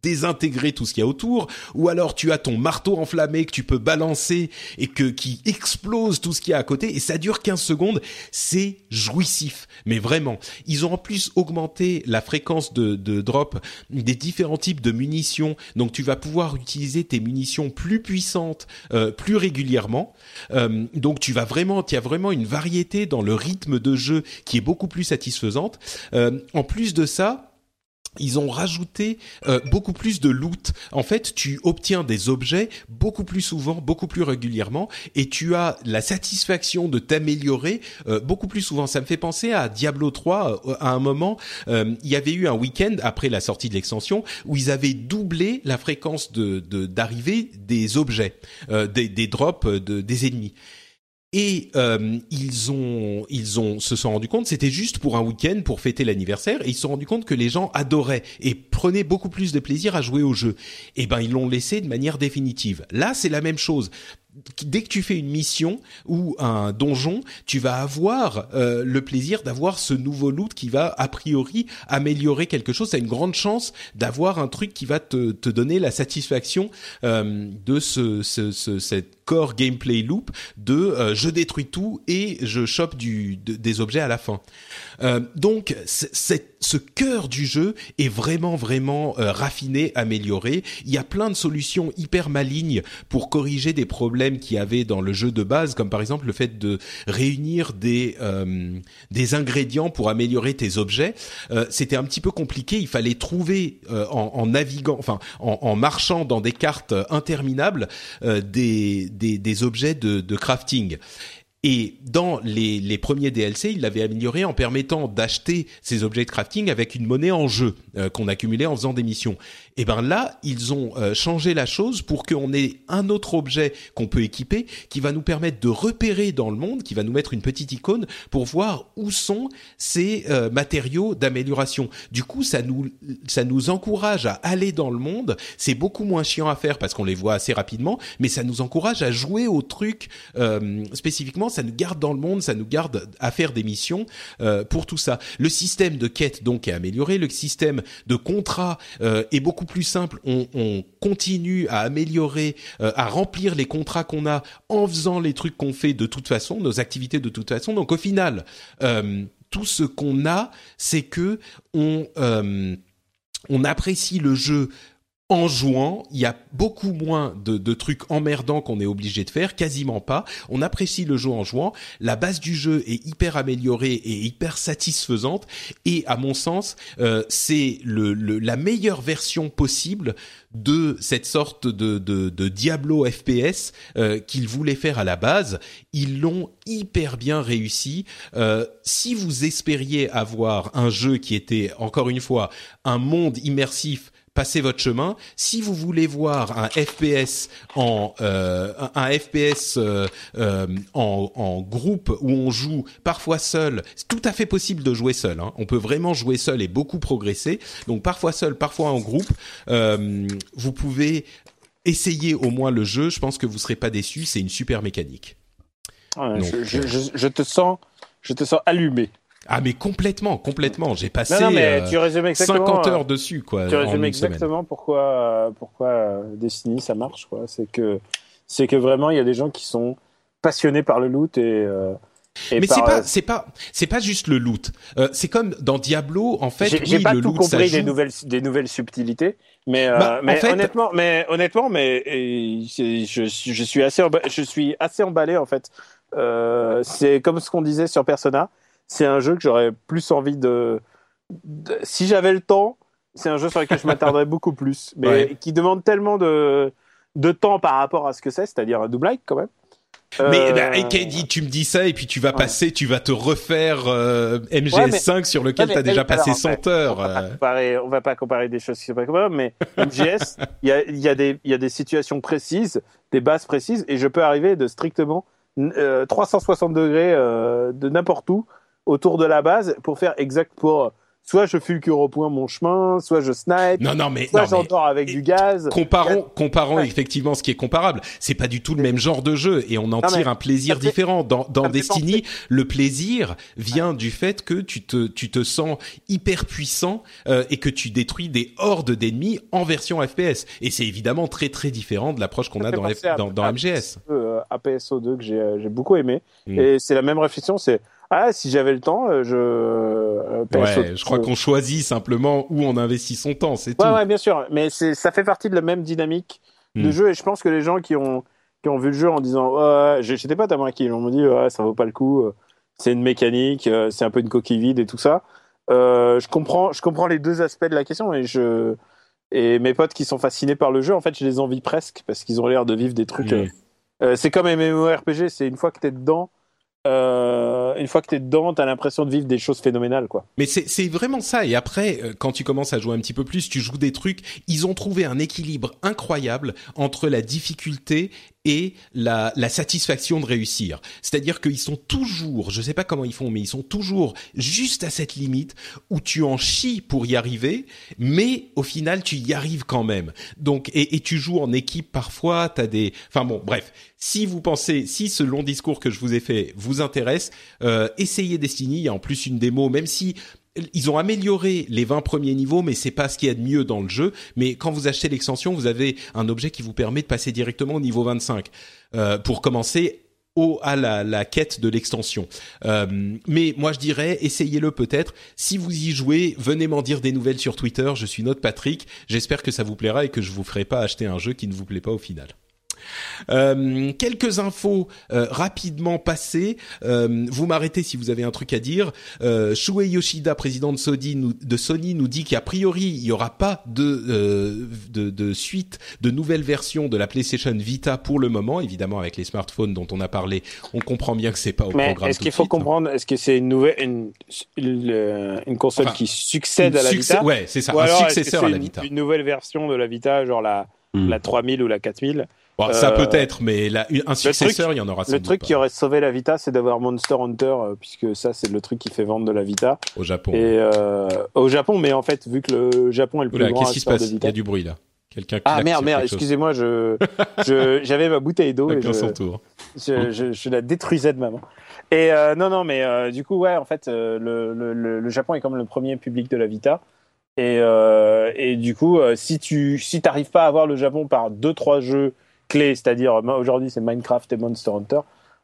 désintégrer tout ce qu'il y a autour, ou alors tu as ton marteau enflammé que tu peux balancer et que qui explose tout ce qu'il y a à côté et ça dure 15 secondes, c'est jouissif. Mais vraiment, ils ont en plus augmenté la fréquence de, drop des différents types de munitions, donc tu vas pouvoir utiliser tes munitions plus puissantes euh, plus régulièrement. Euh, donc tu vas vraiment, tu as vraiment une variété dans le rythme de jeu qui est beaucoup plus satisfaisante. Euh, en plus de ça, ils ont rajouté euh, beaucoup plus de loot. En fait, tu obtiens des objets beaucoup plus souvent, beaucoup plus régulièrement, et tu as la satisfaction de t'améliorer euh, beaucoup plus souvent. Ça me fait penser à Diablo 3. Euh, à un moment, il y avait eu un week-end après la sortie de l'extension où ils avaient doublé la fréquence d'arrivée des objets, des, des drops de, des ennemis et euh, ils ont ils ont se sont rendu compte c'était juste pour un week-end pour fêter l'anniversaire et ils se sont rendu compte que les gens adoraient et prenaient beaucoup plus de plaisir à jouer au jeu. Et ben ils l'ont laissé de manière définitive. Là c'est la même chose dès que tu fais une mission ou un donjon, tu vas avoir euh, le plaisir d'avoir ce nouveau loot qui va a priori améliorer quelque chose. C'est une grande chance d'avoir un truc qui va te, te donner la satisfaction euh, de ce, ce, ce, cette core gameplay loop de euh, je détruis tout et je chope du, des objets à la fin. Euh, donc ce cœur du jeu est vraiment vraiment euh, raffiné, amélioré. Il y a plein de solutions hyper malignes pour corriger des problèmes qu'il y avait dans le jeu de base, comme par exemple le fait de réunir des euh, des ingrédients pour améliorer tes objets. C'était un petit peu compliqué. Il fallait trouver en, en, naviguant, enfin en, en, marchant dans des cartes interminables des, des, objets de, de crafting. Et dans les, les premiers DLC, il l'avait amélioré en permettant d'acheter ces objets de crafting avec une monnaie en jeu euh, qu'on accumulait en faisant des missions. Et ben là, ils ont euh, changé la chose pour qu'on ait un autre objet qu'on peut équiper qui va nous permettre de repérer dans le monde, qui va nous mettre une petite icône pour voir où sont ces euh, matériaux d'amélioration. Du coup, ça nous ça nous encourage à aller dans le monde. C'est beaucoup moins chiant à faire parce qu'on les voit assez rapidement, mais ça nous encourage à jouer au truc euh, spécifiquement. Ça nous garde dans le monde, ça nous garde à faire des missions pour tout ça. Le système de quête donc est amélioré, le système de contrat est beaucoup plus simple. On, continue à améliorer, euh, à remplir les contrats qu'on a en faisant les trucs qu'on fait de toute façon, nos activités de toute façon. Donc au final, euh, tout ce qu'on a, c'est que on euh, on apprécie le jeu en jouant, il y a beaucoup moins de, de trucs emmerdants qu'on est obligé de faire, quasiment pas. On apprécie le jeu en jouant. La base du jeu est hyper améliorée et hyper satisfaisante. Et à mon sens, euh, c'est la meilleure version possible de cette sorte de Diablo FPS euh, qu'ils voulaient faire à la base. Ils l'ont hyper bien réussi. Euh, si vous espériez avoir un jeu qui était encore une fois un monde immersif passez votre chemin. Si vous voulez voir un FPS en euh, un, FPS euh, euh, en, en, groupe où on joue parfois seul, c'est tout à fait possible de jouer seul. Hein. On peut vraiment jouer seul et beaucoup progresser. Donc parfois seul, parfois en groupe. vous pouvez essayer au moins le jeu. Je pense que vous serez pas déçus. C'est une super mécanique. je, je, je, te sens, je te sens allumé. Ah mais complètement, complètement. J'ai passé non, mais tu 50 heures dessus quoi. Tu résumes exactement pourquoi pourquoi Destiny ça marche quoi. C'est que c'est que vraiment il y a des gens qui sont passionnés par le loot et mais c'est pas, c'est pas, c'est pas juste le loot. Euh, c'est comme dans Diablo, en fait. J'ai oui, pas le tout loot, compris des nouvelles, des nouvelles subtilités, mais, euh, bah, mais honnêtement, mais honnêtement, mais je, je suis assez, je suis assez emballé en fait. Euh, c'est comme ce qu'on disait sur Persona. C'est un jeu que j'aurais plus envie de, de si j'avais le temps. C'est un jeu sur lequel je m'attarderais [laughs] beaucoup plus, mais qui demande tellement de de temps par rapport à ce que c'est, c'est-à-dire un double like quand même. Mais bah, tu me dis ça et puis tu vas passer, tu vas te refaire euh, MGS5 sur lequel tu as déjà passé 100 heures. On va, pas euh. comparer, on va pas comparer des choses qui sont pas comparables, mais MGS, il y a, y, a des, y a des situations précises, des bases précises, et je peux arriver de strictement 360 euh, degrés de n'importe où autour de la base pour faire exact pour soit je fulgure au point mon chemin, soit je snipe, non, non, mais, soit j'entends avec du gaz. Comparons, comparons effectivement ce qui est comparable. C'est pas du tout le même genre de jeu et on en tire un plaisir différent. Dans, dans Destiny, le plaisir vient du fait que tu te, tu te sens hyper puissant euh, et que tu détruis des hordes d'ennemis en version FPS. Et c'est évidemment très très différent de l'approche qu'on a dans, dans, dans, MGS. Euh, APSO2 que j'ai, j'ai beaucoup aimé. Mm. Et c'est la même réflexion, c'est ah, si j'avais le temps, euh, je. Euh, ouais, je crois qu'on choisit simplement où on investit son temps, c'est tout. Ouais, bien sûr, mais c'est ça fait partie de la même dynamique de hmm. jeu et je pense que les gens qui ont qui ont vu le jeu en disant ouais, j'étais pas tellement qui, on me dit ouais, ça vaut pas le coup, euh, c'est une mécanique, c'est un peu une coquille vide et tout ça. Euh, je comprends, je comprends les deux aspects de la question et je et mes potes qui sont fascinés par le jeu, en fait, je les envie presque parce qu'ils ont l'air de vivre des trucs. Hmm. c'est comme MMORPG, c'est une fois que t'es dedans euh, une fois que t'es dedans, t'as l'impression de vivre des choses phénoménales, quoi. Mais c'est vraiment ça. Et après, euh, quand tu commences à jouer un petit peu plus, tu joues des trucs. Ils ont trouvé un équilibre incroyable entre la difficulté et la, la satisfaction de réussir. C'est-à-dire qu'ils sont toujours, je sais pas comment ils font, mais ils sont toujours juste à cette limite où tu en chies pour y arriver, mais au final tu y arrives quand même. Donc et, et tu joues en équipe parfois, t'as des, enfin bon, bref. Si vous pensez, si ce long discours que je vous ai fait vous intéresse, euh, essayez Destiny. Il y a en plus une démo, même si ils ont amélioré les 20 premiers niveaux, mais c'est pas ce qu'il y a de mieux dans le jeu. Mais quand vous achetez l'extension, vous avez un objet qui vous permet de passer directement au niveau 25 euh, pour commencer au, à la, quête de l'extension. Euh, mais moi je dirais, essayez-le peut-être. Si vous y jouez, venez m'en dire des nouvelles sur Twitter. Je suis notre Patrick. J'espère que ça vous plaira et que je vous ferai pas acheter un jeu qui ne vous plaît pas au final. Euh, quelques infos euh, rapidement passées. Euh, vous m'arrêtez si vous avez un truc à dire. Euh, Shuei Yoshida, président de Sony, nous, de Sony, nous dit qu'a priori il n'y aura pas de, de, de suite, de nouvelles versions de la PlayStation Vita pour le moment. Évidemment, avec les smartphones dont on a parlé, on comprend bien que c'est pas au Mais programme. Est-ce qu'il faut comprendre Est-ce que c'est une nouvelle une, une, console qui succède à la Vita Ouais, c'est ça, un successeur à la Vita. Une, nouvelle version de la Vita, genre la hmm. la 3000 ou la 4000 ça euh, peut être, mais là, un successeur, il y en aura. Le truc qui aurait sauvé la Vita, c'est d'avoir Monster Hunter, euh, puisque ça, c'est le truc qui fait vendre de la Vita. Au Japon. Et euh, au Japon, mais en fait, vu que le Japon est le plus Oula, grand. Qu'est-ce qui se passe Il y a du bruit là. Quelqu'un Ah merde, merde, excusez-moi, [laughs] je, j'avais ma bouteille d'eau et je, son tour. Je, je, je, la détruisais de maman. Et euh, non, non, mais euh, du coup, ouais, en fait, le, le, le, Japon est comme le premier public de la Vita. Et, et du coup, si tu si t'arrives pas à avoir le Japon par deux trois jeux clés, c'est-à-dire aujourd'hui c'est Minecraft et Monster Hunter,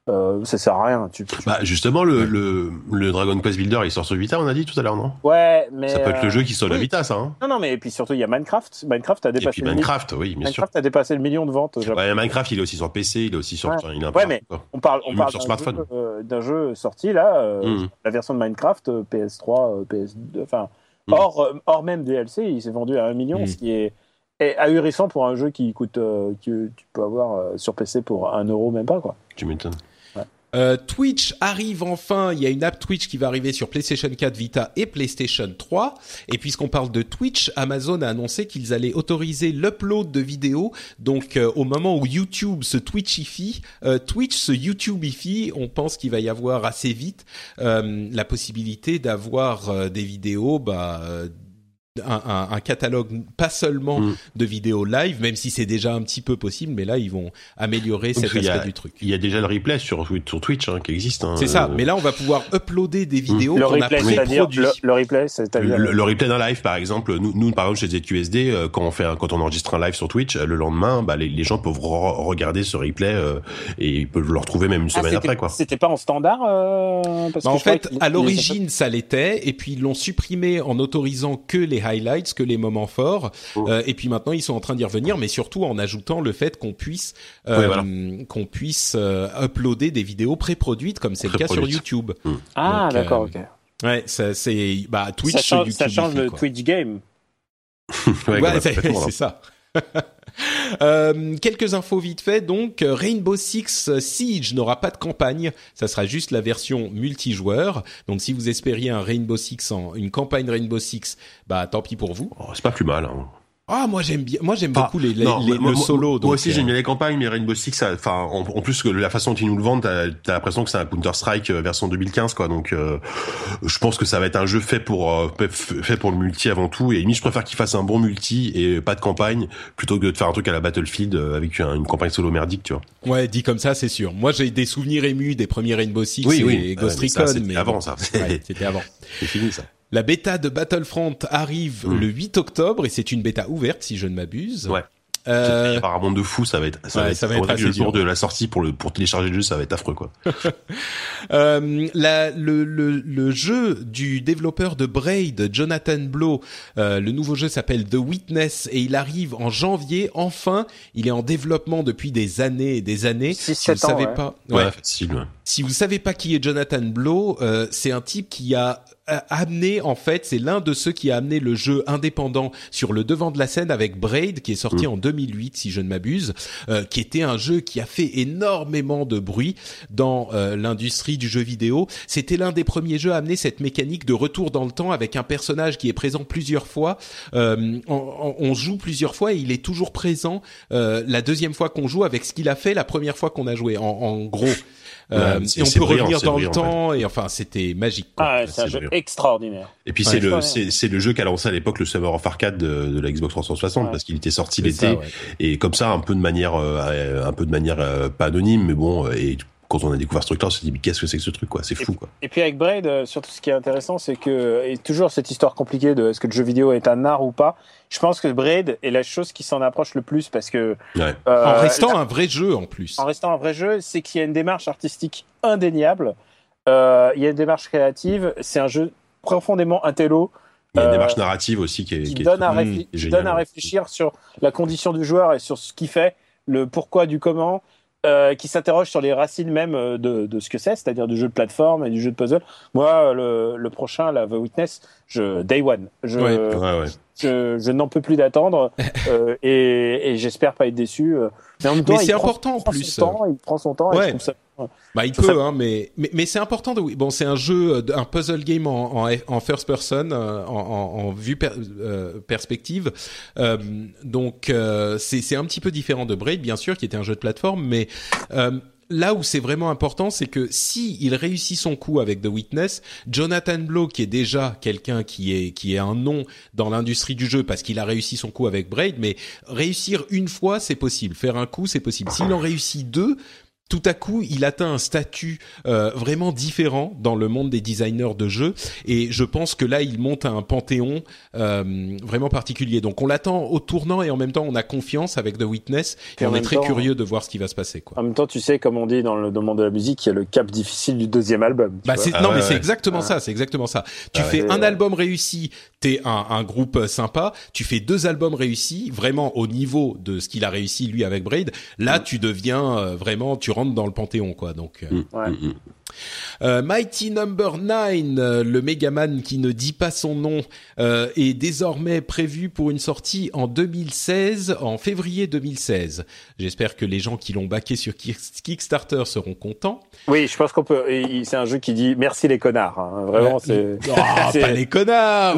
euh, ça sert à rien. Tu, Bah justement, le, le, le, Dragon Quest Builder, il sort sur Vita, on a dit tout à l'heure, non? Ouais, mais ça peut être le jeu qui sort sur la Vita, ça. Hein non, non, mais et puis surtout il y a Minecraft. Minecraft a dépassé. Et puis Minecraft, oui, bien Minecraft a dépassé le million de ventes. Ouais, Minecraft, il est aussi sur PC, il est aussi sur. Ouais, il ouais mais on parle, on parle sur smartphone. Euh, d'un jeu, sorti là, euh, hmm. la version de Minecraft, PS3, PS2, enfin. Hmm. Hors, hors même DLC, il s'est vendu à un million, hmm. ce qui est et ahurissant pour un jeu qui coûte euh, que tu peux avoir euh, sur PC pour un euro même pas quoi. Tu m'étonnes. Euh, Twitch arrive enfin. Il y a une app Twitch qui va arriver sur PlayStation 4 Vita et PlayStation 3. Et puisqu'on parle de Twitch, Amazon a annoncé qu'ils allaient autoriser l'upload de vidéos. Donc, au moment où YouTube se Twitchifie, Twitch se YouTubeifie, on pense qu'il va y avoir assez vite la possibilité d'avoir des vidéos bah, un, un, catalogue pas seulement mm. de vidéos live, même si c'est déjà un petit peu possible, mais là ils vont améliorer cet aspect du truc. Il y a déjà le replay sur, sur Twitch hein, qui existe. Hein, c'est ça, mais là on va pouvoir uploader des vidéos mm. qu'on a pré-produit. Le, le, replay, c'est le, le, replay d'un live par exemple. Nous, nous par exemple chez ZQSD, euh, quand on fait quand on enregistre un live sur Twitch, le lendemain, bah, les, les gens peuvent regarder ce replay euh, et ils peuvent le retrouver même une ah, semaine après quoi. C'était pas en standard euh, parce bah, En fait, à l'origine ça l'était et puis ils l'ont supprimé en autorisant que les highlights, que les moments forts. Oh. Euh, et puis maintenant, ils sont en train d'y revenir, mais surtout en ajoutant le fait qu'on puisse euh, qu'on puisse euh, uploader des vidéos pré-produites, comme c'est le cas sur YouTube. Hmm. Ah, d'accord, ok. Ouais, ça c'est bah Twitch, ça change, YouTube ça change le Twitch game. [laughs] ouais, [laughs] c'est ça. [laughs] [laughs] Euh, quelques infos vite fait. Donc, Rainbow Six Siege n'aura pas de campagne. Ça sera juste la version multijoueur. Donc, si vous espériez un Rainbow Six en une campagne Rainbow Six, bah tant pis pour vous. Oh, c'est pas plus mal. Hein. Ah moi j'aime bien, moi j'aime beaucoup les, les, le solo. Moi aussi j'aime bien les campagnes, mais Rainbow Six, enfin en, plus que la façon dont ils nous le vendent, t'as as, l'impression que c'est un Counter Strike euh, version 2015 quoi. Donc euh, je pense que ça va être un jeu fait pour euh, fait pour le multi avant tout. Et limite je préfère qu'ils fassent un bon multi et pas de campagne plutôt que de faire un truc à la Battlefield avec une, campagne solo merdique, tu vois. Ouais, dit comme ça c'est sûr. Moi j'ai des souvenirs émus des premiers Rainbow Six oui, et Ghost Recon, mais, avant ça. c'était avant. [laughs] C'est fini ça. La bêta de Battlefront arrive mm. le 8 octobre et c'est une bêta ouverte si je ne m'abuse. Ouais. Euh... Apparemment de fou, ça va être, ça va être, ça va être le jour de la sortie pour le pour télécharger le jeu, ça va être affreux quoi. [laughs] euh, la, le, le, le jeu du développeur de Braid, Jonathan Blow, euh, le nouveau jeu s'appelle The Witness et il arrive en janvier. Enfin, il est en développement depuis des années et des années. si vous savez pas, ouais. facile, si vous savez pas qui est Jonathan Blow, euh, c'est un type qui a amené en fait, c'est l'un de ceux qui a amené le jeu indépendant sur le devant de la scène avec Braid qui est sorti mm. en 2008 si je ne m'abuse, euh, qui était un jeu qui a fait énormément de bruit dans euh, l'industrie du jeu vidéo. C'était l'un des premiers jeux à amener cette mécanique de retour dans le temps avec un personnage qui est présent plusieurs fois. Euh, on, on, joue plusieurs fois et il est toujours présent la deuxième fois qu'on joue avec ce qu'il a fait la première fois qu'on a joué. En, en gros. Euh, et on peut revenir dans le temps et enfin c'était magique. Ah, c'est un jeu extraordinaire. Et puis c'est le c'est le jeu qu'a lancé à l'époque le Summer of Arcade de, de la Xbox 360 parce qu'il était sorti l'été. et comme ça un peu de manière euh, un peu de manière euh, pas anonyme mais bon et quand on a découvert ce truc-là, on s'est dit, mais qu'est-ce que c'est que ce truc, quoi? C'est fou, quoi. Et puis avec Braid, euh, surtout ce qui est intéressant, c'est que, et toujours cette histoire compliquée de est-ce que le jeu vidéo est un art ou pas. Je pense que Braid est la chose qui s'en approche le plus parce que. Euh, en restant un vrai jeu, en plus. En restant un vrai jeu, c'est qu'il y a une démarche artistique indéniable. Euh, il y a une démarche créative. C'est un jeu profondément intello. Il y a une démarche narrative aussi qui, est, qui, donne, à qui donne à réfléchir sur la condition du joueur et sur ce qu'il fait, le pourquoi du comment. Euh, qui s'interroge sur les racines même euh, de, de ce que c'est, c'est-à-dire du jeu de plateforme et du jeu de puzzle. Moi, le, le prochain, la The Witness, je day one. Je, ouais. Ouais, je, je n'en peux plus d'attendre [laughs] euh, et, et j'espère pas être déçu. Euh. Mais en même temps, c'est important en plus. Son temps, il prend son temps. Ouais. Et je trouve ça bah, il peut, hein, mais, mais, mais c'est important de, bon, c'est un jeu, euh, un puzzle game en, en, en first person, euh, en, en, vue euh, perspective. Euh, donc, c'est, c'est un petit peu différent de Braid, bien sûr, qui était un jeu de plateforme, mais là où c'est vraiment important, c'est que si il réussit son coup avec The Witness, Jonathan Blow, qui est déjà quelqu'un qui est qui est un nom dans l'industrie du jeu parce qu'il a réussi son coup avec Braid, mais réussir une fois, c'est possible. Faire un coup, c'est possible. S'il en réussit deux, tout à coup, il atteint un statut euh, vraiment différent dans le monde des designers de jeux, et je pense que là, il monte à un panthéon euh, vraiment particulier. Donc, on l'attend au tournant, et en même temps, on a confiance avec The Witness, et, on est très curieux de voir ce qui va se passer. Quoi. En même temps, tu sais, comme on dit dans le, monde de la musique, il y a le cap difficile du deuxième album. Bah, non, ah mais c'est exactement ça. C'est exactement ça. Tu ah fais un album réussi, t'es un, un groupe sympa. Tu fais deux albums réussis, vraiment au niveau de ce qu'il a réussi lui avec Braid. Là, mm. tu deviens euh, vraiment, tu dans le panthéon, quoi. Donc. Euh. Mm, mm, mm. Euh, Mighty Number 9, euh, le Megaman qui ne dit pas son nom, est désormais prévu pour une sortie en 2016, en février 2016. J'espère que les gens qui l'ont baqué sur Kickstarter seront contents. Oui, je pense qu'on peut. C'est un jeu qui dit merci les connards. Hein. Vraiment, c'est. Oh, pas [laughs] les connards.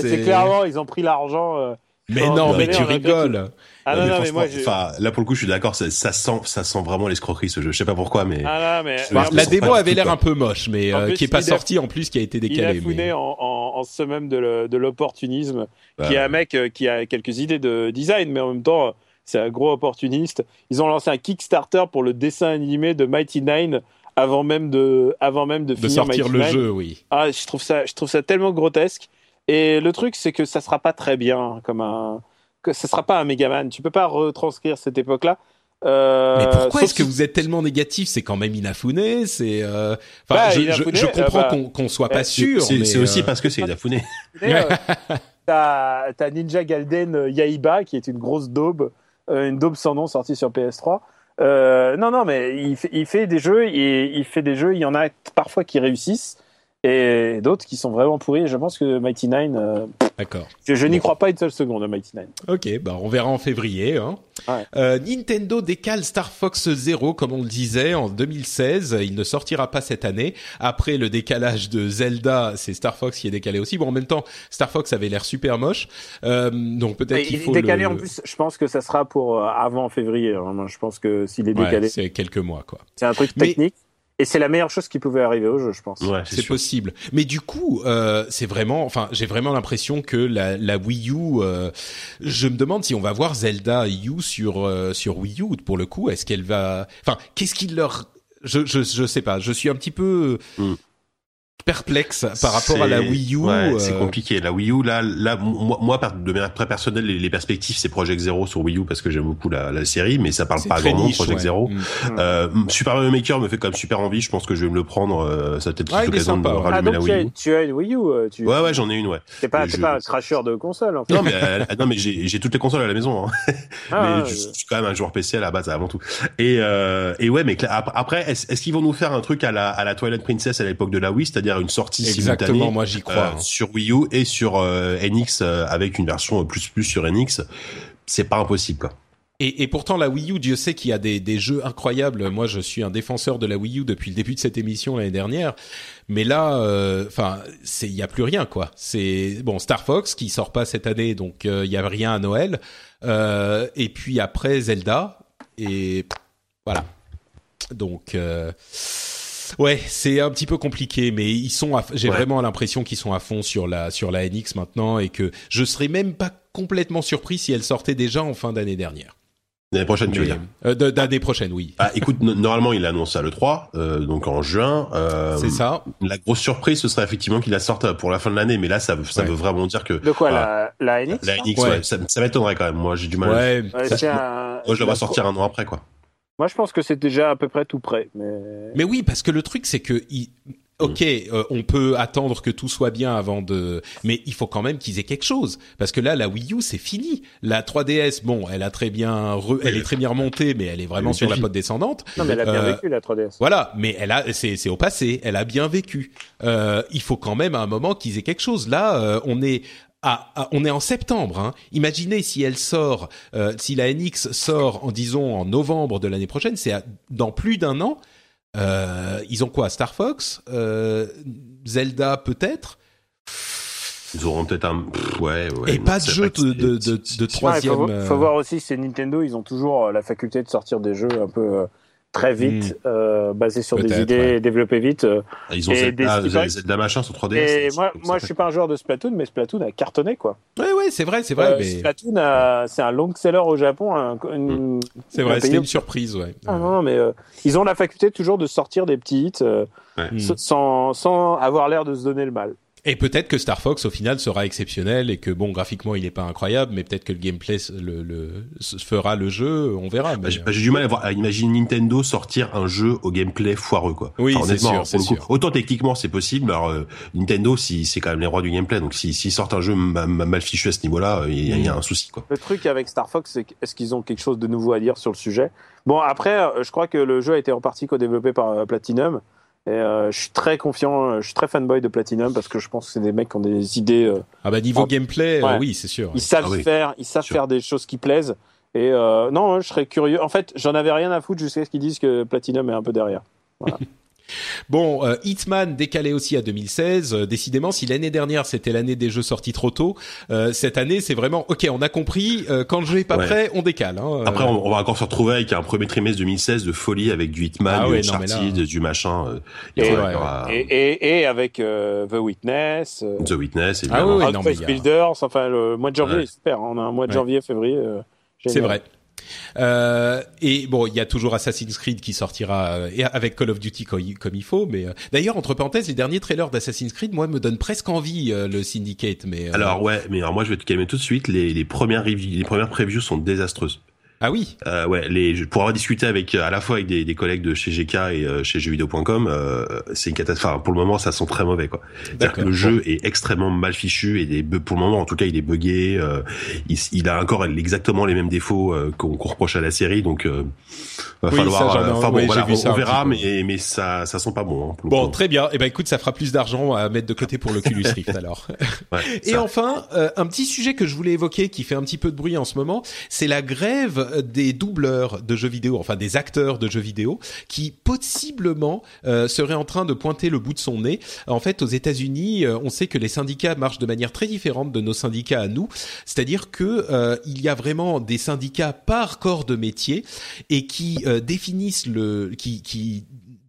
c'est clairement ils ont pris l'argent. mais non, mais tu rigoles. Ah non, non, mais moi, enfin, là pour le coup, je suis d'accord, ça, ça, sent, ça sent vraiment l'escroquerie ce jeu. Je sais pas pourquoi, mais. Ah non, mais la démo avait l'air un peu moche, mais euh, qui est pas sorti en plus, qui a été décalé. Il a fouiné en, en, en, ce même de l'opportunisme, qui est un mec qui a quelques idées de design, mais en même temps, c'est un gros opportuniste. Ils ont lancé un Kickstarter pour le dessin animé de Mighty Nine avant même de, avant même de, sortir le jeu, oui. Ah, je trouve ça, je trouve ça tellement grotesque. Et le truc, c'est que ça sera pas très bien comme un, que ça sera pas un Megaman. Tu peux pas retranscrire cette époque-là. Euh, mais pourquoi est-ce que vous êtes tellement négatif? C'est quand même Inafune. C'est, euh... enfin, bah, je, je, comprends euh, bah, qu'on soit pas sûr. C'est aussi euh, parce que c'est Inafune. T'as as Ninja Gaiden Yaiba qui est une grosse daube, une daube sans nom sortie sur PS3. non, non, mais il fait, il fait des jeux et il fait des jeux. Il y en a parfois qui réussissent et d'autres qui sont vraiment pourris. Je pense que Mighty Nine. Euh, D'accord. Je, n'y crois pas une seule seconde à Mighty Nine. Ok, bah on verra en février. Hein. Euh, Nintendo décale Star Fox Zero, comme on le disait, en 2016. Il ne sortira pas cette année. Après le décalage de Zelda, c'est Star Fox qui est décalé aussi. Bon, en même temps, Star Fox avait l'air super moche. Euh, donc peut-être qu'il faut. Décalé en plus. Je pense que ça sera pour euh, avant février. Hein. Je pense que s'il est décalé. c'est quelques mois, quoi. C'est un truc technique. Et c'est la meilleure chose qui pouvait arriver au jeu, je pense. Ouais, c'est possible. Mais du coup, euh, c'est vraiment, enfin, j'ai vraiment l'impression que la, la Wii U, euh, je me demande si on va voir Zelda U sur euh, sur Wii U pour le coup. Est-ce qu'elle va, enfin, qu'est-ce qu'il leur, je, je je sais pas. Je suis un petit peu. Hmm perplexe par rapport à la Wii U. Ouais, C'est euh, compliqué. La Wii U, là, là, moi, moi de manière très personnelle, les, perspectives, c'est Project Zero sur Wii U parce que j'aime beaucoup la, la, série, mais ça parle pas grand monde Project Zero. Mm. Euh, Super Mario Maker me fait quand même super envie. Je pense que je vais me le prendre. Euh, ça peut-être ouais, l'occasion de rallumer ah, la Wii U. Tu as une Wii U euh, tu... Ouais, ouais, j'en ai une, ouais. T'es pas, t'es pas un crasher de console. En fait. Non, mais non, mais j'ai toutes les consoles à la maison. Hein. [laughs] Ah, mais je, suis quand même un joueur PC à la base avant tout. Et et ouais, mais après, est-ce qu'ils vont nous faire un truc à la à la Twilight Princess à l'époque de la Wii, c'est-à-dire une sortie Exactement, moi j'y crois. Euh, sur Wii U et sur euh, NX euh, avec une version plus plus sur NX, c'est pas impossible quoi. Et, et, pourtant la Wii U, Dieu sait qu'il y a des, des, jeux incroyables. Moi, je suis un défenseur de la Wii U depuis le début de cette émission l'année dernière. Mais là, enfin, c'est il y a plus rien quoi. C'est bon Star Fox qui sort pas cette année, donc il y a rien à Noël. et puis après Zelda et voilà. Donc Ouais, c'est un petit peu compliqué, mais ils sont. J'ai vraiment l'impression qu'ils sont à fond sur la sur la NX maintenant et que je serais même pas complètement surpris si elle sortait déjà en fin d'année dernière. L'année prochaine, tu veux dire euh, D'année prochaine, oui. Ah, écoute, normalement, il annonce ça le 3, euh, donc en juin. Euh, c'est ça. La grosse surprise, ce serait effectivement qu'il la sorte pour la fin de l'année, mais là, ça, ça veut vraiment dire que. De quoi, la, la NX La NX, ouais. Ça, ça m'étonnerait quand même. Moi, j'ai du mal. Ouais. moi, je la vois sortir un an après, quoi. Moi, je pense que c'est déjà à peu près tout prêt. Mais, mais oui, parce que le truc, c'est que. Ok, euh, on peut attendre que tout soit bien avant de, mais il faut quand même qu'ils aient quelque chose, parce que là, la Wii U, c'est fini. La 3DS, bon, elle a très bien, elle est très bien remontée, mais elle est vraiment sur la pote descendante. Non, mais elle a bien euh, vécu la 3DS. Voilà, mais elle a, c'est, c'est au passé, elle a bien vécu. Euh, il faut quand même à un moment qu'ils aient quelque chose. Là, euh, on est on est en septembre. Hein. Imaginez si elle sort, euh, si la NX sort en disons en novembre de l'année prochaine, c'est dans plus d'un an. Euh, ils ont quoi Star Fox, euh, Zelda peut-être? Ils auront peut-être un ouais, ouais et pas de jeu de, de, de, troisième. il faut, faut, voir aussi, c'est Nintendo, ils ont toujours la faculté de sortir des jeux un peu très vite, hmm. euh, basé sur des idées développées vite. Euh, ah, ils ont Zelda, des Zelda machin sur 3DS. Et moi, moi je suis pas un joueur de Splatoon, mais Splatoon a cartonné quoi. Ouais, ouais, c'est vrai, c'est vrai. Euh, mais... Splatoon, c'est un long seller au Japon. Hmm. C'est vrai, c'était une surprise, ouais. Ah, non, mais euh, ils ont la faculté toujours de sortir des petits hits sans, sans avoir l'air de se donner le mal. Et peut-être que Star Fox au final sera exceptionnel et que bon graphiquement il n'est pas incroyable, mais peut-être que le gameplay le, le, fera le jeu, on verra. Bah, j'ai du mal à, voir, à, imaginer Nintendo sortir un jeu au gameplay foireux quoi. Oui, c'est sûr, sûr. Autant techniquement c'est possible, alors euh, Nintendo si c'est quand même les rois du gameplay, donc s'ils si, sortent un jeu mal fichu à ce niveau-là, il y, a un souci quoi. Le truc avec Star Fox, c'est est-ce qu'ils ont quelque chose de nouveau à dire sur le sujet? Bon après, euh, je crois que le jeu a été en partie co-développé par euh, Platinum. Et euh, je suis très confiant, euh, je suis très fanboy de Platinum parce que je pense que c'est des mecs qui ont des idées. Euh, ah bah niveau gameplay, oui, c'est sûr. Ils savent ah faire, ils savent faire des choses qui plaisent. Et non, je serais curieux. En fait, j'en avais rien à foutre jusqu'à ce qu'ils disent que Platinum est un peu derrière. Voilà. [laughs] Bon, euh, Hitman décalé aussi à 2016. Euh, décidément, si l'année dernière c'était l'année des jeux sortis trop tôt, euh, cette année c'est vraiment ok. On a compris. quand le jeu est pas prêt, on décale. Hein, Après, on, va encore se retrouver avec un premier trimestre 2016 de folie avec du Hitman, ah, du Uncharted, du machin. Et, et, avec The Witness. The Witness, ah évidemment. Ah oui, Builders. Enfin, le mois de janvier, super. On a un mois de janvier, février. c'est vrai. Euh, et bon, il y a toujours Assassin's Creed qui sortira euh, avec Call of Duty comme, il faut. Mais euh, d'ailleurs, entre parenthèses, les derniers trailers d'Assassin's Creed, moi, me donnent presque envie le Syndicate. Mais alors ouais, mais alors moi, je vais te calmer tout de suite. Les, les premières les premières previews sont désastreuses. Ah oui. Euh, ouais, les pour avoir discuté avec à la fois avec des, des collègues de chez GK et euh, chez jeuxvideo.com, euh, c'est une catastrophe. Pour le moment, ça sent très mauvais quoi. C'est-à-dire que le jeu est extrêmement mal fichu et des pour le moment, en tout cas, il est buggé. Euh, il, il, a encore exactement les mêmes défauts euh, qu'on reproche à la série, donc va falloir. enfin bon, voilà, on, verra, mais mais ça ça sent pas bon. Hein, bon, très bien. Et eh ben écoute, ça fera plus d'argent à mettre de côté pour [laughs] l'Oculus Rift alors. Ouais, et enfin, un petit sujet que je voulais évoquer qui fait un petit peu de bruit en ce moment, c'est la grève des doubleurs de jeux vidéo, enfin des acteurs de jeux vidéo, qui possiblement euh, seraient en train de pointer le bout de son nez. En fait, aux États-Unis, euh, on sait que les syndicats marchent de manière très différente de nos syndicats à nous, c'est-à-dire que euh, il y a vraiment des syndicats par corps de métier et qui définissent le, qui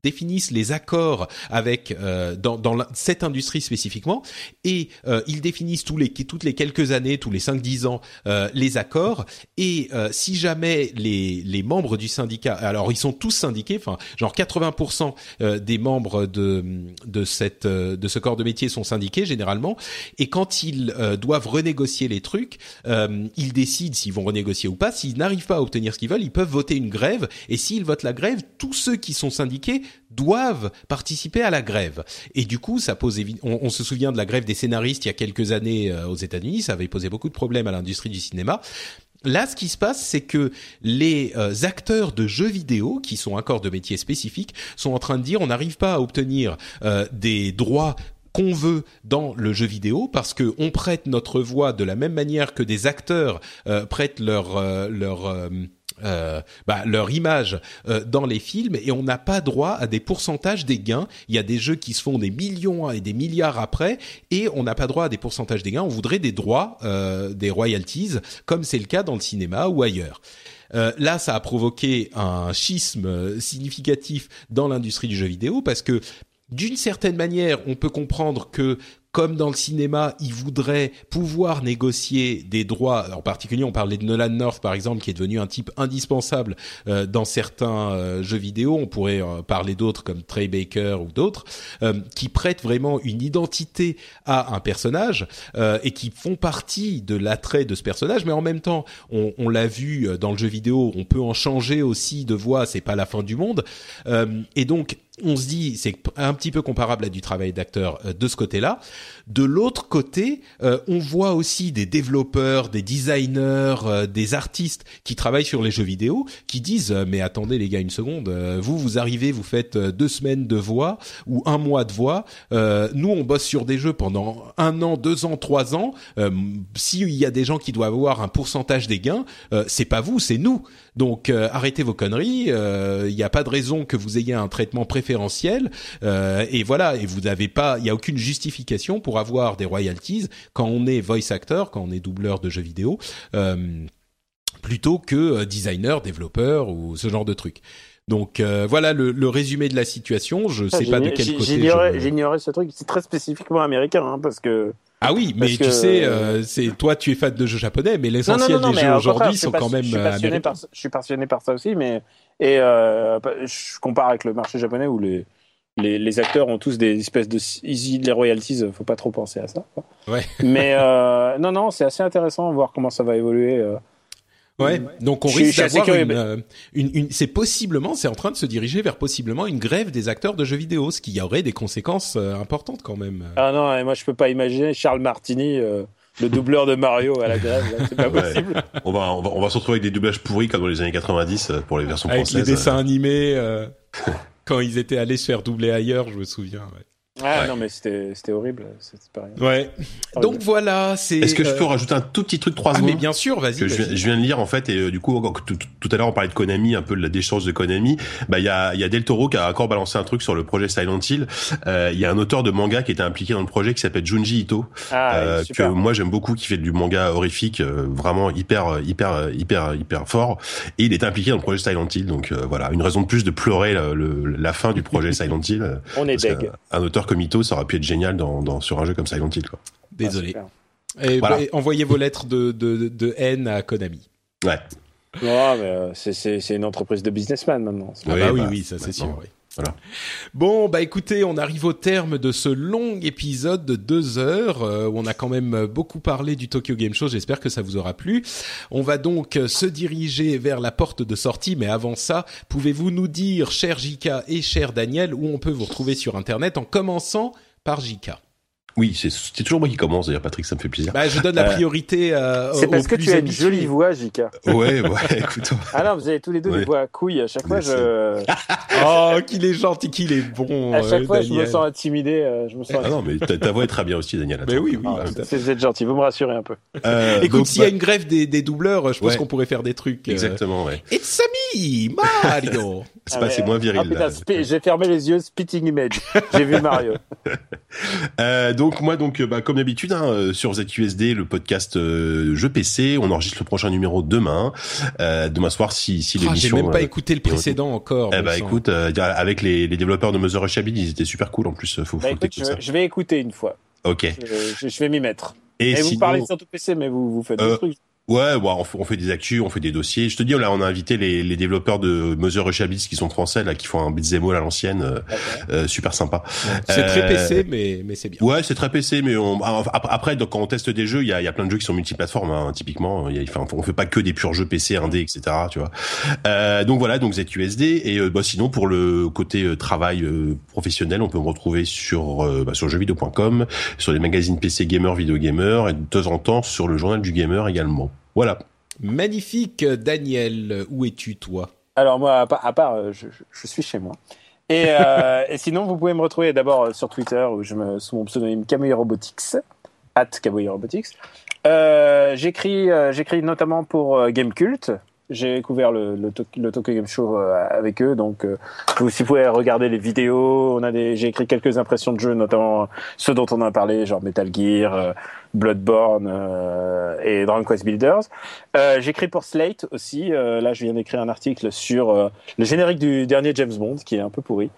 définissent les accords avec euh, dans, dans cette industrie spécifiquement et euh, ils définissent tous les toutes les quelques années, tous les 5-10 ans euh, les accords et euh, si jamais les les membres du syndicat alors ils sont tous syndiqués enfin genre 80% euh, des membres de de cette de ce corps de métier sont syndiqués généralement et quand ils doivent renégocier les trucs ils décident s'ils vont renégocier ou pas. S'ils n'arrivent pas à obtenir ce qu'ils veulent ils peuvent voter une grève et s'ils votent la grève tous ceux qui sont syndiqués doivent participer à la grève. Et du coup, ça pose. On, se souvient de la grève des scénaristes il y a quelques années euh, aux États-Unis. Ça avait posé beaucoup de problèmes à l'industrie du cinéma. Là, ce qui se passe, c'est que les euh, acteurs de jeux vidéo, qui sont un corps de métier spécifique, sont en train de dire on n'arrive pas à obtenir euh, des droits qu'on veut dans le jeu vidéo parce que on prête notre voix de la même manière que des acteurs prêtent leur leur euh, bah, leur image euh, dans les films et on n'a pas droit à des pourcentages des gains. Il y a des jeux qui se font des millions et des milliards après et on n'a pas droit à des pourcentages des gains. On voudrait des droits, euh, des royalties, comme c'est le cas dans le cinéma ou ailleurs. là, ça a provoqué un schisme significatif dans l'industrie du jeu vidéo parce que d'une certaine manière, on peut comprendre que comme dans le cinéma, ils voudraient pouvoir négocier des droits. En particulier, on parlait de Nolan North, par exemple, qui est devenu un type indispensable euh, dans certains euh, jeux vidéo. On pourrait euh, parler d'autres comme Trey Baker ou d'autres, qui prêtent vraiment une identité à un personnage et qui font partie de l'attrait de ce personnage. Mais en même temps, on, on l'a vu dans le jeu vidéo, on peut en changer aussi de voix. C'est pas la fin du monde. et donc, on se dit c'est un petit peu comparable à du travail d'acteur euh, de ce côté-là. De l'autre côté, euh, on voit aussi des développeurs, des designers, euh, des artistes qui travaillent sur les jeux vidéo qui disent mais attendez les gars une seconde, vous vous arrivez, vous faites deux semaines de voix ou un mois de voix. nous on bosse sur des jeux pendant un an, deux ans, trois ans. S'il y a des gens qui doivent avoir un pourcentage des gains, c'est pas vous, c'est nous. Donc arrêtez vos conneries. Il n'y a pas de raison que vous ayez un traitement préféré euh, et voilà et vous n'avez pas il y a aucune justification pour avoir des royalties quand on est voice actor quand on est doubleur de jeux vidéo euh, plutôt que euh, designer développeur ou ce genre de truc donc voilà le, résumé de la situation. Je sais pas de quel côté. J'ignorais ce truc. C'est très spécifiquement américain hein, parce que. Ah oui, mais tu sais, c'est toi tu es fan de jeux japonais, mais l'essentiel des jeux aujourd'hui sont quand même. Je suis, passionné par, je suis passionné par ça aussi, mais et euh, je compare avec le marché japonais où les, les, les, acteurs ont tous des espèces de easy les royalties, faut pas trop penser à ça. Ouais. Mais euh, non, non, c'est assez intéressant de voir comment ça va évoluer. Euh. Ouais, donc on risque d'avoir une, euh, une, une c'est possiblement, c'est en train de se diriger vers possiblement une grève des acteurs de jeux vidéo, ce qui aurait des conséquences euh, importantes quand même. Ah non, moi je peux pas imaginer Charles Martini le doubleur de Mario à la grève, c'est pas possible. On va, on va, on va se retrouver avec des doublages pourris comme dans les années 90 euh, pour les versions avec françaises. Avec les dessins animés, euh, [laughs] quand ils étaient allés se faire doubler ailleurs, je me souviens. Ouais. Ah non, mais c'était horrible. Ouais. Donc voilà, c'est. Est-ce que je peux euh, rajouter un tout petit truc trois ah, secondes Mais bien sûr, vas-y. Que je, viens de lire en fait et euh, du coup tout, tout, à l'heure on parlait de Konami, un peu de la déchange de Konami. Bah il y a il y a Del Toro qui a encore balancé un truc sur le projet Silent Hill. Euh, il y a un auteur de manga qui était impliqué dans le projet qui s'appelle Junji Ito, ah, que moi j'aime beaucoup, qui fait du manga horrifique, vraiment hyper hyper hyper hyper fort. Et il est impliqué dans le projet Silent Hill. Donc voilà, une raison de plus de pleurer la fin du projet [laughs] Silent Hill. on est deg. Un auteur comme Ito, ça aurait pu être génial dans, dans sur un jeu comme Silent Hill. Quoi. Désolé. et, envoyez vos lettres de, de, de, haine à Konami. Ouais. Non, mais euh, c'est une entreprise de businessman maintenant. Ah bah oui, oui, ça c'est sûr. Oui. Voilà. Bon, bah écoutez, on arrive au terme de ce long épisode de deux heures euh, où on a quand même beaucoup parlé du Tokyo Game Show. J'espère que ça vous aura plu. On va donc se diriger vers la porte de sortie, mais avant ça, pouvez-vous nous dire, cher Jika et cher Daniel, où on peut vous retrouver sur Internet en commençant par Jika oui, c'est toujours moi qui commence d'ailleurs, Patrick, ça me fait plaisir. Bah, je donne la euh, priorité euh, C'est parce que tu as une jolie voix, Jika. Ouais, ouais, [laughs] écoute. ah non, vous avez tous les deux des voix à couilles. À chaque fois, je. [laughs] oh, qu'il est gentil, qu'il est bon. [laughs] À chaque euh, fois, je me sens intimidé. Euh, je me sens. Ah non, mais ta, voix est très bien aussi, Daniel. Mais oui, oui. Ah, vous êtes gentil, vous me rassurez un peu. Écoute, s'il y a bah- une grève des, des doubleurs, je pense qu'on pourrait faire des trucs. Exactement, ouais. It's me, Mario. c'est pas, c'est moins viril. Ah, j'ai fermé les yeux, spitting image. J'ai vu Mario. donc moi, donc, bah, comme d'habitude, hein, euh, sur ZQSD, le podcast euh, Jeu PC, on enregistre le prochain numéro demain, euh, demain soir si, si ah, l'émission. J'ai même pas écouté le précédent encore. Eh bah écoute, avec les, les, développeurs de Mother Russia ils étaient super cool en plus. Faut, bah, écoute, je, je, vais écouter une fois. Ok. Je, je vais m'y mettre. Et, Et vous parlez surtout PC, mais vous, vous faites des trucs. Ouais, bon, on, fait, des actus, on fait des dossiers. Je te dis, là, on a invité les, les développeurs de Mother Russia qui sont français, là, qui font un beat'em all à l'ancienne, euh, euh, super sympa. C'est très PC, mais mais c'est bien. Ouais, c'est très PC, mais on, après, donc, quand on teste des jeux, il y a, y a plein de jeux qui sont multiplateformes, hein, typiquement. Y a, enfin, on fait pas que des purs jeux PC, 1D, etc. Tu vois. Euh, donc voilà, donc ZUSD. Et euh, bah, sinon, pour le côté travail professionnel, on peut me retrouver sur bah, sur jeuxvideo.com, sur les magazines PC Gamer, Video Gamer, et de temps en temps sur le journal du gamer également. Voilà. Magnifique, Daniel. Où es-tu, toi? Alors moi, à part, euh, je, suis chez moi. Euh, [laughs] et, sinon, vous pouvez me retrouver d'abord euh, sur Twitter, où je me sous mon pseudonyme Kamui Robotics, at Robotics. j'écris, j'écris notamment pour Gamecult, j'ai découvert le, le, le, Tokyo Game Show euh, avec eux, donc euh, vous, si vous pouvez regarder les vidéos, on a des, j'ai écrit quelques impressions de jeux, notamment ceux dont on a parlé, genre Metal Gear, euh, Bloodborne et Dragon Quest Builders. j'écris pour Slate aussi. là, je viens d'écrire un article sur le générique du dernier James Bond, qui est un peu pourri.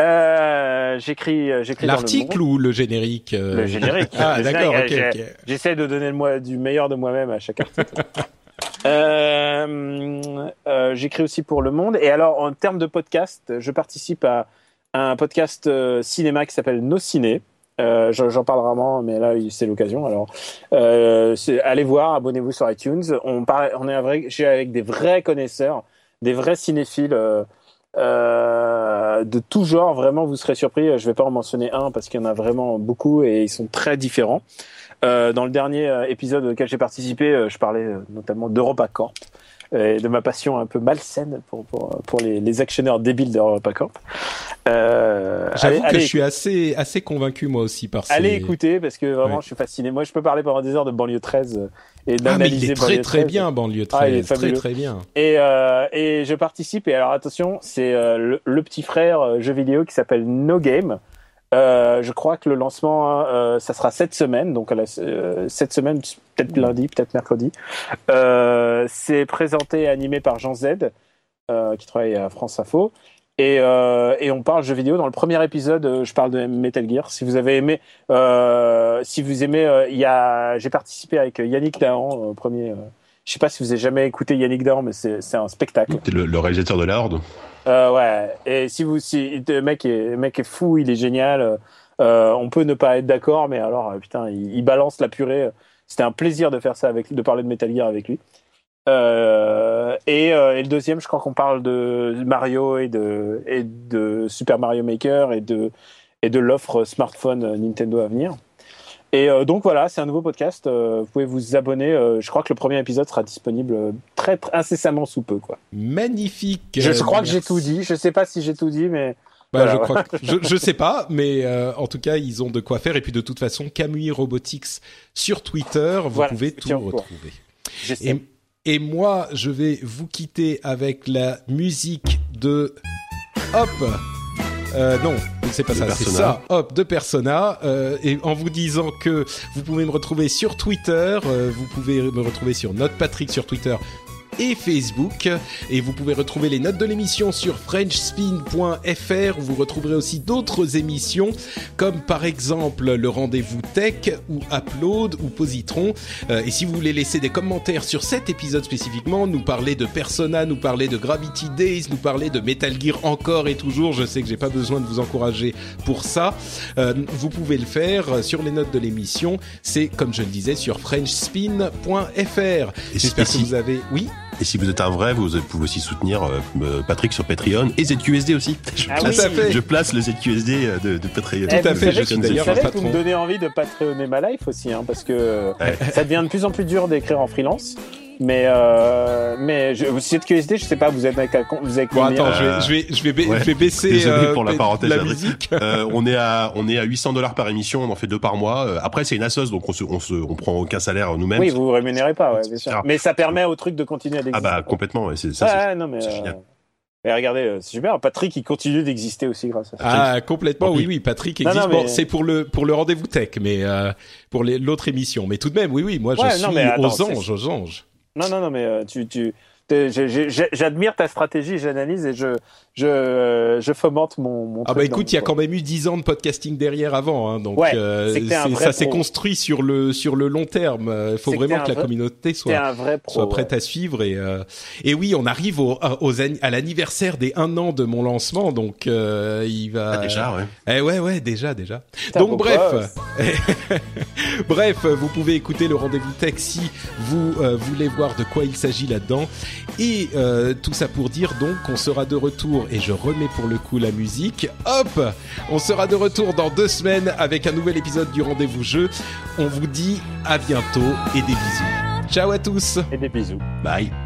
Euh, j'écris, j'écris l'article ou le générique. Le générique. [laughs] ah d'accord. ok. J'essaie de donner le du meilleur de moi-même à chaque article. [laughs] Euh, euh, J'écris aussi pour Le Monde. Et alors, en termes de podcast, je participe à un podcast euh, cinéma qui s'appelle Nos Ciné. J'en parle rarement, mais là c'est l'occasion. Alors, allez voir, abonnez-vous sur iTunes. On, parle, est avec, des vrais connaisseurs, des vrais cinéphiles de tout genre. Vraiment, vous serez surpris. Je vais pas en mentionner un parce qu'il y en a vraiment beaucoup et ils sont très différents. Euh, dans le dernier euh, épisode auquel j'ai participé, euh, je parlais notamment d'EuropaCorp et de ma passion un peu malsaine pour, pour, pour les, les actionnaires débiles d'EuropaCorp. Euh, J'avoue que je suis assez, assez convaincu moi aussi par Allez écouter parce que vraiment je suis fasciné. Moi je peux parler pendant des heures de banlieue 13 et d'analyser ah, il est très très bien banlieue 13. Ah, très très bien. Et, euh, et je participe et alors attention c'est le, le, petit frère jeu vidéo qui s'appelle No Game euh, je crois que le lancement, euh, ça sera cette semaine, donc euh, cette semaine, peut-être lundi, peut-être mercredi. C'est présenté et animé par Jean Z, qui travaille à France Info. Et, on parle jeux vidéo. Dans le premier épisode, je parle de Metal Gear. Si vous avez aimé, si vous aimez, j'ai participé avec Yannick Dahan premier. je sais pas si vous avez jamais écouté Yannick Dahan, mais c'est un spectacle. Le, le réalisateur de la Horde? Euh, ouais. Et si vous, si le mec est, le mec est fou, il est génial. Euh, on peut ne pas être d'accord, mais alors euh, putain, il, balance la purée. C'était un plaisir de faire ça avec, de parler de Metal Gear avec lui. Euh, et, euh, et, le deuxième, je crois qu'on parle de Mario et de, et de Super Mario Maker et de, et de l'offre smartphone Nintendo à venir. Et euh, donc voilà, c'est un nouveau podcast. Euh, vous pouvez vous abonner. Euh, je crois que le premier épisode sera disponible très, très incessamment sous peu, quoi. Magnifique. Je, crois que j'ai tout dit. Je sais pas si j'ai tout dit, mais Bah, je crois, je, je, sais pas, mais euh, en tout cas, ils ont de quoi faire. Et puis de toute façon, Camui Robotics sur Twitter, vous pouvez tout retrouver. Et, et, moi, je vais vous quitter avec la musique de Hop. Euh, non, c'est pas ça, c'est ça. Hop, de Persona. Euh, et en vous disant que vous pouvez me retrouver sur Twitter, euh, vous pouvez me retrouver sur Note Patrick sur Twitter et Facebook. Et vous pouvez retrouver les notes de l'émission sur frenchspin.fr où vous retrouverez aussi d'autres émissions comme par exemple le rendez-vous tech ou Upload ou Positron. Euh, et si vous voulez laisser des commentaires sur cet épisode spécifiquement, nous parler de Persona, nous parler de Gravity Days, nous parler de Metal Gear encore et toujours, je sais que j'ai pas besoin de vous encourager pour ça, euh, vous pouvez le faire sur les notes de l'émission. C'est comme je le disais sur frenchspin.fr. J'espère que vous avez... Oui? Et si vous êtes un vrai, vous pouvez aussi soutenir euh, euh, Patrick sur Patreon et ZQSD aussi. Je, ah place, je place le ZQSD euh, de, de Patreon. Tout à fait, je suis d'ailleurs un patron. Vous me donnez envie de patreonner ma life aussi, hein, parce que ça devient de plus en plus dur d'écrire en freelance. Mais euh, mais je, cette QSD, je sais pas, vous êtes avec vous êtes bon, attends, je vais je vais je vais, je vais baisser Désolé pour la parenthèse la musique. [laughs] Euh, on est à on est à 800 dollars par émission, on en fait deux par mois. Après c'est une assos donc on se on se on prend aucun salaire nous-mêmes. Oui, vous vous rémunérez pas, ouais, bien sûr. Mais ça permet au truc de continuer à exister. Ah bah complètement, c'est ça. Ah, non mais euh... Et regardez, euh, c'est super. Patrick, il continue d'exister aussi grâce à ça. Ah, complètement. Oui, oui. Patrick existe. Bon, c'est pour le pour le rendez-vous tech, mais euh, pour l'autre émission. Mais tout de même, oui, oui. Moi, je suis aux anges, aux anges. Non, non, non, mais euh, tu, tu, J'admire ta stratégie, j'analyse et je, je, je fomente mon, mon Ah bah écoute, il y a quand même eu 10 ans de podcasting derrière avant, hein, donc euh, ça s'est construit sur le sur le long terme. Il faut vraiment que, la communauté soit soit prête à suivre et euh, et oui, on arrive au, aux, à l'anniversaire des un an de mon lancement, donc euh, il va ah, déjà ouais. Eh ouais ouais déjà déjà. Donc bref, [laughs] bref, vous pouvez écouter le rendez-vous tech si vous voulez voir de quoi il s'agit là-dedans. Et euh, tout ça pour dire donc qu'on sera de retour, et je remets pour le coup la musique, hop On sera de retour dans deux semaines avec un nouvel épisode du rendez-vous jeu. On vous dit à bientôt et des bisous. Ciao à tous Et des bisous. Bye